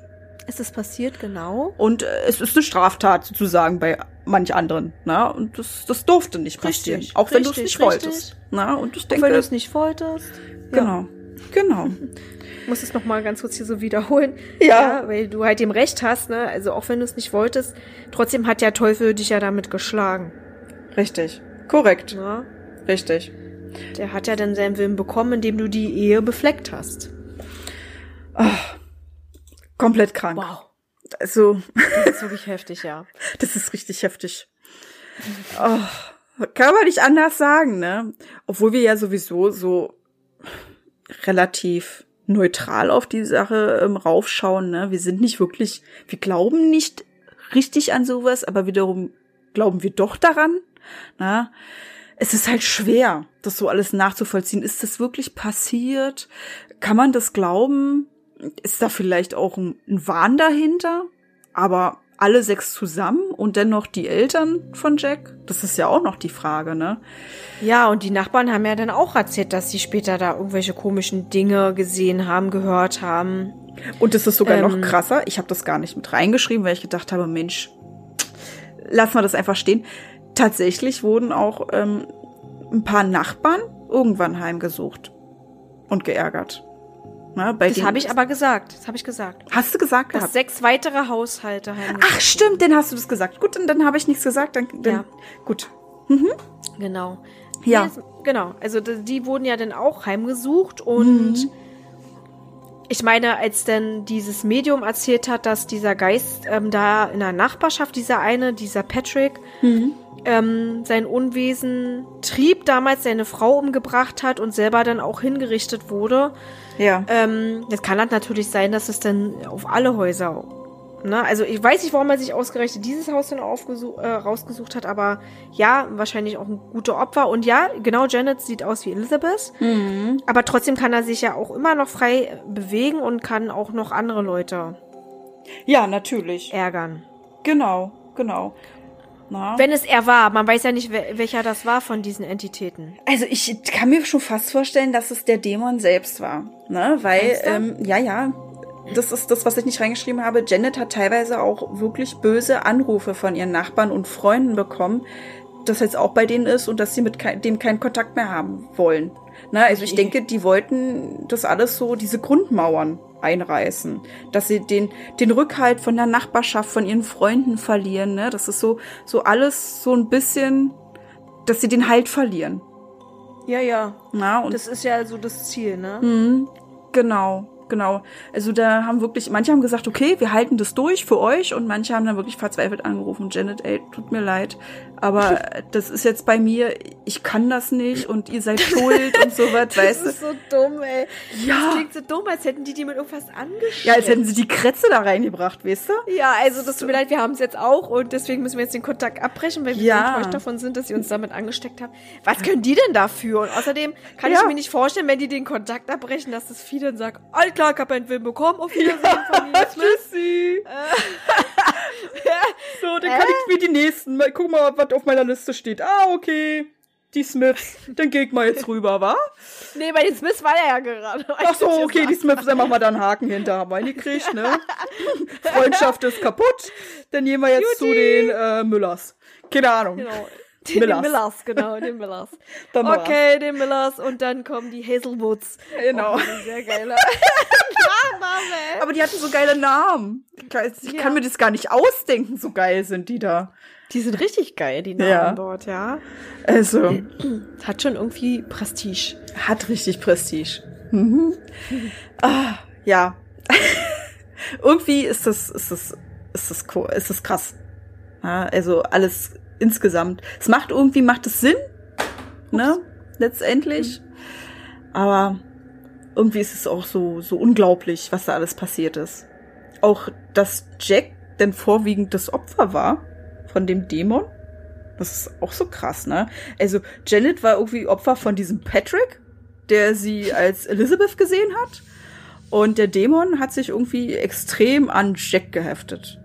[SPEAKER 1] Es ist passiert, genau.
[SPEAKER 2] und äh, es ist eine Straftat sozusagen bei manch anderen, ne? Und das, das durfte nicht passieren,
[SPEAKER 1] Richtig,
[SPEAKER 2] auch wenn du es nicht
[SPEAKER 1] richtig.
[SPEAKER 2] wolltest, ne? Und ich
[SPEAKER 1] Auch
[SPEAKER 2] denke,
[SPEAKER 1] wenn du es nicht wolltest.
[SPEAKER 2] genau, genau,
[SPEAKER 1] Ich muss es noch mal ganz kurz hier so wiederholen.
[SPEAKER 2] Ja.
[SPEAKER 1] weil du halt dem Recht hast, ne? Also auch wenn du es nicht wolltest, trotzdem hat der Teufel dich ja damit geschlagen.
[SPEAKER 2] richtig, korrekt,
[SPEAKER 1] Ne?
[SPEAKER 2] richtig.
[SPEAKER 1] Der hat ja dann seinen Willen bekommen, indem du die Ehe befleckt hast.
[SPEAKER 2] Komplett krank.
[SPEAKER 1] Wow.
[SPEAKER 2] Also,
[SPEAKER 1] Das ist wirklich heftig, ja.
[SPEAKER 2] das ist richtig heftig. Oh, kann man nicht anders sagen, ne? Obwohl wir ja sowieso so relativ neutral auf die Sache ähm, raufschauen, ne? Wir sind nicht wirklich, wir glauben nicht richtig an sowas, aber wiederum glauben wir doch daran, na? Es ist halt schwer, das so alles nachzuvollziehen. Ist das wirklich passiert? Kann man das glauben? Ist da vielleicht auch ein, ein Wahn dahinter? Aber alle sechs zusammen und dennoch die Eltern von Jack? Das ist ja auch noch die Frage, ne?
[SPEAKER 1] Ja, und die Nachbarn haben ja dann auch erzählt, dass sie später da irgendwelche komischen Dinge gesehen haben, gehört haben.
[SPEAKER 2] Und es ist sogar
[SPEAKER 1] Ähm.
[SPEAKER 2] noch krasser. Ich habe das gar nicht mit reingeschrieben, weil ich gedacht habe, Mensch, lass mal das einfach stehen. Tatsächlich wurden auch ähm, ein paar Nachbarn irgendwann heimgesucht und geärgert. Bei
[SPEAKER 1] Das habe ich aber gesagt. Das habe ich gesagt.
[SPEAKER 2] Hast du gesagt
[SPEAKER 1] Dass
[SPEAKER 2] gehabt?
[SPEAKER 1] sechs weitere Haushalte heimgesucht
[SPEAKER 2] Ach stimmt, dann hast du das gesagt. Gut, dann, dann habe ich nichts gesagt. Dann, dann
[SPEAKER 1] Ja.
[SPEAKER 2] gut.
[SPEAKER 1] Genau.
[SPEAKER 2] Ja.
[SPEAKER 1] Nee, genau. Also d- die wurden ja dann auch heimgesucht und
[SPEAKER 2] Mhm.
[SPEAKER 1] Ich meine, als dann dieses Medium erzählt hat, dass dieser Geist ähm, da in der Nachbarschaft, dieser eine, dieser Patrick,
[SPEAKER 2] Mhm.
[SPEAKER 1] ähm, sein Unwesen trieb, damals seine Frau umgebracht hat und selber dann auch hingerichtet wurde.
[SPEAKER 2] Ja.
[SPEAKER 1] Ähm, jetzt kann das natürlich sein, dass es dann auf alle Häuser. Ne? Also ich weiß nicht, warum er sich ausgerechnet dieses Haus dann äh, rausgesucht hat, aber ja, wahrscheinlich auch ein guter Opfer. Und ja, genau, Janet sieht aus wie Elizabeth.
[SPEAKER 2] Mhm.
[SPEAKER 1] Aber trotzdem kann er sich ja auch immer noch frei bewegen und kann auch noch andere Leute
[SPEAKER 2] ja, natürlich.
[SPEAKER 1] ärgern.
[SPEAKER 2] Genau, genau. Na?
[SPEAKER 1] Wenn es er war, man weiß ja nicht, wel- welcher das war von diesen Entitäten.
[SPEAKER 2] Also ich kann mir schon fast vorstellen, dass es der Dämon selbst war. Ne? Weil, ähm, ja, ja. Das ist das, was ich nicht reingeschrieben habe. Janet hat teilweise auch wirklich böse Anrufe von ihren Nachbarn und Freunden bekommen, das jetzt auch bei denen ist und dass sie mit dem keinen Kontakt mehr haben wollen. Na, also ich denke, die wollten das alles so, diese Grundmauern einreißen, dass sie den, den Rückhalt von der Nachbarschaft, von ihren Freunden verlieren, ne? Das ist so, so alles so ein bisschen, dass sie den Halt verlieren.
[SPEAKER 1] Ja, ja.
[SPEAKER 2] Na, und
[SPEAKER 1] Das ist ja so das Ziel, ne?
[SPEAKER 2] Mhm, genau, genau. Also da haben wirklich, manche haben gesagt, okay, wir halten das durch für euch und manche haben dann wirklich verzweifelt angerufen, Janet, ey, tut mir leid, aber das ist jetzt bei mir, ich kann das nicht und ihr seid schuld und sowas,
[SPEAKER 1] Das
[SPEAKER 2] weißt du?
[SPEAKER 1] ist so dumm, ey.
[SPEAKER 2] Ja.
[SPEAKER 1] Das klingt so dumm, als hätten die die mit irgendwas angeschickt.
[SPEAKER 2] Ja, als hätten sie die Kretze da reingebracht, weißt du?
[SPEAKER 1] Ja, also das tut mir leid, wir haben es jetzt auch und deswegen müssen wir jetzt den Kontakt abbrechen, weil wir
[SPEAKER 2] Ja.
[SPEAKER 1] so enttäuscht davon sind, dass sie uns damit angesteckt haben. Was können die denn dafür? Und außerdem kann
[SPEAKER 2] Ja.
[SPEAKER 1] ich mir nicht vorstellen, wenn die den Kontakt abbrechen, dass das viele dann sagen, all klar, ich hab einen Film bekommen, auf Wiedersehen, Familie Smith.
[SPEAKER 2] Tschüssi. so, dann kann ich mir die nächsten, mal guck mal, was auf meiner Liste steht. Ah, okay. Die Smiths, dann geh ich mal jetzt rüber, wa?
[SPEAKER 1] Nee, bei den Smiths war er ja gerade.
[SPEAKER 2] Ach so, okay, die Smiths, dann machen wir da einen Haken hinter, haben wir hingekriegt, ne? Freundschaft ist kaputt, dann gehen wir jetzt zu den äh, Müllers. Keine Ahnung.
[SPEAKER 1] Genau. Den
[SPEAKER 2] Millers.
[SPEAKER 1] Millers. Millers, genau, den Millers. Okay, den Millers und dann kommen die Hazelwoods.
[SPEAKER 2] Genau.
[SPEAKER 1] Ein sehr Name
[SPEAKER 2] Marvel. Aber die hatten so geile Namen. Ich ja. kann mir das gar nicht ausdenken, so geil sind die da.
[SPEAKER 1] Die sind richtig geil, die Namen ja. dort, ja.
[SPEAKER 2] Also.
[SPEAKER 1] Hat schon irgendwie Prestige.
[SPEAKER 2] Hat richtig Prestige. Mhm. ah, ja. irgendwie ist das, ist das, ist das, cool, ist das krass. Ja, also alles insgesamt. Es macht irgendwie, macht es Sinn, ne? Letztendlich. Mhm. Aber irgendwie ist es auch so, so unglaublich, was da alles passiert ist. Auch, dass Jack denn vorwiegend das Opfer war von dem Dämon. Das ist auch so krass, ne? Also, Janet war irgendwie Opfer von diesem Patrick, der sie als Elizabeth gesehen hat. Und der Dämon hat sich irgendwie extrem an Jack geheftet.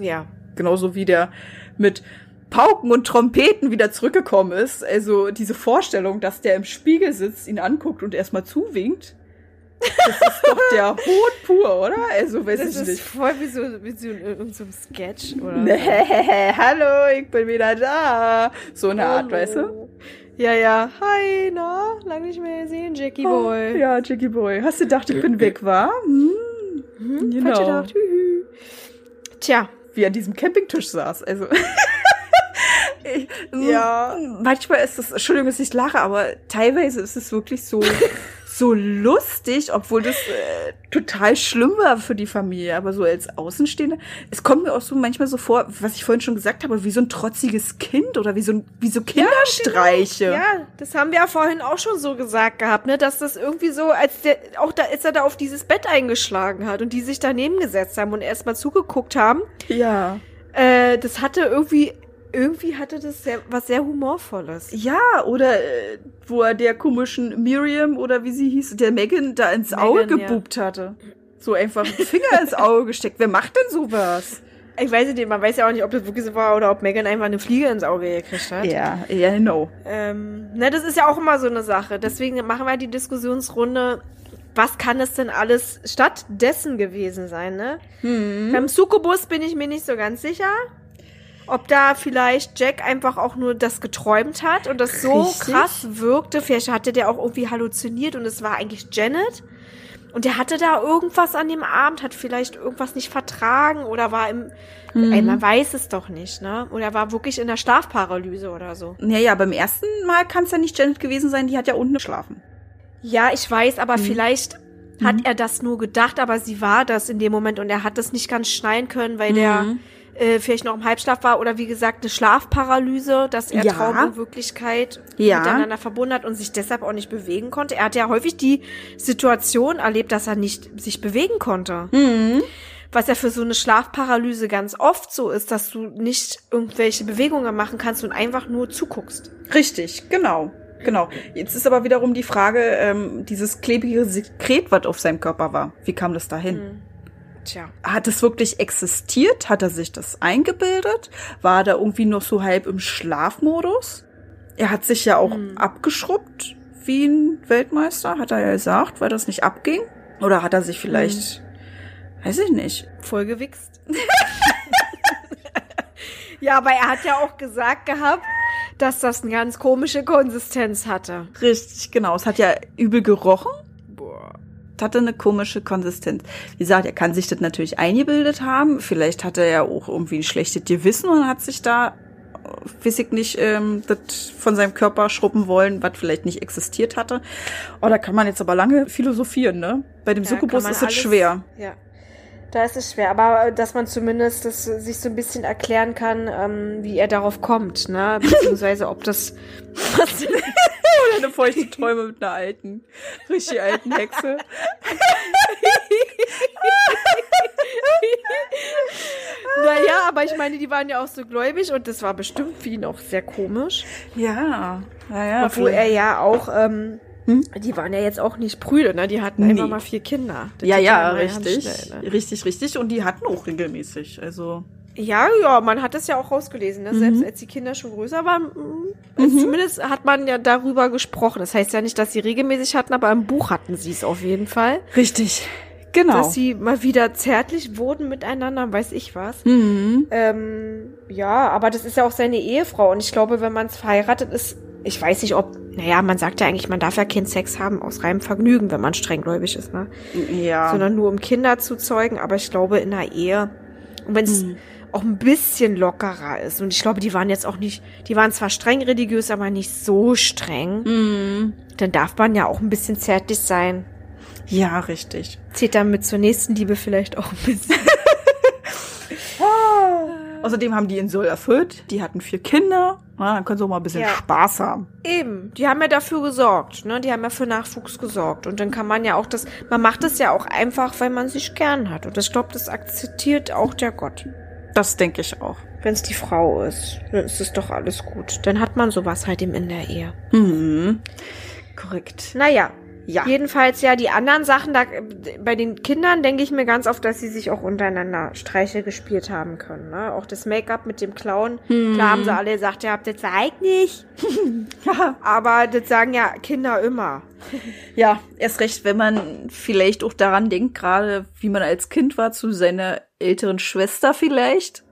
[SPEAKER 1] Ja.
[SPEAKER 2] Genauso wie der mit Pauken und Trompeten wieder zurückgekommen ist. Also diese Vorstellung, dass der im Spiegel sitzt, ihn anguckt und erstmal zuwinkt. Das ist doch der Hut pur, oder? Also weiß das ich nicht. Das ist
[SPEAKER 1] voll wie so, wie so in so einem Sketch, oder?
[SPEAKER 2] Nee, hallo, ich bin wieder da. So eine Art, weißt du?
[SPEAKER 1] Ja, ja. Hi, na? Lange nicht mehr gesehen, Jackie oh, Boy.
[SPEAKER 2] Ja, Jackie Boy. Hast du gedacht, ich bin weg, war? Hm.
[SPEAKER 1] Hm, genau. Gedacht. Tja.
[SPEAKER 2] Wie er an diesem Campingtisch saß. Also. ja. Manchmal ist es, Entschuldigung, dass ich lache, aber teilweise ist es wirklich so, so lustig, obwohl das äh, total schlimm war für die Familie. Aber so als Außenstehende, es kommt mir auch so manchmal so vor, was ich vorhin schon gesagt habe, wie so ein trotziges Kind oder wie so, wie so Kinderstreiche.
[SPEAKER 1] Ja, genau. ja, das haben wir ja vorhin auch schon so gesagt gehabt, ne, dass das irgendwie so, als der, auch da, als er da auf dieses Bett eingeschlagen hat und die sich daneben gesetzt haben und erstmal zugeguckt haben.
[SPEAKER 2] Ja.
[SPEAKER 1] Äh, das hatte irgendwie irgendwie hatte das sehr, was sehr Humorvolles.
[SPEAKER 2] Ja, oder äh, wo er der komischen Miriam oder wie sie hieß, der Megan da ins Megan, Auge gebubt ja. hatte. So einfach Finger ins Auge gesteckt. Wer macht denn sowas?
[SPEAKER 1] Ich weiß nicht, man weiß ja auch nicht, ob das wirklich so war oder ob Megan einfach eine Fliege ins Auge gekriegt hat.
[SPEAKER 2] Ja, ja, genau.
[SPEAKER 1] Ähm, ne, das ist ja auch immer so eine Sache. Deswegen machen wir die Diskussionsrunde. Was kann es denn alles stattdessen gewesen sein, ne? Hm. Beim Succubus bin ich mir nicht so ganz sicher ob da vielleicht Jack einfach auch nur das geträumt hat und das so Richtig. krass wirkte. Vielleicht hatte der auch irgendwie halluziniert und es war eigentlich Janet. Und der hatte da irgendwas an dem Abend, hat vielleicht irgendwas nicht vertragen oder war im, mhm. ey, man weiß es doch nicht, ne? Oder war wirklich in der Schlafparalyse oder so.
[SPEAKER 2] Ja, ja, beim ersten Mal kann es ja nicht Janet gewesen sein, die hat ja unten geschlafen.
[SPEAKER 1] Ja, ich weiß, aber mhm. vielleicht hat mhm. er das nur gedacht, aber sie war das in dem Moment und er hat das nicht ganz schneiden können, weil der mhm äh, vielleicht noch im Halbschlaf war oder wie gesagt eine Schlafparalyse, dass er ja. Traum und Wirklichkeit ja. miteinander verbunden hat und sich deshalb auch nicht bewegen konnte. Er hat ja häufig die Situation erlebt, dass er nicht sich bewegen konnte. Mhm. Was ja für so eine Schlafparalyse ganz oft so ist, dass du nicht irgendwelche Bewegungen machen kannst und einfach nur zuguckst.
[SPEAKER 2] Richtig, genau. Genau. Jetzt ist aber wiederum die Frage, ähm, dieses klebige Sekret, was auf seinem Körper war. Wie kam das dahin? Mhm. Tja. Hat es wirklich existiert? Hat er sich das eingebildet? War er irgendwie noch so halb im Schlafmodus? Er hat sich ja auch hm. abgeschrubbt wie ein Weltmeister, hat er ja gesagt, weil das nicht abging. Oder hat er sich vielleicht, hm. weiß ich nicht.
[SPEAKER 1] Vollgewichst. ja, aber er hat ja auch gesagt gehabt, dass das eine ganz komische Konsistenz hatte.
[SPEAKER 2] Richtig, genau. Es hat ja übel gerochen hatte eine komische Konsistenz. Wie gesagt, er kann sich das natürlich eingebildet haben. Vielleicht hat er ja auch irgendwie ein schlechtes Gewissen und hat sich da, weiß ich nicht, ähm, das von seinem Körper schrubben wollen, was vielleicht nicht existiert hatte. Oh, da kann man jetzt aber lange philosophieren, ne? Bei dem ja, Succubus ist es schwer.
[SPEAKER 1] Ja. Da ist es schwer, aber dass man zumindest das sich so ein bisschen erklären kann, ähm, wie er darauf kommt, ne? Beziehungsweise ob das
[SPEAKER 2] Oder eine feuchte Träume mit einer alten, richtig alten Hexe.
[SPEAKER 1] naja, aber ich meine, die waren ja auch so gläubig und das war bestimmt für ihn auch sehr komisch.
[SPEAKER 2] Ja, naja.
[SPEAKER 1] Obwohl er ja auch, ähm, hm? die waren ja jetzt auch nicht prüde, ne? Die hatten nee. einfach mal vier Kinder.
[SPEAKER 2] Das ja, ja, richtig. Schnell, ne? Richtig, richtig. Und die hatten auch regelmäßig, also.
[SPEAKER 1] Ja, ja, man hat es ja auch rausgelesen, ne? Mhm. selbst als die Kinder schon größer waren. Also mhm. Zumindest hat man ja darüber gesprochen. Das heißt ja nicht, dass sie regelmäßig hatten, aber im Buch hatten sie es auf jeden Fall.
[SPEAKER 2] Richtig. Genau.
[SPEAKER 1] Dass sie mal wieder zärtlich wurden miteinander, weiß ich was.
[SPEAKER 2] Mhm.
[SPEAKER 1] Ähm, ja, aber das ist ja auch seine Ehefrau. Und ich glaube, wenn man es verheiratet ist, ich weiß nicht, ob, naja, man sagt ja eigentlich, man darf ja keinen Sex haben aus reinem Vergnügen, wenn man strenggläubig ist, ne?
[SPEAKER 2] Ja.
[SPEAKER 1] Sondern nur um Kinder zu zeugen. Aber ich glaube, in einer Ehe, und wenn es auch ein bisschen lockerer ist, und ich glaube, die waren jetzt auch nicht, die waren zwar streng religiös, aber nicht so streng,
[SPEAKER 2] Mhm.
[SPEAKER 1] dann darf man ja auch ein bisschen zärtlich sein.
[SPEAKER 2] Ja, richtig.
[SPEAKER 1] Zählt damit zur nächsten Liebe vielleicht auch ein bisschen.
[SPEAKER 2] Außerdem haben die ihn so erfüllt. Die hatten vier Kinder. Na, dann können sie auch mal ein bisschen
[SPEAKER 1] Ja.
[SPEAKER 2] Spaß haben.
[SPEAKER 1] Eben, die haben ja dafür gesorgt, ne? Die haben ja für Nachwuchs gesorgt. Und dann kann man ja auch das, man macht es ja auch einfach, weil man sich gern hat. Und ich glaube, das akzeptiert auch der Gott.
[SPEAKER 2] Das denke ich auch.
[SPEAKER 1] Wenn es die Frau ist, dann ist es doch alles gut. Dann hat man sowas halt eben in der Ehe.
[SPEAKER 2] Mhm. Korrekt.
[SPEAKER 1] Naja.
[SPEAKER 2] Ja.
[SPEAKER 1] Jedenfalls ja, die anderen Sachen, da, bei den Kindern denke ich mir ganz oft, dass sie sich auch untereinander Streiche gespielt haben können. Ne? Auch das Make-up mit dem Clown. Klar haben sie alle gesagt, ihr habt das zeigt nicht.
[SPEAKER 2] Ja.
[SPEAKER 1] Aber das sagen ja Kinder immer.
[SPEAKER 2] Ja, erst recht, wenn man vielleicht auch daran denkt, gerade wie man als Kind war zu seiner älteren Schwester vielleicht.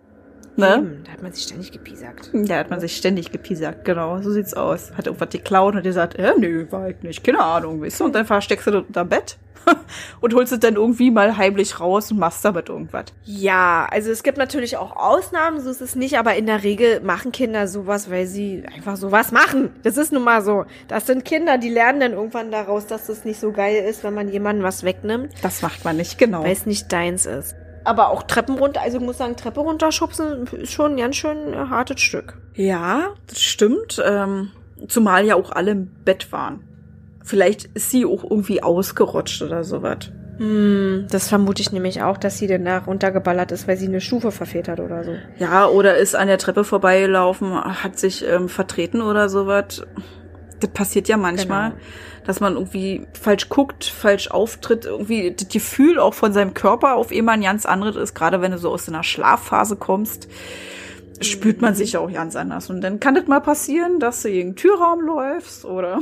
[SPEAKER 2] Ne?
[SPEAKER 1] Eben, da hat man sich ständig gepiesackt.
[SPEAKER 2] Da hat man sich ständig gepiesackt, genau, so sieht's aus. Hat irgendwas geklaut und hat gesagt, äh, nö, war halt nicht, keine Ahnung, weißt du, und dann versteckst du das unter Bett und holst es dann irgendwie mal heimlich raus und machst damit irgendwas.
[SPEAKER 1] Ja, also es gibt natürlich auch Ausnahmen, so ist es nicht, aber in der Regel machen Kinder sowas, weil sie einfach sowas machen. Das ist nun mal so. Das sind Kinder, die lernen dann irgendwann daraus, dass das nicht so geil ist, wenn man jemandem was wegnimmt,
[SPEAKER 2] Das macht man nicht, genau.
[SPEAKER 1] weil es nicht deins ist. Aber auch Treppen runter, also ich muss sagen, Treppe runterschubsen ist schon ein ganz schön äh, hartes Stück.
[SPEAKER 2] Ja, das stimmt. Ähm, zumal ja auch alle im Bett waren. Vielleicht ist sie auch irgendwie ausgerutscht oder sowas.
[SPEAKER 1] Hm, das vermute ich nämlich auch, dass sie dann da runtergeballert ist, weil sie eine Stufe verfehlt hat oder so.
[SPEAKER 2] Ja, oder ist an der Treppe vorbeigelaufen, hat sich ähm, vertreten oder sowas. Das passiert ja manchmal,
[SPEAKER 1] Genau.
[SPEAKER 2] Dass man irgendwie falsch guckt, falsch auftritt, irgendwie das Gefühl auch von seinem Körper auf immer ein ganz anderes ist, gerade wenn du so aus einer Schlafphase kommst, spürt man sich auch ganz anders. Und dann kann das mal passieren, dass du gegen den Türraum läufst oder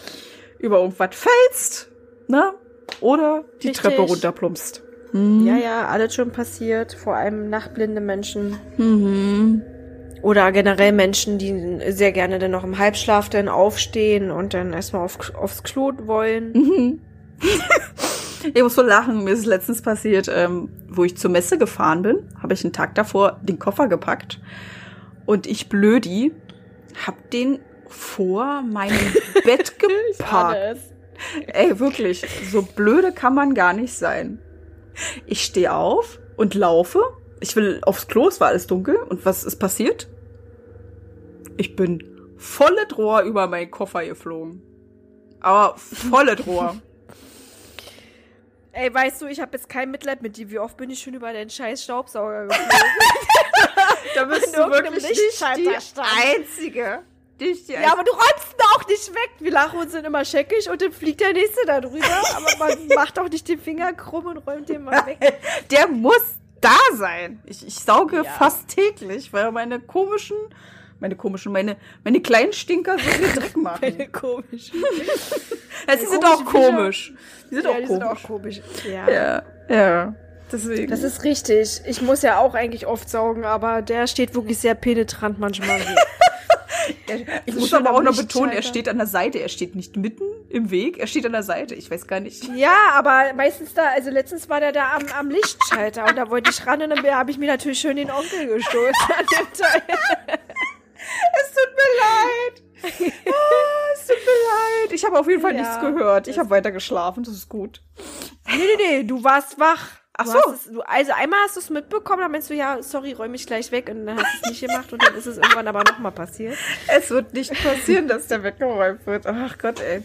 [SPEAKER 2] über irgendwas fällst, ne? Oder die
[SPEAKER 1] Richtig.
[SPEAKER 2] Treppe runterplumpst.
[SPEAKER 1] Ja, ja, alles schon passiert, vor allem nachtblinde Menschen.
[SPEAKER 2] Mhm.
[SPEAKER 1] Oder generell Menschen, die sehr gerne dann noch im Halbschlaf dann aufstehen und dann erstmal auf, aufs Klo wollen.
[SPEAKER 2] Ich muss so lachen, mir ist es letztens passiert, ähm, wo ich zur Messe gefahren bin, habe ich einen Tag davor den Koffer gepackt und ich blödi hab den vor meinem Bett geparkt. Ey, wirklich, so blöde kann man gar nicht sein. Ich stehe auf und laufe. Ich will aufs Klo, es war alles dunkel. Und was ist passiert? Ich bin volle Rohr über meinen Koffer geflogen. Aber volle Rohr.
[SPEAKER 1] Ey, weißt du, ich habe jetzt kein Mitleid mit dir. Wie oft bin ich schon über deinen scheiß Staubsauger geflogen?
[SPEAKER 2] Da bist du wirklich nicht die
[SPEAKER 1] stand.
[SPEAKER 2] Einzige. Nicht die
[SPEAKER 1] ja, aber du räumst ihn auch nicht weg. Wir lachen uns dann immer scheckig und dann fliegt der Nächste da drüber. Aber man macht auch nicht den Finger krumm und räumt den mal weg.
[SPEAKER 2] Der muss da sein. Ich, ich sauge
[SPEAKER 1] Ja.
[SPEAKER 2] fast täglich, weil meine komischen, meine komischen, meine, meine kleinen Stinker so viel Dreck machen.
[SPEAKER 1] Meine komisch.
[SPEAKER 2] ja, sie sind auch komisch. Die sind
[SPEAKER 1] ja,
[SPEAKER 2] auch
[SPEAKER 1] die sind
[SPEAKER 2] komisch.
[SPEAKER 1] auch komisch. Ja.
[SPEAKER 2] Ja, ja. Deswegen.
[SPEAKER 1] Das ist richtig. Ich muss ja auch eigentlich oft saugen, aber der steht wirklich sehr penetrant manchmal.
[SPEAKER 2] ich muss aber auch noch betonen, er steht an der Seite. Er steht nicht mitten im Weg, er steht an der Seite. Ich weiß gar nicht.
[SPEAKER 1] Ja, aber meistens da, also letztens war der da am, am Lichtschalter und da wollte ich ran und dann habe ich mir natürlich schön den Onkel gestoßen an dem Teil.
[SPEAKER 2] Es tut mir leid. Ah, es tut mir leid. Ich habe auf jeden Fall
[SPEAKER 1] Ja.
[SPEAKER 2] nichts gehört. Ich habe weiter geschlafen. Das ist gut.
[SPEAKER 1] Nee, nee, nee, du warst wach.
[SPEAKER 2] Ach
[SPEAKER 1] Du
[SPEAKER 2] so.
[SPEAKER 1] Es, du, also einmal hast du es mitbekommen, dann meinst du, ja, sorry, räum ich gleich weg und dann hast du es nicht gemacht und dann ist es irgendwann aber nochmal passiert.
[SPEAKER 2] Es wird nicht passieren, dass der weggeräumt wird. Ach Gott, ey.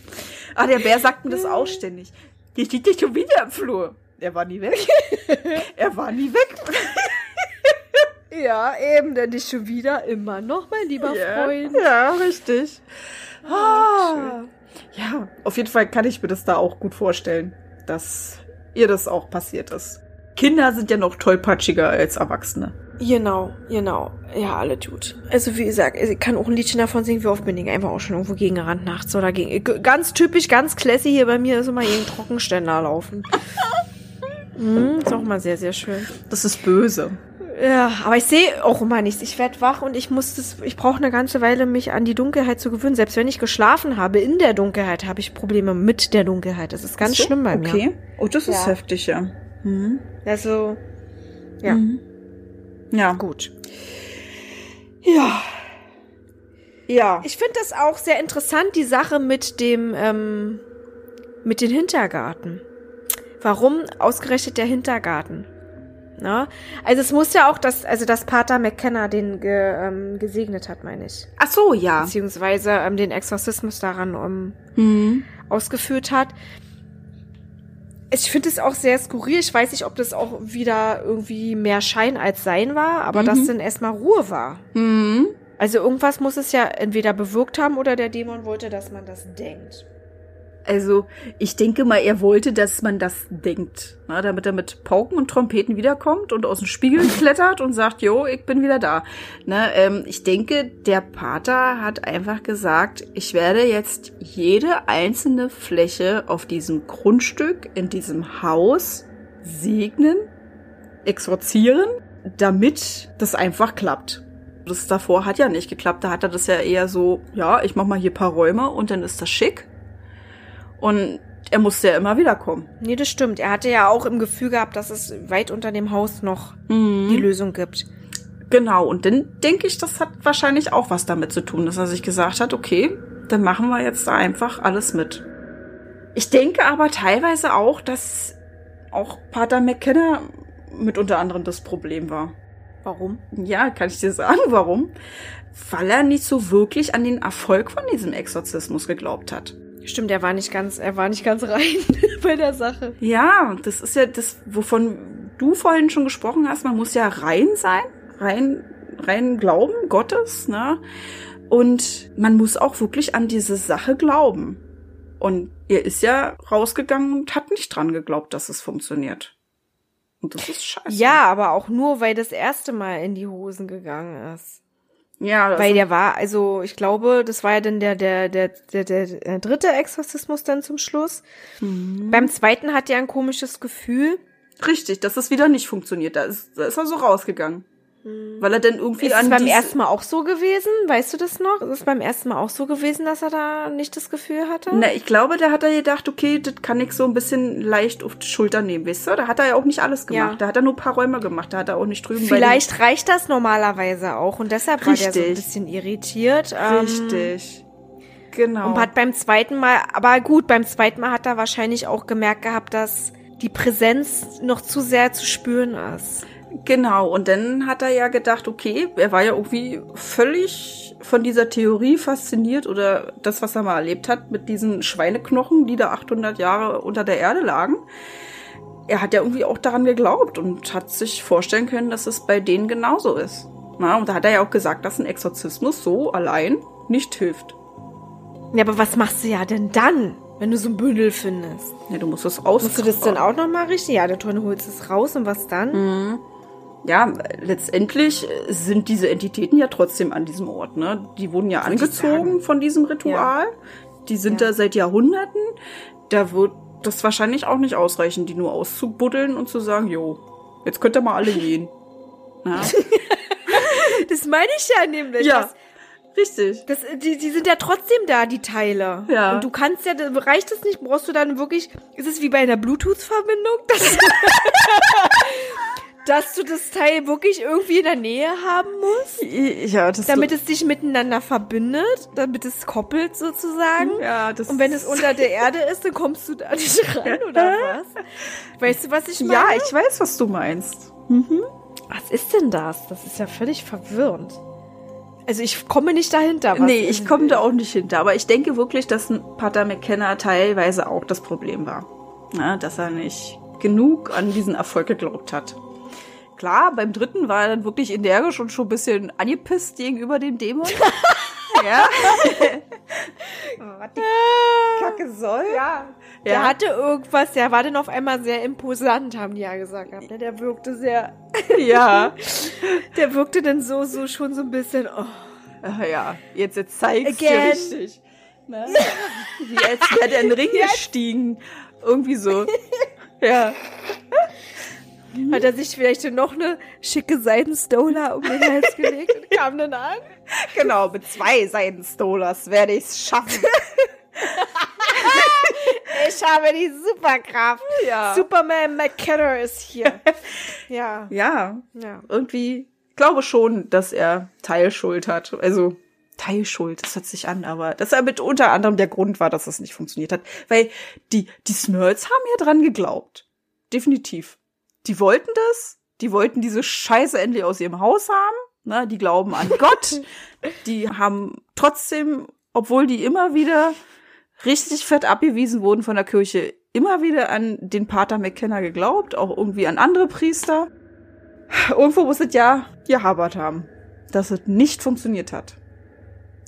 [SPEAKER 2] Ah, der Bär sagt mir das auch ständig. Hier steht ja schon wieder im Flur. Er war nie weg. er war nie weg.
[SPEAKER 1] Ja, eben, denn nicht schon wieder immer noch, mein lieber Freund.
[SPEAKER 2] ja, richtig. Ah. Ja, auf jeden Fall kann ich mir das da auch gut vorstellen, dass ihr das auch passiert ist. Kinder sind ja noch tollpatschiger als Erwachsene.
[SPEAKER 1] Genau, genau. Ja, alle tut. Also wie gesagt, ich kann auch ein Liedchen davon singen, wie oft bin ich einfach auch schon irgendwo gegengerannt nachts oder gegen. Ganz typisch, ganz classy hier bei mir ist immer gegen Trockenständer laufen. Mhm, ist auch mal sehr, sehr schön.
[SPEAKER 2] Das ist böse.
[SPEAKER 1] Ja, aber ich sehe auch immer nichts. Ich werde wach und ich muss das, ich brauche eine ganze Weile, mich an die Dunkelheit zu gewöhnen. Selbst wenn ich geschlafen habe, in der Dunkelheit habe ich Probleme mit der Dunkelheit. Das ist ganz so? schlimm bei mir. Okay.
[SPEAKER 2] Oh, das ist ja. heftig, ja.
[SPEAKER 1] Mhm. Also, ja. Mhm.
[SPEAKER 2] Ja.
[SPEAKER 1] Gut.
[SPEAKER 2] Ja.
[SPEAKER 1] Ja. Ich finde das auch sehr interessant, die Sache mit dem, ähm, mit dem Hintergarten. Warum ausgerechnet der Hintergarten? Na? Also es muss ja auch das, also das Pater McKenna den ge, ähm, gesegnet hat, meine ich.
[SPEAKER 2] Ach so, ja.
[SPEAKER 1] Beziehungsweise ähm, den Exorzismus daran um, mhm. ausgeführt hat. Ich finde es auch sehr skurril. Ich weiß nicht, ob das auch wieder irgendwie mehr Schein als Sein war, aber mhm. dass dann erstmal Ruhe war.
[SPEAKER 2] Mhm.
[SPEAKER 1] Also irgendwas muss es ja entweder bewirkt haben oder der Dämon wollte, dass man das denkt.
[SPEAKER 2] Also ich denke mal, er wollte, dass man das denkt, na, damit er mit Pauken und Trompeten wiederkommt und aus dem Spiegel klettert und sagt, jo, ich bin wieder da. Na, ähm, ich denke, der Pater hat einfach gesagt, ich werde jetzt jede einzelne Fläche auf diesem Grundstück, in diesem Haus segnen, exorzieren, damit das einfach klappt. Das davor hat ja nicht geklappt. Da hat er das ja eher so, ja, ich mach mal hier paar Räume und dann ist das schick. Und er musste ja immer wiederkommen.
[SPEAKER 1] Nee, das stimmt. Er hatte ja auch im Gefühl gehabt, dass es weit unter dem Haus noch mhm. die Lösung gibt.
[SPEAKER 2] Genau, und dann denke ich, das hat wahrscheinlich auch was damit zu tun, dass er sich gesagt hat, okay, dann machen wir jetzt da einfach alles mit. Ich denke aber teilweise auch, dass auch Pater McKenna mit unter anderem das Problem war.
[SPEAKER 1] Warum?
[SPEAKER 2] Ja, kann ich dir sagen, warum? Weil er nicht so wirklich an den Erfolg von diesem Exorzismus geglaubt hat.
[SPEAKER 1] Stimmt, er war nicht ganz, er war nicht ganz rein bei der Sache.
[SPEAKER 2] Ja, das ist ja das, wovon du vorhin schon gesprochen hast. Man muss ja rein sein, rein, rein glauben Gottes, ne? Und man muss auch wirklich an diese Sache glauben. Und er ist ja rausgegangen und hat nicht dran geglaubt, dass es funktioniert. Und das ist scheiße.
[SPEAKER 1] Ja, aber auch nur, weil das erste Mal in die Hosen gegangen ist.
[SPEAKER 2] Ja,
[SPEAKER 1] weil der war, also ich glaube, das war ja dann der der der der, der, dritte Exorzismus dann zum Schluss. Mhm. Beim zweiten hat er ein komisches Gefühl.
[SPEAKER 2] Richtig, dass es wieder nicht funktioniert. Da ist, da ist er so rausgegangen. Mhm. Weil er dann irgendwie
[SPEAKER 1] ist an. Ist es beim ersten Mal auch so gewesen? Weißt du das noch? Ist es beim ersten Mal auch so gewesen, dass er da nicht das Gefühl hatte?
[SPEAKER 2] Na, ich glaube, da hat er gedacht, okay, das kann ich so ein bisschen leicht auf die Schulter nehmen, weißt du? Da hat er ja auch nicht alles gemacht. Ja. Da hat er nur ein paar Räume gemacht. Da hat er auch nicht drüben.
[SPEAKER 1] Vielleicht reicht das normalerweise auch und deshalb Richtig. war der so ein bisschen irritiert.
[SPEAKER 2] Ähm, Richtig. Ähm, Genau.
[SPEAKER 1] Und hat beim zweiten Mal, aber gut, beim zweiten Mal hat er wahrscheinlich auch gemerkt gehabt, dass die Präsenz noch zu sehr zu spüren ist.
[SPEAKER 2] Genau, und dann hat er ja gedacht, okay, er war ja irgendwie völlig von dieser Theorie fasziniert oder das, was er mal erlebt hat mit diesen Schweineknochen, die da 800 Jahre unter der Erde lagen. Er hat ja irgendwie auch daran geglaubt und hat sich vorstellen können, dass es bei denen genauso ist. Na, und da hat er ja auch gesagt, dass ein Exorzismus so allein nicht hilft.
[SPEAKER 1] Ja, aber was machst du ja denn dann? Wenn du so ein Bündel findest.
[SPEAKER 2] Ja, du musst es aus.
[SPEAKER 1] Musst du das dann auch nochmal richten? Ja, der Tonne holst es raus und was dann?
[SPEAKER 2] Mhm ja, letztendlich sind diese Entitäten ja trotzdem an diesem Ort. Ne? Die wurden ja angezogen von diesem Ritual. Ja. Die sind ja. da seit Jahrhunderten. Da wird das wahrscheinlich auch nicht ausreichen, die nur auszubuddeln und zu sagen, jo, jetzt könnt ihr mal alle gehen.
[SPEAKER 1] Das meine ich ja nämlich.
[SPEAKER 2] Ja. Das, Richtig.
[SPEAKER 1] Das, die, die sind ja trotzdem da, die Teile.
[SPEAKER 2] Ja.
[SPEAKER 1] Und du kannst ja, reicht es nicht, brauchst du dann wirklich, ist es wie bei einer Bluetooth-Verbindung? dass du das Teil wirklich irgendwie in der Nähe haben musst.
[SPEAKER 2] Ja, das
[SPEAKER 1] damit es dich miteinander verbindet, damit es koppelt sozusagen.
[SPEAKER 2] Ja, das
[SPEAKER 1] Und wenn es unter der Erde ist, dann kommst du da nicht rein oder was? Weißt du, was ich meine?
[SPEAKER 2] Ja, ich weiß, was du meinst. Mhm.
[SPEAKER 1] Was ist denn das? Das ist ja völlig verwirrend. Also ich komme nicht dahinter.
[SPEAKER 2] nee, ich komme da auch nicht hinter. Aber ich denke wirklich, dass ein Pater McKenna teilweise auch das Problem war. Na, dass er nicht genug an diesen Erfolg geglaubt hat. Klar, beim dritten war er dann wirklich energisch und schon ein bisschen angepisst gegenüber dem Dämon. ja.
[SPEAKER 1] Was die Kacke soll.
[SPEAKER 2] Ja.
[SPEAKER 1] Der ja. hatte irgendwas, der war dann auf einmal sehr imposant, haben die ja gesagt. Ne? Der wirkte sehr.
[SPEAKER 2] ja.
[SPEAKER 1] der wirkte dann so, so schon so ein bisschen. Oh.
[SPEAKER 2] Ja, jetzt, jetzt zeigst du richtig. Ne? Wie als wäre der in den Ring gestiegen. Irgendwie so. Ja.
[SPEAKER 1] Hat er sich vielleicht noch eine schicke Seidenstola um den Hals gelegt und kam dann an?
[SPEAKER 2] Genau, mit zwei Seidenstolas werde ich es schaffen.
[SPEAKER 1] ich habe die Superkraft. Ja. Superman McKenna ist hier.
[SPEAKER 2] ja. Ja. Ja. Irgendwie glaube schon, dass er Teilschuld hat. Also Teilschuld, das hört sich an, aber dass er mit unter anderem der Grund war, dass das nicht funktioniert hat. Weil die, die Smurls haben ja dran geglaubt. Definitiv. Die wollten das. Die wollten diese Scheiße endlich aus ihrem Haus haben. Na, die glauben an Gott. Die haben trotzdem, obwohl die immer wieder richtig fett abgewiesen wurden von der Kirche, immer wieder an den Pater McKenna geglaubt, auch irgendwie an andere Priester. Irgendwo muss es ja gehabert haben, dass es nicht funktioniert hat.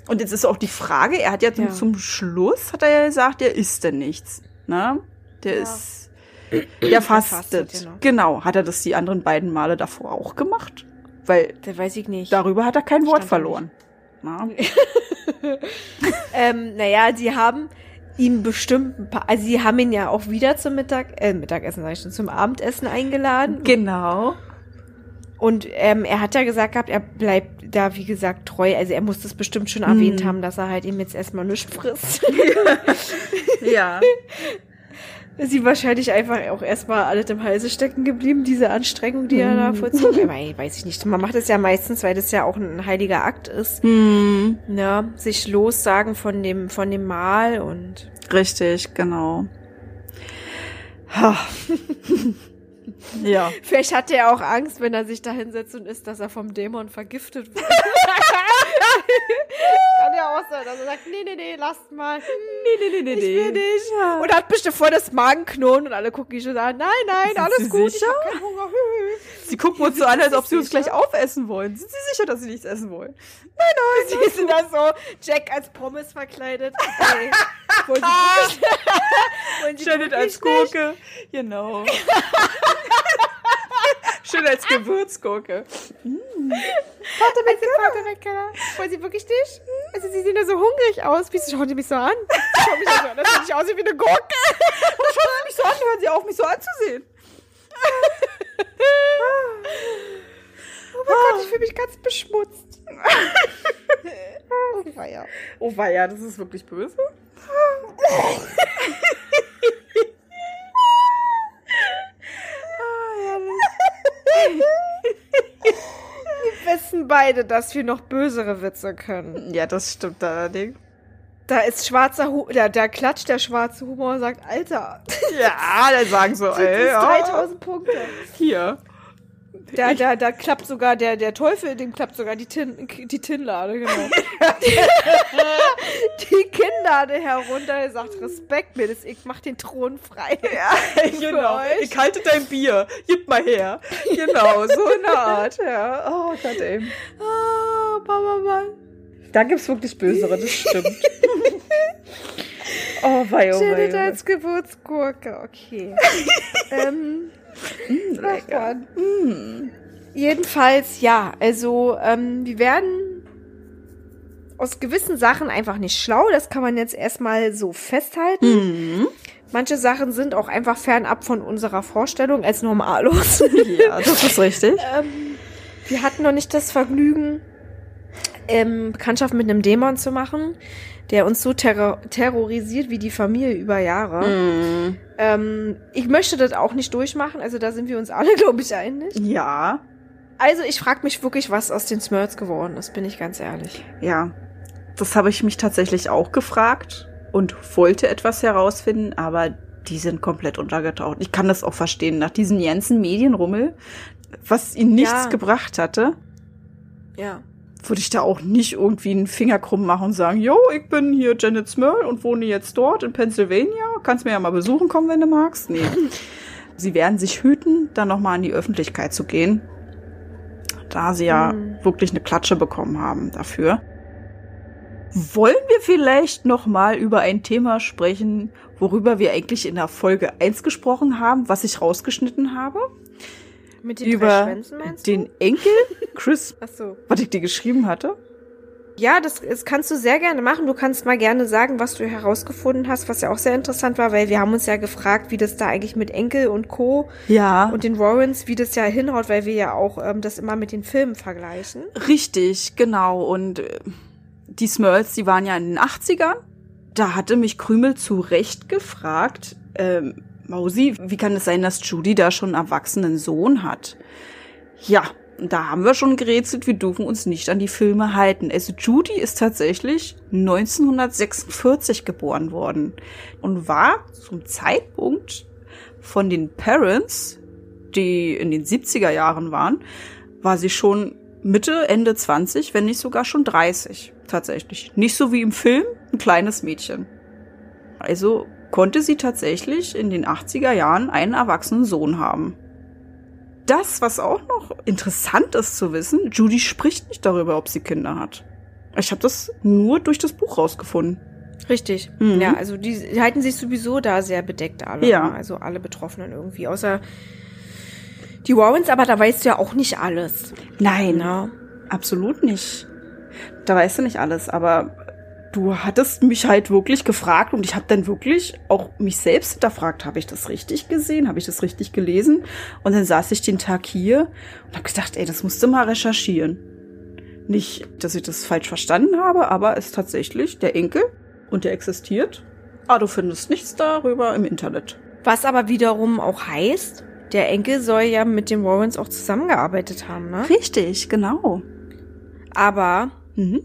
[SPEAKER 2] Und jetzt ist auch die Frage, er hat ja, ja. zum Schluss, hat er ja gesagt, der isst denn nichts. Ne? Der ja. ist, der fastet. fastet genau. Hat er das die anderen beiden Male davor auch gemacht? Weil,
[SPEAKER 1] der weiß ich nicht.
[SPEAKER 2] Darüber hat er kein Wort verloren.
[SPEAKER 1] Na? ähm, naja, sie haben ihm bestimmt ein paar, also sie haben ihn ja auch wieder zum Mittag, äh, Mittagessen sag ich schon, zum Abendessen eingeladen.
[SPEAKER 2] Genau.
[SPEAKER 1] Und ähm, er hat ja gesagt gehabt, er bleibt da, wie gesagt, treu. Also er muss das bestimmt schon erwähnt hm. haben, dass er halt ihm jetzt erstmal nichts frisst.
[SPEAKER 2] ja.
[SPEAKER 1] Sie wahrscheinlich einfach auch erstmal alles im Halse stecken geblieben, diese Anstrengung, die er da hm. vollzieht. Aber weiß ich nicht. Man macht es ja meistens, weil das ja auch ein heiliger Akt ist.
[SPEAKER 2] Mm.
[SPEAKER 1] Ne? Sich lossagen von dem, von dem Mal und.
[SPEAKER 2] Richtig, genau.
[SPEAKER 1] Ja. Vielleicht hat er auch Angst, wenn er sich da hinsetzt und ist, dass er vom Dämon vergiftet wird. Kann ja auch sein, dass er sagt, nee, nee, nee, lasst mal. Nee, nee, nee, nee, ich will nicht. Ja. Und hat bestimmt voll das Magenknurren und alle gucken ihn schon an. Nein, nein, Sind alles gut, sicher? ich hab keinen Hunger.
[SPEAKER 2] Sie gucken uns so an, als ob sie uns gleich aufessen wollen. Sind Sie sicher, dass Sie nichts essen wollen?
[SPEAKER 1] Nein, nein. Sie sind da so Jack als Pommes verkleidet. Okay. wollen Sie
[SPEAKER 2] wollen Sie Janet als Gurke. Genau. Schön als Gewürzgurke.
[SPEAKER 1] Mm. Vater McKenna. Wollen Sie wirklich nicht? Also Sie sehen ja so hungrig aus. Wieso schauen Sie mich so an? Schauen mich so an. Das sieht nicht aus wie eine Gurke.
[SPEAKER 2] Warum schauen Sie mich so an? Hören Sie auf, mich so anzusehen.
[SPEAKER 1] oh mein Gott, ich fühle mich ganz beschmutzt.
[SPEAKER 2] oh weia. Oh weia, das ist wirklich böse.
[SPEAKER 1] Wir wissen beide, dass wir noch bösere Witze können.
[SPEAKER 2] Ja, das stimmt allerdings.
[SPEAKER 1] Da ist schwarzer Humor, da, da klatscht der schwarze Humor und sagt, Alter.
[SPEAKER 2] Ja, da sagen so, ey.
[SPEAKER 1] 3000 Punkte.
[SPEAKER 2] Hier.
[SPEAKER 1] Da, da, da klappt sogar der, der Teufel, dem klappt sogar die, Tin, die Tinnlade, genau. die Kinnlade herunter, er sagt Respekt mir, das, ich mach den Thron frei.
[SPEAKER 2] Ja, genau. Ich halte dein Bier, gib mal her. Genau, so eine Art, ja. Oh Gott, ey.
[SPEAKER 1] Oh, Mama, Mann.
[SPEAKER 2] Da gibt's wirklich Bösere, das stimmt. Oh, wei, oh,
[SPEAKER 1] wei, oh, als Geburtsgurke, okay. ähm, mm, lecker. Mm. Jedenfalls, ja, also ähm, wir werden aus gewissen Sachen einfach nicht schlau. Das kann man jetzt erstmal so festhalten.
[SPEAKER 2] Mhm.
[SPEAKER 1] Manche Sachen sind auch einfach fernab von unserer Vorstellung als normalos.
[SPEAKER 2] Ja, das ist richtig.
[SPEAKER 1] ähm, wir hatten noch nicht das Vergnügen, ähm, Bekanntschaft mit einem Dämon zu machen, der uns so terror terrorisiert wie die Familie über Jahre.
[SPEAKER 2] Mm.
[SPEAKER 1] Ähm, ich möchte das auch nicht durchmachen, also da sind wir uns alle, glaube ich, einig.
[SPEAKER 2] Ja.
[SPEAKER 1] Also ich frage mich wirklich, was aus den Smurds geworden ist, bin ich ganz ehrlich.
[SPEAKER 2] Ja, das habe ich mich tatsächlich auch gefragt und wollte etwas herausfinden, aber die sind komplett untergetaucht. Ich kann das auch verstehen, nach diesem Jensen Medienrummel, was ihnen nichts ja. gebracht hatte.
[SPEAKER 1] Ja
[SPEAKER 2] würde ich da auch nicht irgendwie einen Finger krumm machen und sagen, yo, ich bin hier Janet Smurl und wohne jetzt dort in Pennsylvania. Kannst mir ja mal besuchen kommen, wenn du magst. Nee. sie werden sich hüten, dann nochmal in die Öffentlichkeit zu gehen. Da sie ja mhm. wirklich eine Klatsche bekommen haben dafür. Wollen wir vielleicht nochmal über ein Thema sprechen, worüber wir eigentlich in der Folge 1 gesprochen haben, was ich rausgeschnitten habe?
[SPEAKER 1] Mit den
[SPEAKER 2] über den Enkel Chris,
[SPEAKER 1] Ach so.
[SPEAKER 2] was ich dir geschrieben hatte.
[SPEAKER 1] Ja, das, das kannst du sehr gerne machen. Du kannst mal gerne sagen, was du herausgefunden hast, was ja auch sehr interessant war, weil wir haben uns ja gefragt, wie das da eigentlich mit Enkel und Co.
[SPEAKER 2] Ja.
[SPEAKER 1] und den Warrens, wie das ja hinhaut, weil wir ja auch ähm, das immer mit den Filmen vergleichen.
[SPEAKER 2] Richtig, genau. Und äh, die Smurls, die waren ja in den 80ern. Da hatte mich Krümel zu Recht gefragt, ähm, Mausi, wie kann es sein, dass Judy da schon einen erwachsenen Sohn hat? Ja, da haben wir schon gerätselt, wir dürfen uns nicht an die Filme halten. Also Judy ist tatsächlich 1946 geboren worden und war zum Zeitpunkt von den Parents, die in den 70er Jahren waren, war sie schon Mitte, Ende 20, wenn nicht sogar schon 30 tatsächlich. Nicht so wie im Film, ein kleines Mädchen. Also konnte sie tatsächlich in den 80er Jahren einen erwachsenen Sohn haben. Das, was auch noch interessant ist zu wissen, Judy spricht nicht darüber, ob sie Kinder hat. Ich habe das nur durch das Buch rausgefunden.
[SPEAKER 1] Richtig.
[SPEAKER 2] Mhm.
[SPEAKER 1] Ja, also die, halten sich sowieso da sehr bedeckt alle.
[SPEAKER 2] Ja.
[SPEAKER 1] Also alle Betroffenen irgendwie. Außer die Warrens, aber da weißt du ja auch nicht alles.
[SPEAKER 2] Nein,
[SPEAKER 1] Ne?
[SPEAKER 2] absolut nicht. Da weißt du nicht alles, aber du hattest mich halt wirklich gefragt und ich habe dann wirklich auch mich selbst hinterfragt, habe ich das richtig gesehen, habe ich das richtig gelesen? Und dann saß ich den Tag hier und habe gedacht, ey, das musst du mal recherchieren. Nicht, dass ich das falsch verstanden habe, aber es ist tatsächlich der Enkel und der existiert. Ah, du findest nichts darüber im Internet.
[SPEAKER 1] Was aber wiederum auch heißt, der Enkel soll ja mit den Warrens auch zusammengearbeitet haben, ne?
[SPEAKER 2] Richtig, genau.
[SPEAKER 1] Aber
[SPEAKER 2] Mhm.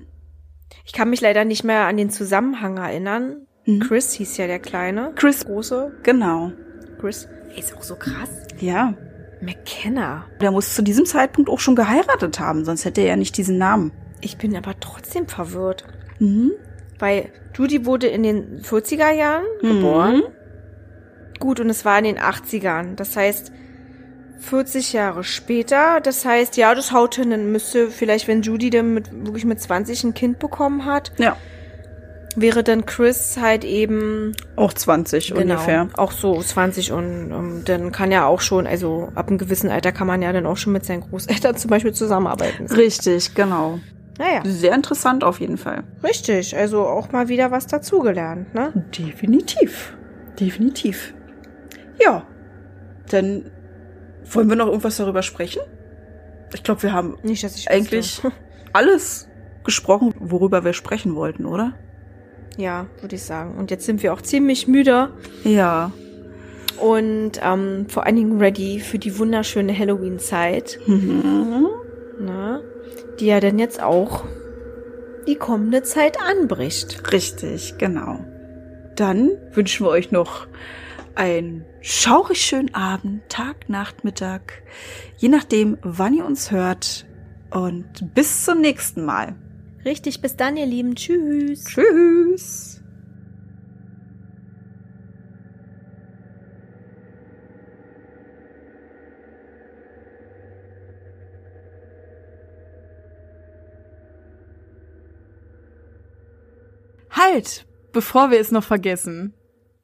[SPEAKER 1] Ich kann mich leider nicht mehr an den Zusammenhang erinnern.
[SPEAKER 2] Mhm.
[SPEAKER 1] Chris hieß ja der Kleine.
[SPEAKER 2] Chris,
[SPEAKER 1] Große.
[SPEAKER 2] genau.
[SPEAKER 1] Chris. Ist auch so krass.
[SPEAKER 2] Ja,
[SPEAKER 1] McKenna.
[SPEAKER 2] Der muss zu diesem Zeitpunkt auch schon geheiratet haben, sonst hätte er ja nicht diesen Namen.
[SPEAKER 1] Ich bin aber trotzdem verwirrt.
[SPEAKER 2] Mhm.
[SPEAKER 1] Weil Judy wurde in den 40er Jahren
[SPEAKER 2] Mhm.
[SPEAKER 1] geboren. Gut, und es war in den 80ern. Das heißt, 40 Jahre später. Das heißt, ja, das haut hin. Dann müsste vielleicht, wenn Judy dann mit, wirklich mit 20 ein Kind bekommen hat,
[SPEAKER 2] Ja,
[SPEAKER 1] wäre dann Chris halt eben
[SPEAKER 2] auch 20 ungefähr.
[SPEAKER 1] Genau, auch so 20 und ähm, dann kann ja auch schon, also ab einem gewissen Alter kann man ja dann auch schon mit seinen Großeltern zum Beispiel zusammenarbeiten.
[SPEAKER 2] Richtig, genau.
[SPEAKER 1] Naja,
[SPEAKER 2] Sehr interessant auf jeden Fall.
[SPEAKER 1] richtig. Also auch mal wieder was dazugelernt, ne?
[SPEAKER 2] Definitiv. Definitiv. Ja. Dann wollen wir noch irgendwas darüber sprechen? Ich glaube, wir haben
[SPEAKER 1] Nicht, dass ich
[SPEAKER 2] eigentlich
[SPEAKER 1] wüsste.
[SPEAKER 2] alles gesprochen, worüber wir sprechen wollten, oder?
[SPEAKER 1] Ja, würde ich sagen. Und jetzt sind wir auch ziemlich müde
[SPEAKER 2] Ja.
[SPEAKER 1] und ähm, vor allen Dingen ready für die wunderschöne Halloween-Zeit,
[SPEAKER 2] Mhm.
[SPEAKER 1] ne? Die ja dann jetzt auch die kommende Zeit anbricht.
[SPEAKER 2] Richtig, genau. Dann wünschen wir euch noch einen schaurig schönen Abend, Tag, Nacht, Mittag, je nachdem, wann ihr uns hört. Und bis zum nächsten Mal.
[SPEAKER 1] Richtig, bis dann, ihr Lieben. Tschüss.
[SPEAKER 2] Tschüss. Halt, bevor wir es noch vergessen.